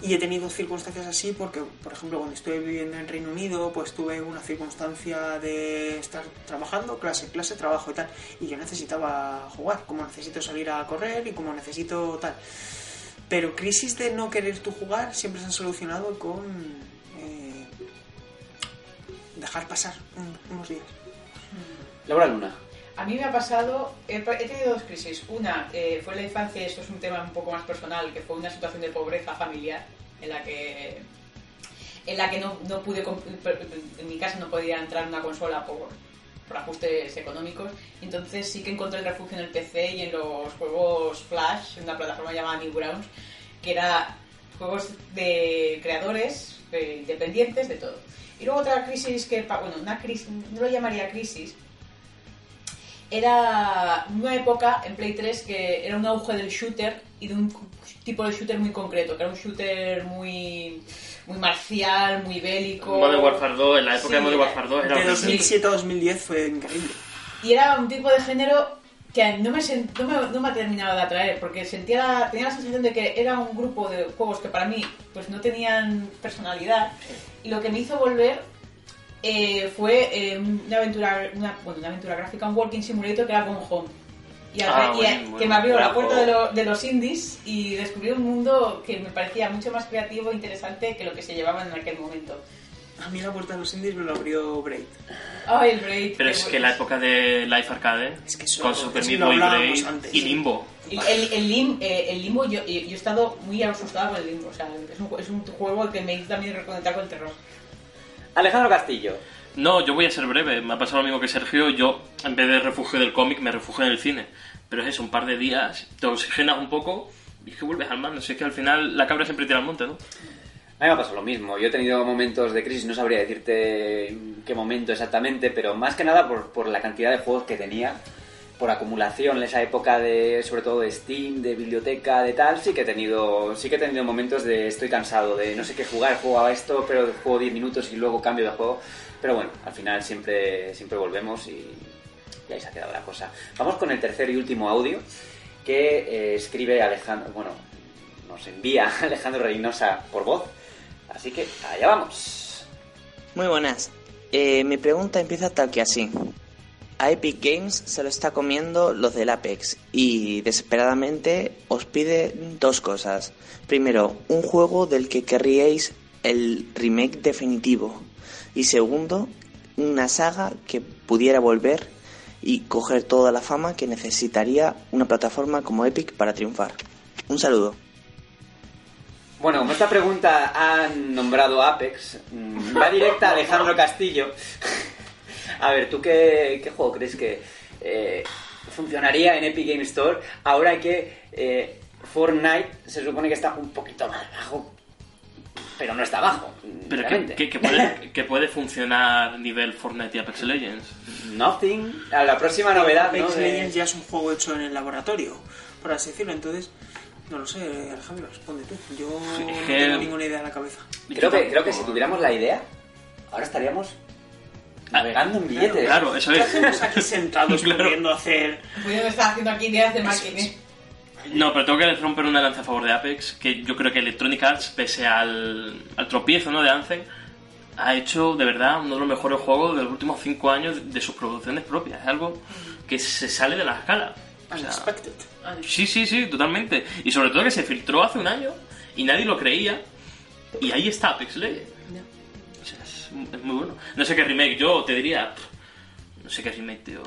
Y he tenido circunstancias así porque, por ejemplo, cuando estuve viviendo en Reino Unido, pues tuve una circunstancia de estar trabajando, clase, clase, trabajo y tal. Y yo necesitaba jugar, como necesito salir a correr y como necesito tal. Pero crisis de no querer tú jugar siempre se han solucionado con eh, dejar pasar un- unos días. Laura Luna. A mí me ha pasado, he, tenido dos crisis. Una eh, fue en la infancia, esto es un tema un poco más personal, que fue una situación de pobreza familiar en la que en la que no, no pude, en mi casa no podía entrar una consola por, por ajustes económicos. Entonces sí que encontré el refugio en el PC y en los juegos Flash, en una plataforma llamada Newgrounds, que era juegos de creadores independientes de todo. Y luego otra crisis que, bueno, una crisis, no lo llamaría crisis, era una época en Play 3 que era un auge del shooter y de un tipo de shooter muy concreto, que era un shooter muy, muy marcial, muy bélico. Modern Warfare 2, en la época Sí, de Modern Warfare 2 era De horrible. 2007 a 2010 fue increíble. Y era un tipo de género que no me, sen- no me, no me ha terminado de atraer, porque sentía, tenía la sensación de que era un grupo de juegos que para mí pues no tenían personalidad, y lo que me hizo volver eh, fue eh, una aventura una, bueno, una aventura gráfica, un walking simulator que era Gone Home. Y, Ah, y- bueno, que me abrió la puerta de, lo- de los indies y descubrí un mundo que me parecía mucho más creativo e interesante que lo que se llevaba en aquel momento. A mí la puerta de los indies me lo abrió Braid. Ay, el Braid. Pero es bueno. que la época de Life Arcade, Es que eso- con Super Meat Boy Braid antes. y Limbo. El, el, el lim- eh, el limbo, yo, yo he estado muy asustada con el limbo. O sea, es un, es un juego que me hizo también reconectar con el terror. Alejandro Castillo. No, yo voy a ser breve. Me ha pasado lo mismo que Sergio. Yo, en vez de refugio del cómic, me refugio en el cine. Pero es eso, un par de días, te oxigenas un poco y es que vuelves al mando. Si es que al final la cabra siempre tira al monte, ¿no? A mí me ha pasado lo mismo. Yo he tenido momentos de crisis, no sabría decirte qué momento exactamente, pero más que nada por, por la cantidad de juegos que tenía, por acumulación en esa época de, sobre todo de Steam, de biblioteca, de tal, sí que he tenido, sí que he tenido momentos de estoy cansado, de no sé qué jugar, juego a esto, pero juego 10 minutos y luego cambio de juego. Pero bueno, al final siempre, siempre volvemos y, y ahí se ha quedado la cosa. Vamos con el tercer y último audio que eh, escribe Alejandro, bueno, nos envía (laughs) Alejandro Reynosa por voz. Así que allá vamos. Muy buenas. Eh, mi pregunta empieza tal que así. A Epic Games se lo está comiendo los del Apex y desesperadamente os pide dos cosas. Primero, un juego del que querríais el remake definitivo. Y segundo, una saga que pudiera volver y coger toda la fama que necesitaría una plataforma como Epic para triunfar. Un saludo. Bueno, como esta pregunta han nombrado Apex, mm, va directa a Alejandro Castillo. A ver, ¿tú qué, qué juego crees que eh, funcionaría en Epic Game Store ahora que eh, Fortnite se supone que está un poquito más bajo? Pero no está bajo. Pero que, que- que puede, (laughs) que puede funcionar nivel Fortnite y Apex Legends. Nothing. A la próxima novedad, ¿no? Apex Legends ya es un juego hecho en el laboratorio, por así decirlo. Entonces, no lo sé, Alejandro, responde tú. Yo no que- tengo ninguna idea en la cabeza. Creo que, creo que si tuviéramos la idea, ahora estaríamos navegando en billetes. Claro, eso ¿Qué es. hacemos aquí (laughs) sentados Claro. pudiendo hacer? Pudiendo estar haciendo aquí ideas de marketing. No, pero tengo que romper una lanza a favor de Apex, que yo creo que Electronic Arts, pese al, al tropiezo ¿no? de Anthem, ha hecho de verdad uno de los mejores juegos de los últimos cinco años de sus producciones propias. Es algo que se sale de la escala. O sea, Unexpected. sí, sí, sí, totalmente. Y sobre todo que se filtró hace un año y nadie lo creía. Y ahí está Apex Legends. Es, es muy bueno. No sé qué remake, yo te diría. pff, No sé qué remake, tío.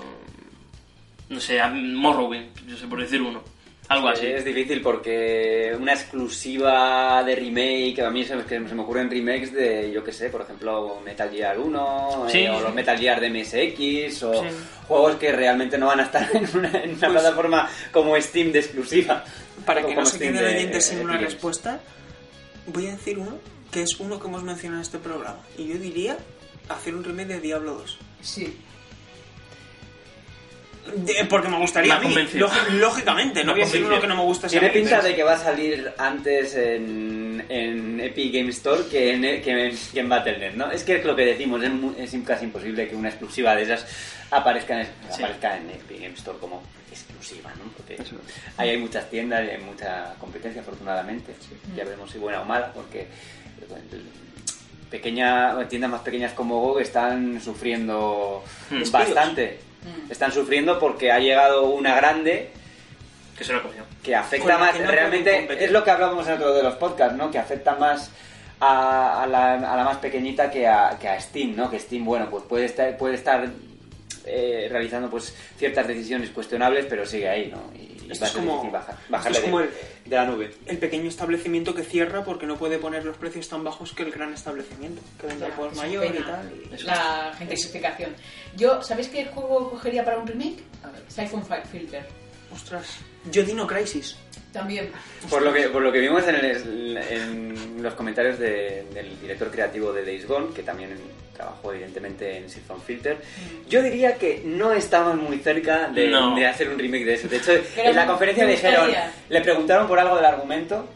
No sé, Morrowind, yo sé por decir uno. Algo así. Es difícil porque una exclusiva de remake, a mí se me, que se me ocurren remakes de, yo qué sé, por ejemplo, Metal Gear 1, Sí. eh, o los Metal Gear de MSX, o Sí. juegos que realmente no van a estar (laughs) en una, en una plataforma como Steam de exclusiva. Para que no se Steam quede de- oyente sin de una Games. respuesta, voy a decir uno que es uno que hemos mencionado en este programa. Y yo diría hacer un remake de Diablo 2. Sí. De- porque me gustaría Me a mí, lógicamente, no Me voy a decir convenció. uno que no me gusta Tiene pinta pero- de que va a salir antes en, en Epic Game Store que en, que en, que en Battle.net, ¿no? Es que es lo que decimos, es, mu- es casi imposible que una exclusiva de esas aparezca en, Sí. aparezca en Epic Game Store como exclusiva, ¿no? Porque Eso. ahí hay muchas tiendas y hay mucha competencia, afortunadamente. Ya veremos si buena o mala, porque pequeña, tiendas más pequeñas como GOG están sufriendo Hmm. bastante. Están sufriendo porque ha llegado una grande Que se lo comió. que afecta más, que no pueden realmente es lo que hablábamos en otro de los podcasts, ¿no? Que afecta más a, a la, a la más pequeñita que a, que a Steam, ¿no? Que Steam, bueno, pues puede estar, puede estar eh, realizando pues ciertas decisiones cuestionables, pero sigue ahí, ¿no? Y Esto va a es ser como- difícil bajar, esto bajarle es como de, el- de la nube. El pequeño establecimiento que cierra porque no puede poner los precios tan bajos que el gran establecimiento, que vende al por mayor y tal. y- La gentrificación. Yo, ¿sabéis qué juego cogería para un remake? A ver. Siphon Fi- Filter. Ostras. Yo Dino Crisis. También. Por lo que, por lo que vimos en, el- en los comentarios de- del director creativo de Days Gone, que también trabajó evidentemente en Siphon Filter, yo diría que no estamos muy cerca de, No. de hacer un remake de eso. De hecho, Pero en la conferencia dijeron, le preguntaron por algo del argumento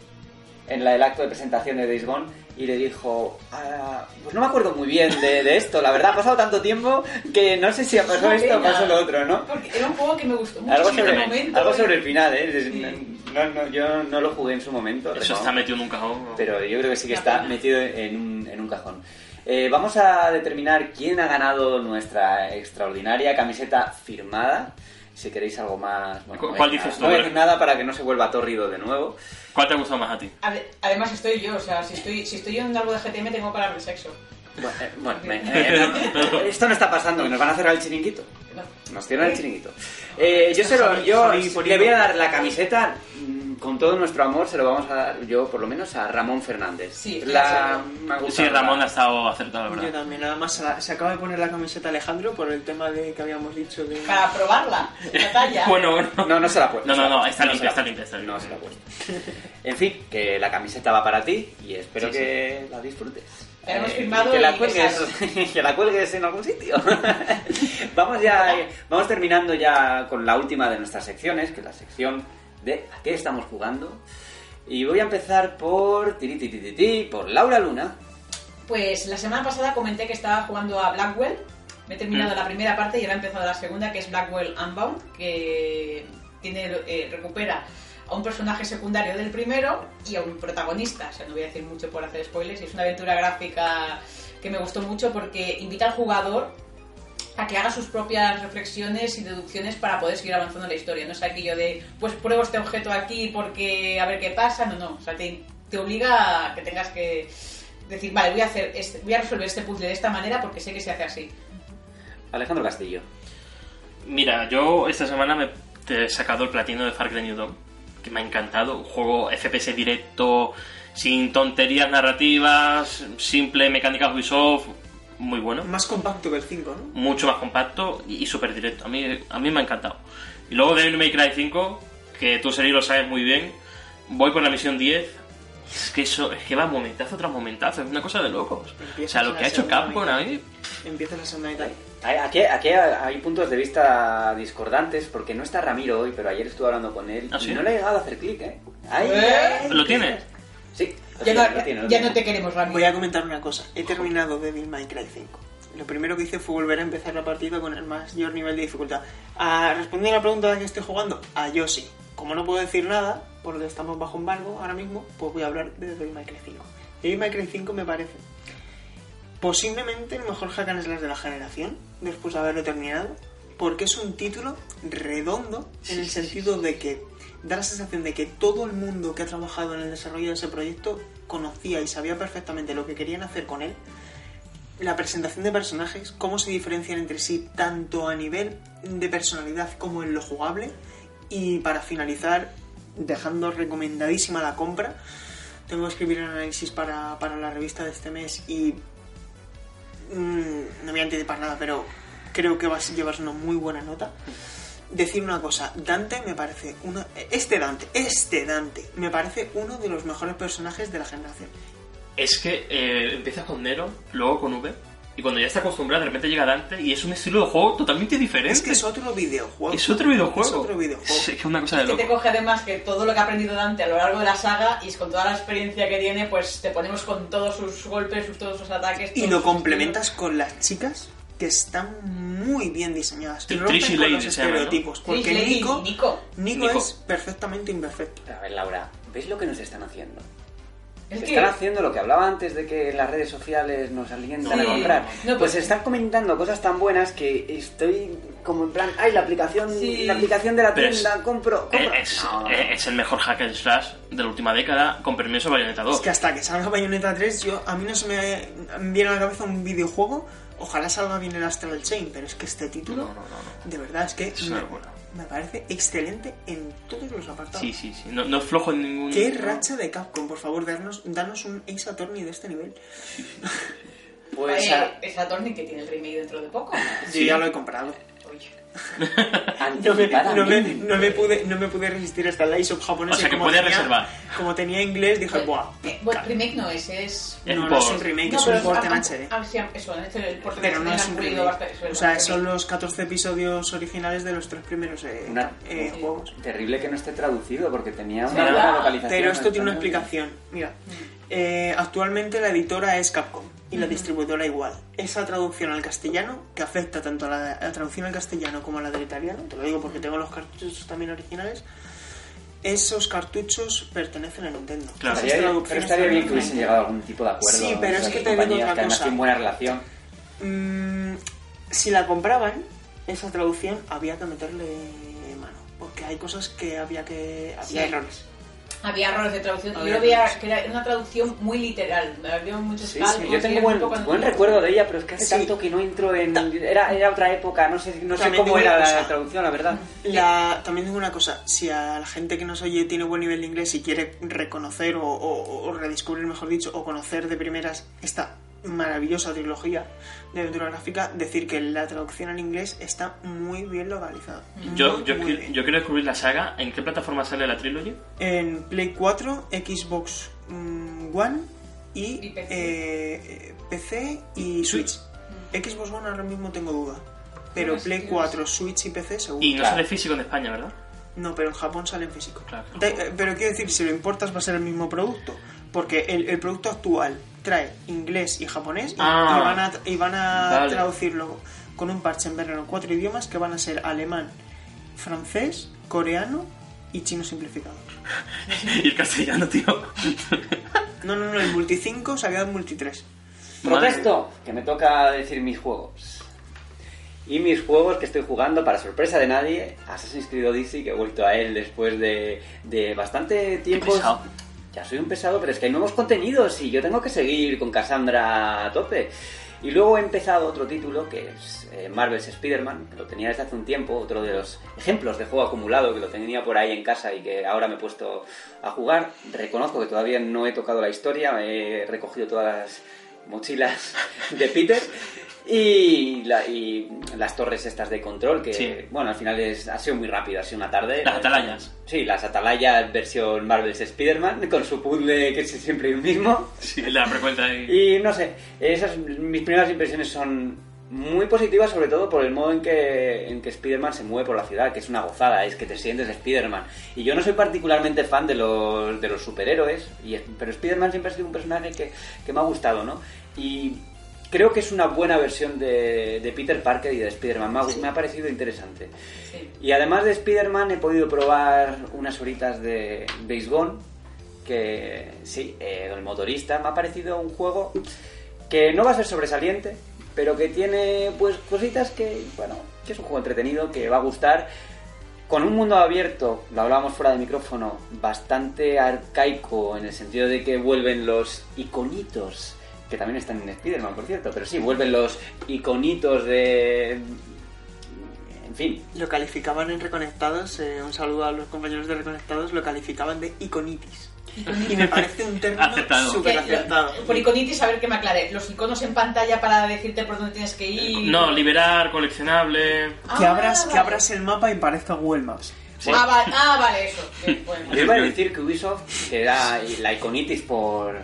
en la, el acto de presentación de Days Gone y le dijo, "Ah, pues no me acuerdo muy bien de, de esto, la verdad ha pasado tanto tiempo que no sé si ha pasado esto o pasó lo otro, ¿no? Porque era un juego que me gustó mucho Algo en su sobre, momento. algo sobre el final, ¿eh? Sí. No, no, yo no lo jugué en su momento. Eso está metido en un cajón. ¿no? Pero yo creo que sí que está metido en un, en un cajón. Eh, vamos a determinar quién ha ganado nuestra extraordinaria camiseta firmada. Si queréis algo más... bueno, ¿Cu- no cuál decir dices nada. tú? No voy a decir nada para que no se vuelva tórrido de nuevo. ¿Cuál te ha gustado más a ti? Ade- Además estoy yo, o sea, si estoy, si estoy en algo de GTM tengo que hablar de sexo. Bueno, eh, bueno, me- (laughs) eh, (laughs) no, esto no está pasando, que nos van a cerrar el chiringuito. No. Nos cierran el chiringuito. Eh, yo se lo, yo le voy a dar la camiseta con todo nuestro amor, se lo vamos a dar yo por lo menos a Ramón Fernández. Sí, la, me Sí, Ramón la- ha estado acertado, la Yo verdad. también, nada más se, acaba de poner la camiseta Alejandro por el tema de que habíamos dicho de... Para probarla, la talla. (laughs) Bueno, bueno. No, no se la ha puesto. No, no, no, está limpia, está limpia, está limpia. No se la ha puesto. En fin, que la camiseta va para ti y espero Sí, sí. que la disfrutes. Hemos Eh, firmado que la y cuelgues, (laughs) que la cuelgues en algún sitio. (laughs) vamos ya, vamos terminando ya con la última de nuestras secciones, que es la sección de ¿a qué estamos jugando? Y voy a empezar por tirititititi, por Laura Luna. Pues la semana pasada comenté que estaba jugando a Blackwell. Me he terminado Mm. la primera parte y ahora he empezado la segunda, que es Blackwell Unbound, que tiene, eh, recupera a un personaje secundario del primero y a un protagonista. O sea, no voy a decir mucho por hacer spoilers. y Es una aventura gráfica que me gustó mucho porque invita al jugador a que haga sus propias reflexiones y deducciones para poder seguir avanzando en la historia. No es aquello de, pues pruebo este objeto aquí porque a ver qué pasa. No, no. O sea, te, te obliga a que tengas que decir, vale, voy a, hacer este- voy a resolver este puzzle de esta manera porque sé que se hace así. Alejandro Castillo. Mira, yo esta semana me he sacado el platino de Far Cry New Dawn, que me ha encantado. Un juego FPS directo, sin tonterías narrativas, simple mecánica Ubisoft, muy bueno. Más compacto que el 5, ¿no? Mucho más compacto y, y súper directo. A mí, a mí me ha encantado. Y luego Devil May Cry 5, que tú, Seri, lo sabes muy bien. Voy por la misión 10. Es que eso, es que va momentazo tras momentazo, es una cosa de locos. O sea, lo que ha hecho Capcom a mí, Empieza la segunda mitad. Aquí, aquí hay puntos de vista discordantes porque no está Ramiro hoy, pero ayer estuve hablando con él ¿Ah, y sí? no le he llegado a hacer clic, ¿eh? Ahí, ¿Eh? ¿lo tienes? Ya, no, tiene, lo tiene, lo ya tiene. no te queremos, Rami. Voy a comentar una cosa. He terminado Devil May Cry 5. Lo primero que hice fue volver a empezar la partida con el mayor nivel de dificultad. A responder a la pregunta de que estoy jugando, a Yoshi. Como no puedo decir nada, porque estamos bajo embargo ahora mismo, pues voy a hablar de Devil May Cry 5. Devil May Cry 5 me parece posiblemente el mejor hack and slash de la generación, después de haberlo terminado, porque es un título redondo en el sentido de que da la sensación de que todo el mundo que ha trabajado en el desarrollo de ese proyecto conocía y sabía perfectamente lo que querían hacer con él. La presentación de personajes, cómo se diferencian entre sí, tanto a nivel de personalidad como en lo jugable. Y para finalizar, dejando recomendadísima la compra, tengo que escribir el análisis para, para la revista de este mes y mm, no voy a anticipar nada, pero creo que vas a llevarse una muy buena nota. Decir una cosa, Dante me parece uno, este Dante, este Dante, me parece uno de los mejores personajes de la generación. Es que eh, empiezas con Nero, luego con V, y cuando ya está acostumbrado, de repente llega Dante y es un estilo de juego totalmente diferente. Es que es otro videojuego. Es otro videojuego. Es otro videojuego. Es que es una cosa de Que te loco. coge además que todo lo que ha aprendido Dante a lo largo de la saga y con toda la experiencia que tiene, pues te ponemos con todos sus golpes, sus, todos sus ataques. Y lo complementas con las chicas que están muy bien diseñadas. Y rompen Trish y con Lady los se llaman, ¿no? estereotipos. Porque Trish, Nico, Nico. Nico, Nico. es perfectamente imperfecto. A ver, Laura, ¿ves lo que nos están haciendo? Es que- Están haciendo lo que hablaba antes de que las redes sociales nos alientan a Sí. comprar. No, pues pues- están comentando cosas tan buenas que estoy como en plan, ay, la aplicación, Sí. la aplicación de la Pero es- tienda, compro, compro. Es, No, no. es el mejor hack and slash de la última década, con permiso Bayonetta 2. Es que hasta que salga Bayonetta 3, yo, a mí no se me viene a la cabeza un videojuego. Ojalá salga bien el Astral Chain, pero es que este título, No, no, no, no. de verdad, es que Es me, parece excelente en todos los apartados. Sí, sí, sí. No, no es flojo en ningún... Qué racha de Capcom, por favor, darnos, danos un Ace Attorney de este nivel. Pues Eh, a- es Attorney que tiene el remake dentro de poco. Yo ya lo he comprado. (laughs) No me, no, me, anticipadamente. no me pude, no me pude resistir hasta el Ace of japonés. O sea que como podía tenía- reservar. Como tenía inglés, dije, buah. Eh, bueno, remake no es, es... No, un no es un remake, No, es un port en HD. ah, sí, eso, el port Pero no es un remake. bastante, eso O sea, son los 14 episodios originales de los tres primeros eh, Una- eh, juegos. Terrible que no esté traducido porque tenía Sí, una ¿verdad? buena localización. Pero esto en tiene una explicación. Mira, eh, actualmente la editora es Capcom y la distribuidora igual. Esa traducción al castellano, que afecta tanto a la, a la traducción al castellano como a la del italiano, te lo digo porque tengo los cartuchos también originales, esos cartuchos pertenecen a Nintendo. Claro. Estaría, pero estaría bien que hubiesen llegado a algún tipo de acuerdo. Sí, pero es que te digo otra que cosa. tienen buena relación. Mm, si la compraban, esa traducción había que meterle mano. Porque hay cosas que había que. Había Sí. errores. Había errores de traducción. Había Yo lo veía que era una traducción muy literal. Había muchos Sí, sí, yo tengo buen, buen recuerdo de ella, pero es que hace Sí. tanto que no entro en... Era, era otra época, no sé, no sé cómo era la cosa. traducción, la verdad. La, también digo una cosa, si a la gente que nos oye tiene buen nivel de inglés y quiere reconocer o, o- o redescubrir, mejor dicho, o conocer de primeras esta maravillosa trilogía de aventura gráfica, decir que la traducción al inglés está muy bien localizada. Yo, yo, muy qui- bien. yo quiero descubrir la saga. ¿En qué plataforma sale la trilogy? En Play 4, Xbox mm, One y, Y PC. eh, PC y Switch. Xbox One ahora mismo tengo duda. Pero Play sí, 4, Switch y PC seguro. Y no Claro. sale físico en España, ¿verdad? No, pero en Japón sale en físico. Claro. Eh, pero quiero decir, si lo importas va a ser el mismo producto. Porque el, el producto actual trae inglés y japonés y, Ah. y van a, y van a Vale. traducirlo con un parche en verano en cuatro idiomas que van a ser alemán, francés, coreano y chino simplificado. (laughs) y el castellano, tío. (laughs) No, no, no, el multi 5 se ha quedado en multi 3. Madre Protesto, que me toca decir mis juegos. Y mis juegos que estoy jugando, para sorpresa de nadie, Assassin's Creed Odyssey, que he vuelto a él después de, de bastante tiempo. pesado. Soy un pesado, pero es que hay nuevos contenidos y yo tengo que seguir con Cassandra a tope. Y luego he empezado otro título que es eh, Marvel's Spider-Man, que lo tenía desde hace un tiempo, otro de los ejemplos de juego acumulado que lo tenía por ahí en casa y que ahora me he puesto a jugar. Reconozco que todavía no he tocado la historia, he recogido todas las mochilas de Peter y, la- y las torres estas de control, que Sí. bueno, al final es, ha sido muy rápido, ha sido una tarde. Las atalayas. Sí, las atalayas versión Marvel's Spider-Man, con su puzzle que es siempre el mismo. Sí, la frecuencia ahí. Y no sé, esas mis primeras impresiones son muy positivas, sobre todo por el modo en que, en que Spider-Man se mueve por la ciudad, que es una gozada, es que te sientes Spider-Man. Y yo no soy particularmente fan de los, de los superhéroes, y, pero Spider-Man siempre ha sido un personaje que, que me ha gustado, ¿no? Y creo que es una buena versión de, de Peter Parker y de Spider-Man, me, ha- me ha parecido interesante. Sí. Y además de Spider-Man he podido probar unas horitas de Days Gone, que sí, eh, el motorista me ha parecido un juego que no va a ser sobresaliente, pero que tiene pues cositas que, bueno, que es un juego entretenido, que va a gustar. Con un mundo abierto, lo hablábamos fuera de micrófono, bastante arcaico en el sentido de que vuelven los iconitos, que también están en Spider-Man, por cierto, pero sí, vuelven los iconitos de... En fin, Lo calificaban en Reconectados, eh, un saludo a los compañeros de Reconectados, lo calificaban de iconitis. Y me parece un término (laughs) súper Que- acertado. Por iconitis, a ver que me aclare. Los iconos en pantalla para decirte por dónde tienes que ir. No, liberar, coleccionable. Que Ah, abras, que abras el mapa y parezca Google Maps. Ah, vale, ah, vale, eso. Bien, bueno. Yo iba a decir que Ubisoft, que era la iconitis por,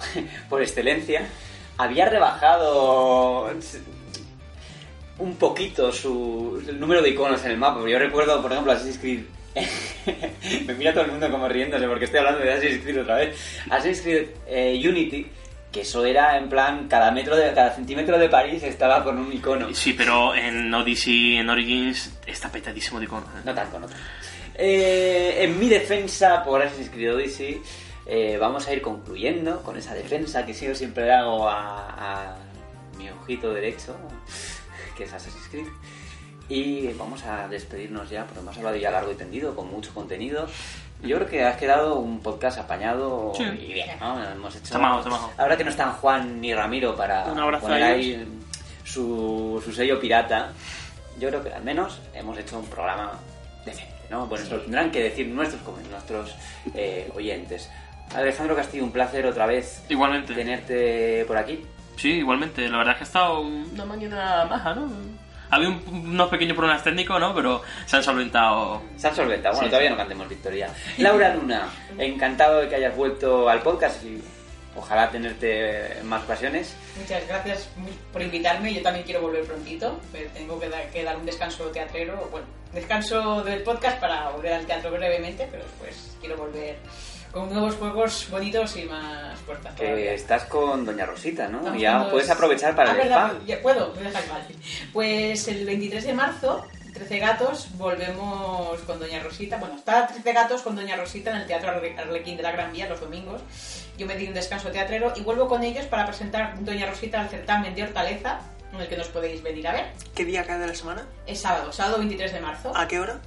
(laughs) por excelencia, había rebajado un poquito su el número de iconos en el mapa. Yo recuerdo, por ejemplo, Assassin's Creed. (laughs) Me mira todo el mundo como riéndose porque estoy hablando de Assassin's Creed otra vez. Assassin's Creed eh, Unity, que eso era en plan, cada metro de cada centímetro de París estaba con un icono. Sí, pero en Odyssey, en Origins, está petadísimo de iconos. ¿eh? No tanto, no tanto. Eh, en mi defensa por Assassin's Creed Odyssey, eh, vamos a ir concluyendo con esa defensa que yo siempre hago a, a mi ojito derecho, (laughs) que es Assassin's Creed. Y vamos a despedirnos ya, porque hemos hablado ya largo y tendido, con mucho contenido. Yo creo que has quedado un podcast apañado Sí. y bien, ¿no? Hemos hecho... Ahora que no están Juan ni Ramiro para poner ahí su, su sello pirata, yo creo que al menos hemos hecho un programa decente, ¿no? Bueno, esto lo tendrán que decir nuestros, nuestros eh, oyentes. Alejandro Castillo, un placer otra vez Igualmente. tenerte por aquí. Sí, igualmente. La verdad es que ha estado una mañana maja, ¿no? Había un- unos pequeños problemas técnicos, ¿no? Pero se han solventado. Se han solventado. Bueno, Sí. todavía no cantemos victoria. Laura Luna, encantado de que hayas vuelto al podcast y ojalá tenerte en más ocasiones. Muchas gracias por invitarme. Yo también quiero volver prontito. pero Tengo que dar, que dar un descanso teatrero. Bueno, descanso del podcast para volver al teatro brevemente, pero después quiero volver con nuevos juegos bonitos y más fuertes. Que estás con Doña Rosita, ¿no? Estamos ya los- puedes aprovechar para Ah, el verdad, spa. pues, ya puedo, a dejar mal. Pues el 23 de marzo, 13 gatos, volvemos con Doña Rosita. Bueno, está 13 gatos con Doña Rosita en el Teatro Arle- Arlequín de la Gran Vía los domingos. Yo me di un descanso teatrero y vuelvo con ellos para presentar Doña Rosita al certamen de Hortaleza, en el que nos podéis venir a ver. ¿Qué día cae de la semana? Es sábado, sábado 23 de marzo, ¿A qué hora?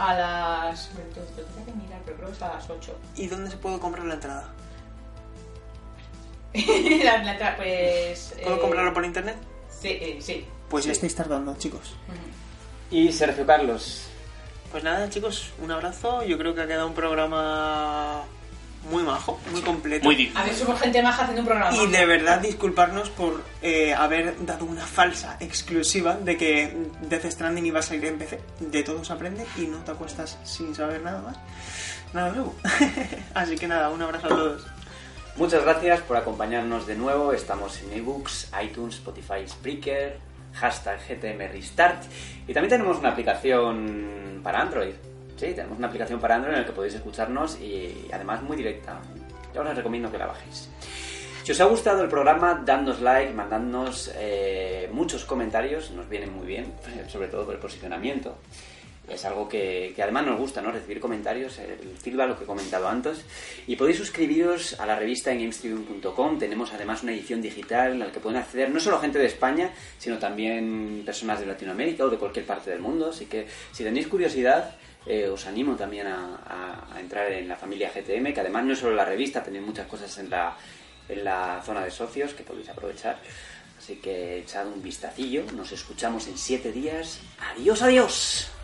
A las... Entonces, lo que mirar, pero creo que es a las 8. ¿Y dónde se puede comprar la entrada? (laughs) la, la entrada, pues... ¿Puedo eh, comprarlo por internet? Sí, eh, sí. Pues ya estáis tardando, chicos. Y Sergio Carlos, Pues nada, chicos, un abrazo. Yo creo que ha quedado un programa muy majo, muy completo. Muy difícil. A ver, somos gente maja haciendo un programa. Y de verdad disculparnos por eh, haber dado una falsa exclusiva de que Death Stranding iba a salir en PC. De todo se aprende y no te acuestas sin saber nada más. Nada nuevo. (laughs) Así que nada, un abrazo a todos. muchas gracias por acompañarnos de nuevo. Estamos en ebooks, iTunes, Spotify, Spreaker, hashtag GTM Restart. Y también tenemos una aplicación para Android. Sí, tenemos una aplicación para Android en la que podéis escucharnos y además muy directa. Yo os recomiendo que la bajéis. Si os ha gustado el programa, dadnos like, mandadnos eh, muchos comentarios, nos vienen muy bien, (laughs) sobre todo por el posicionamiento. es algo que, además nos gusta, ¿no? Recibir comentarios, el feedback, lo que he comentado antes. Y podéis suscribiros a la revista en gamestribune.com. Tenemos además una edición digital en la que pueden acceder no solo gente de España, sino también personas de Latinoamérica o de cualquier parte del mundo. Así que si tenéis curiosidad, eh, os animo también a, entrar en la familia GTM, que además no es solo la revista, tenéis muchas cosas en la, en la zona de socios que podéis aprovechar. Así que echad un vistacillo, nos escuchamos en siete días. Adiós, adiós.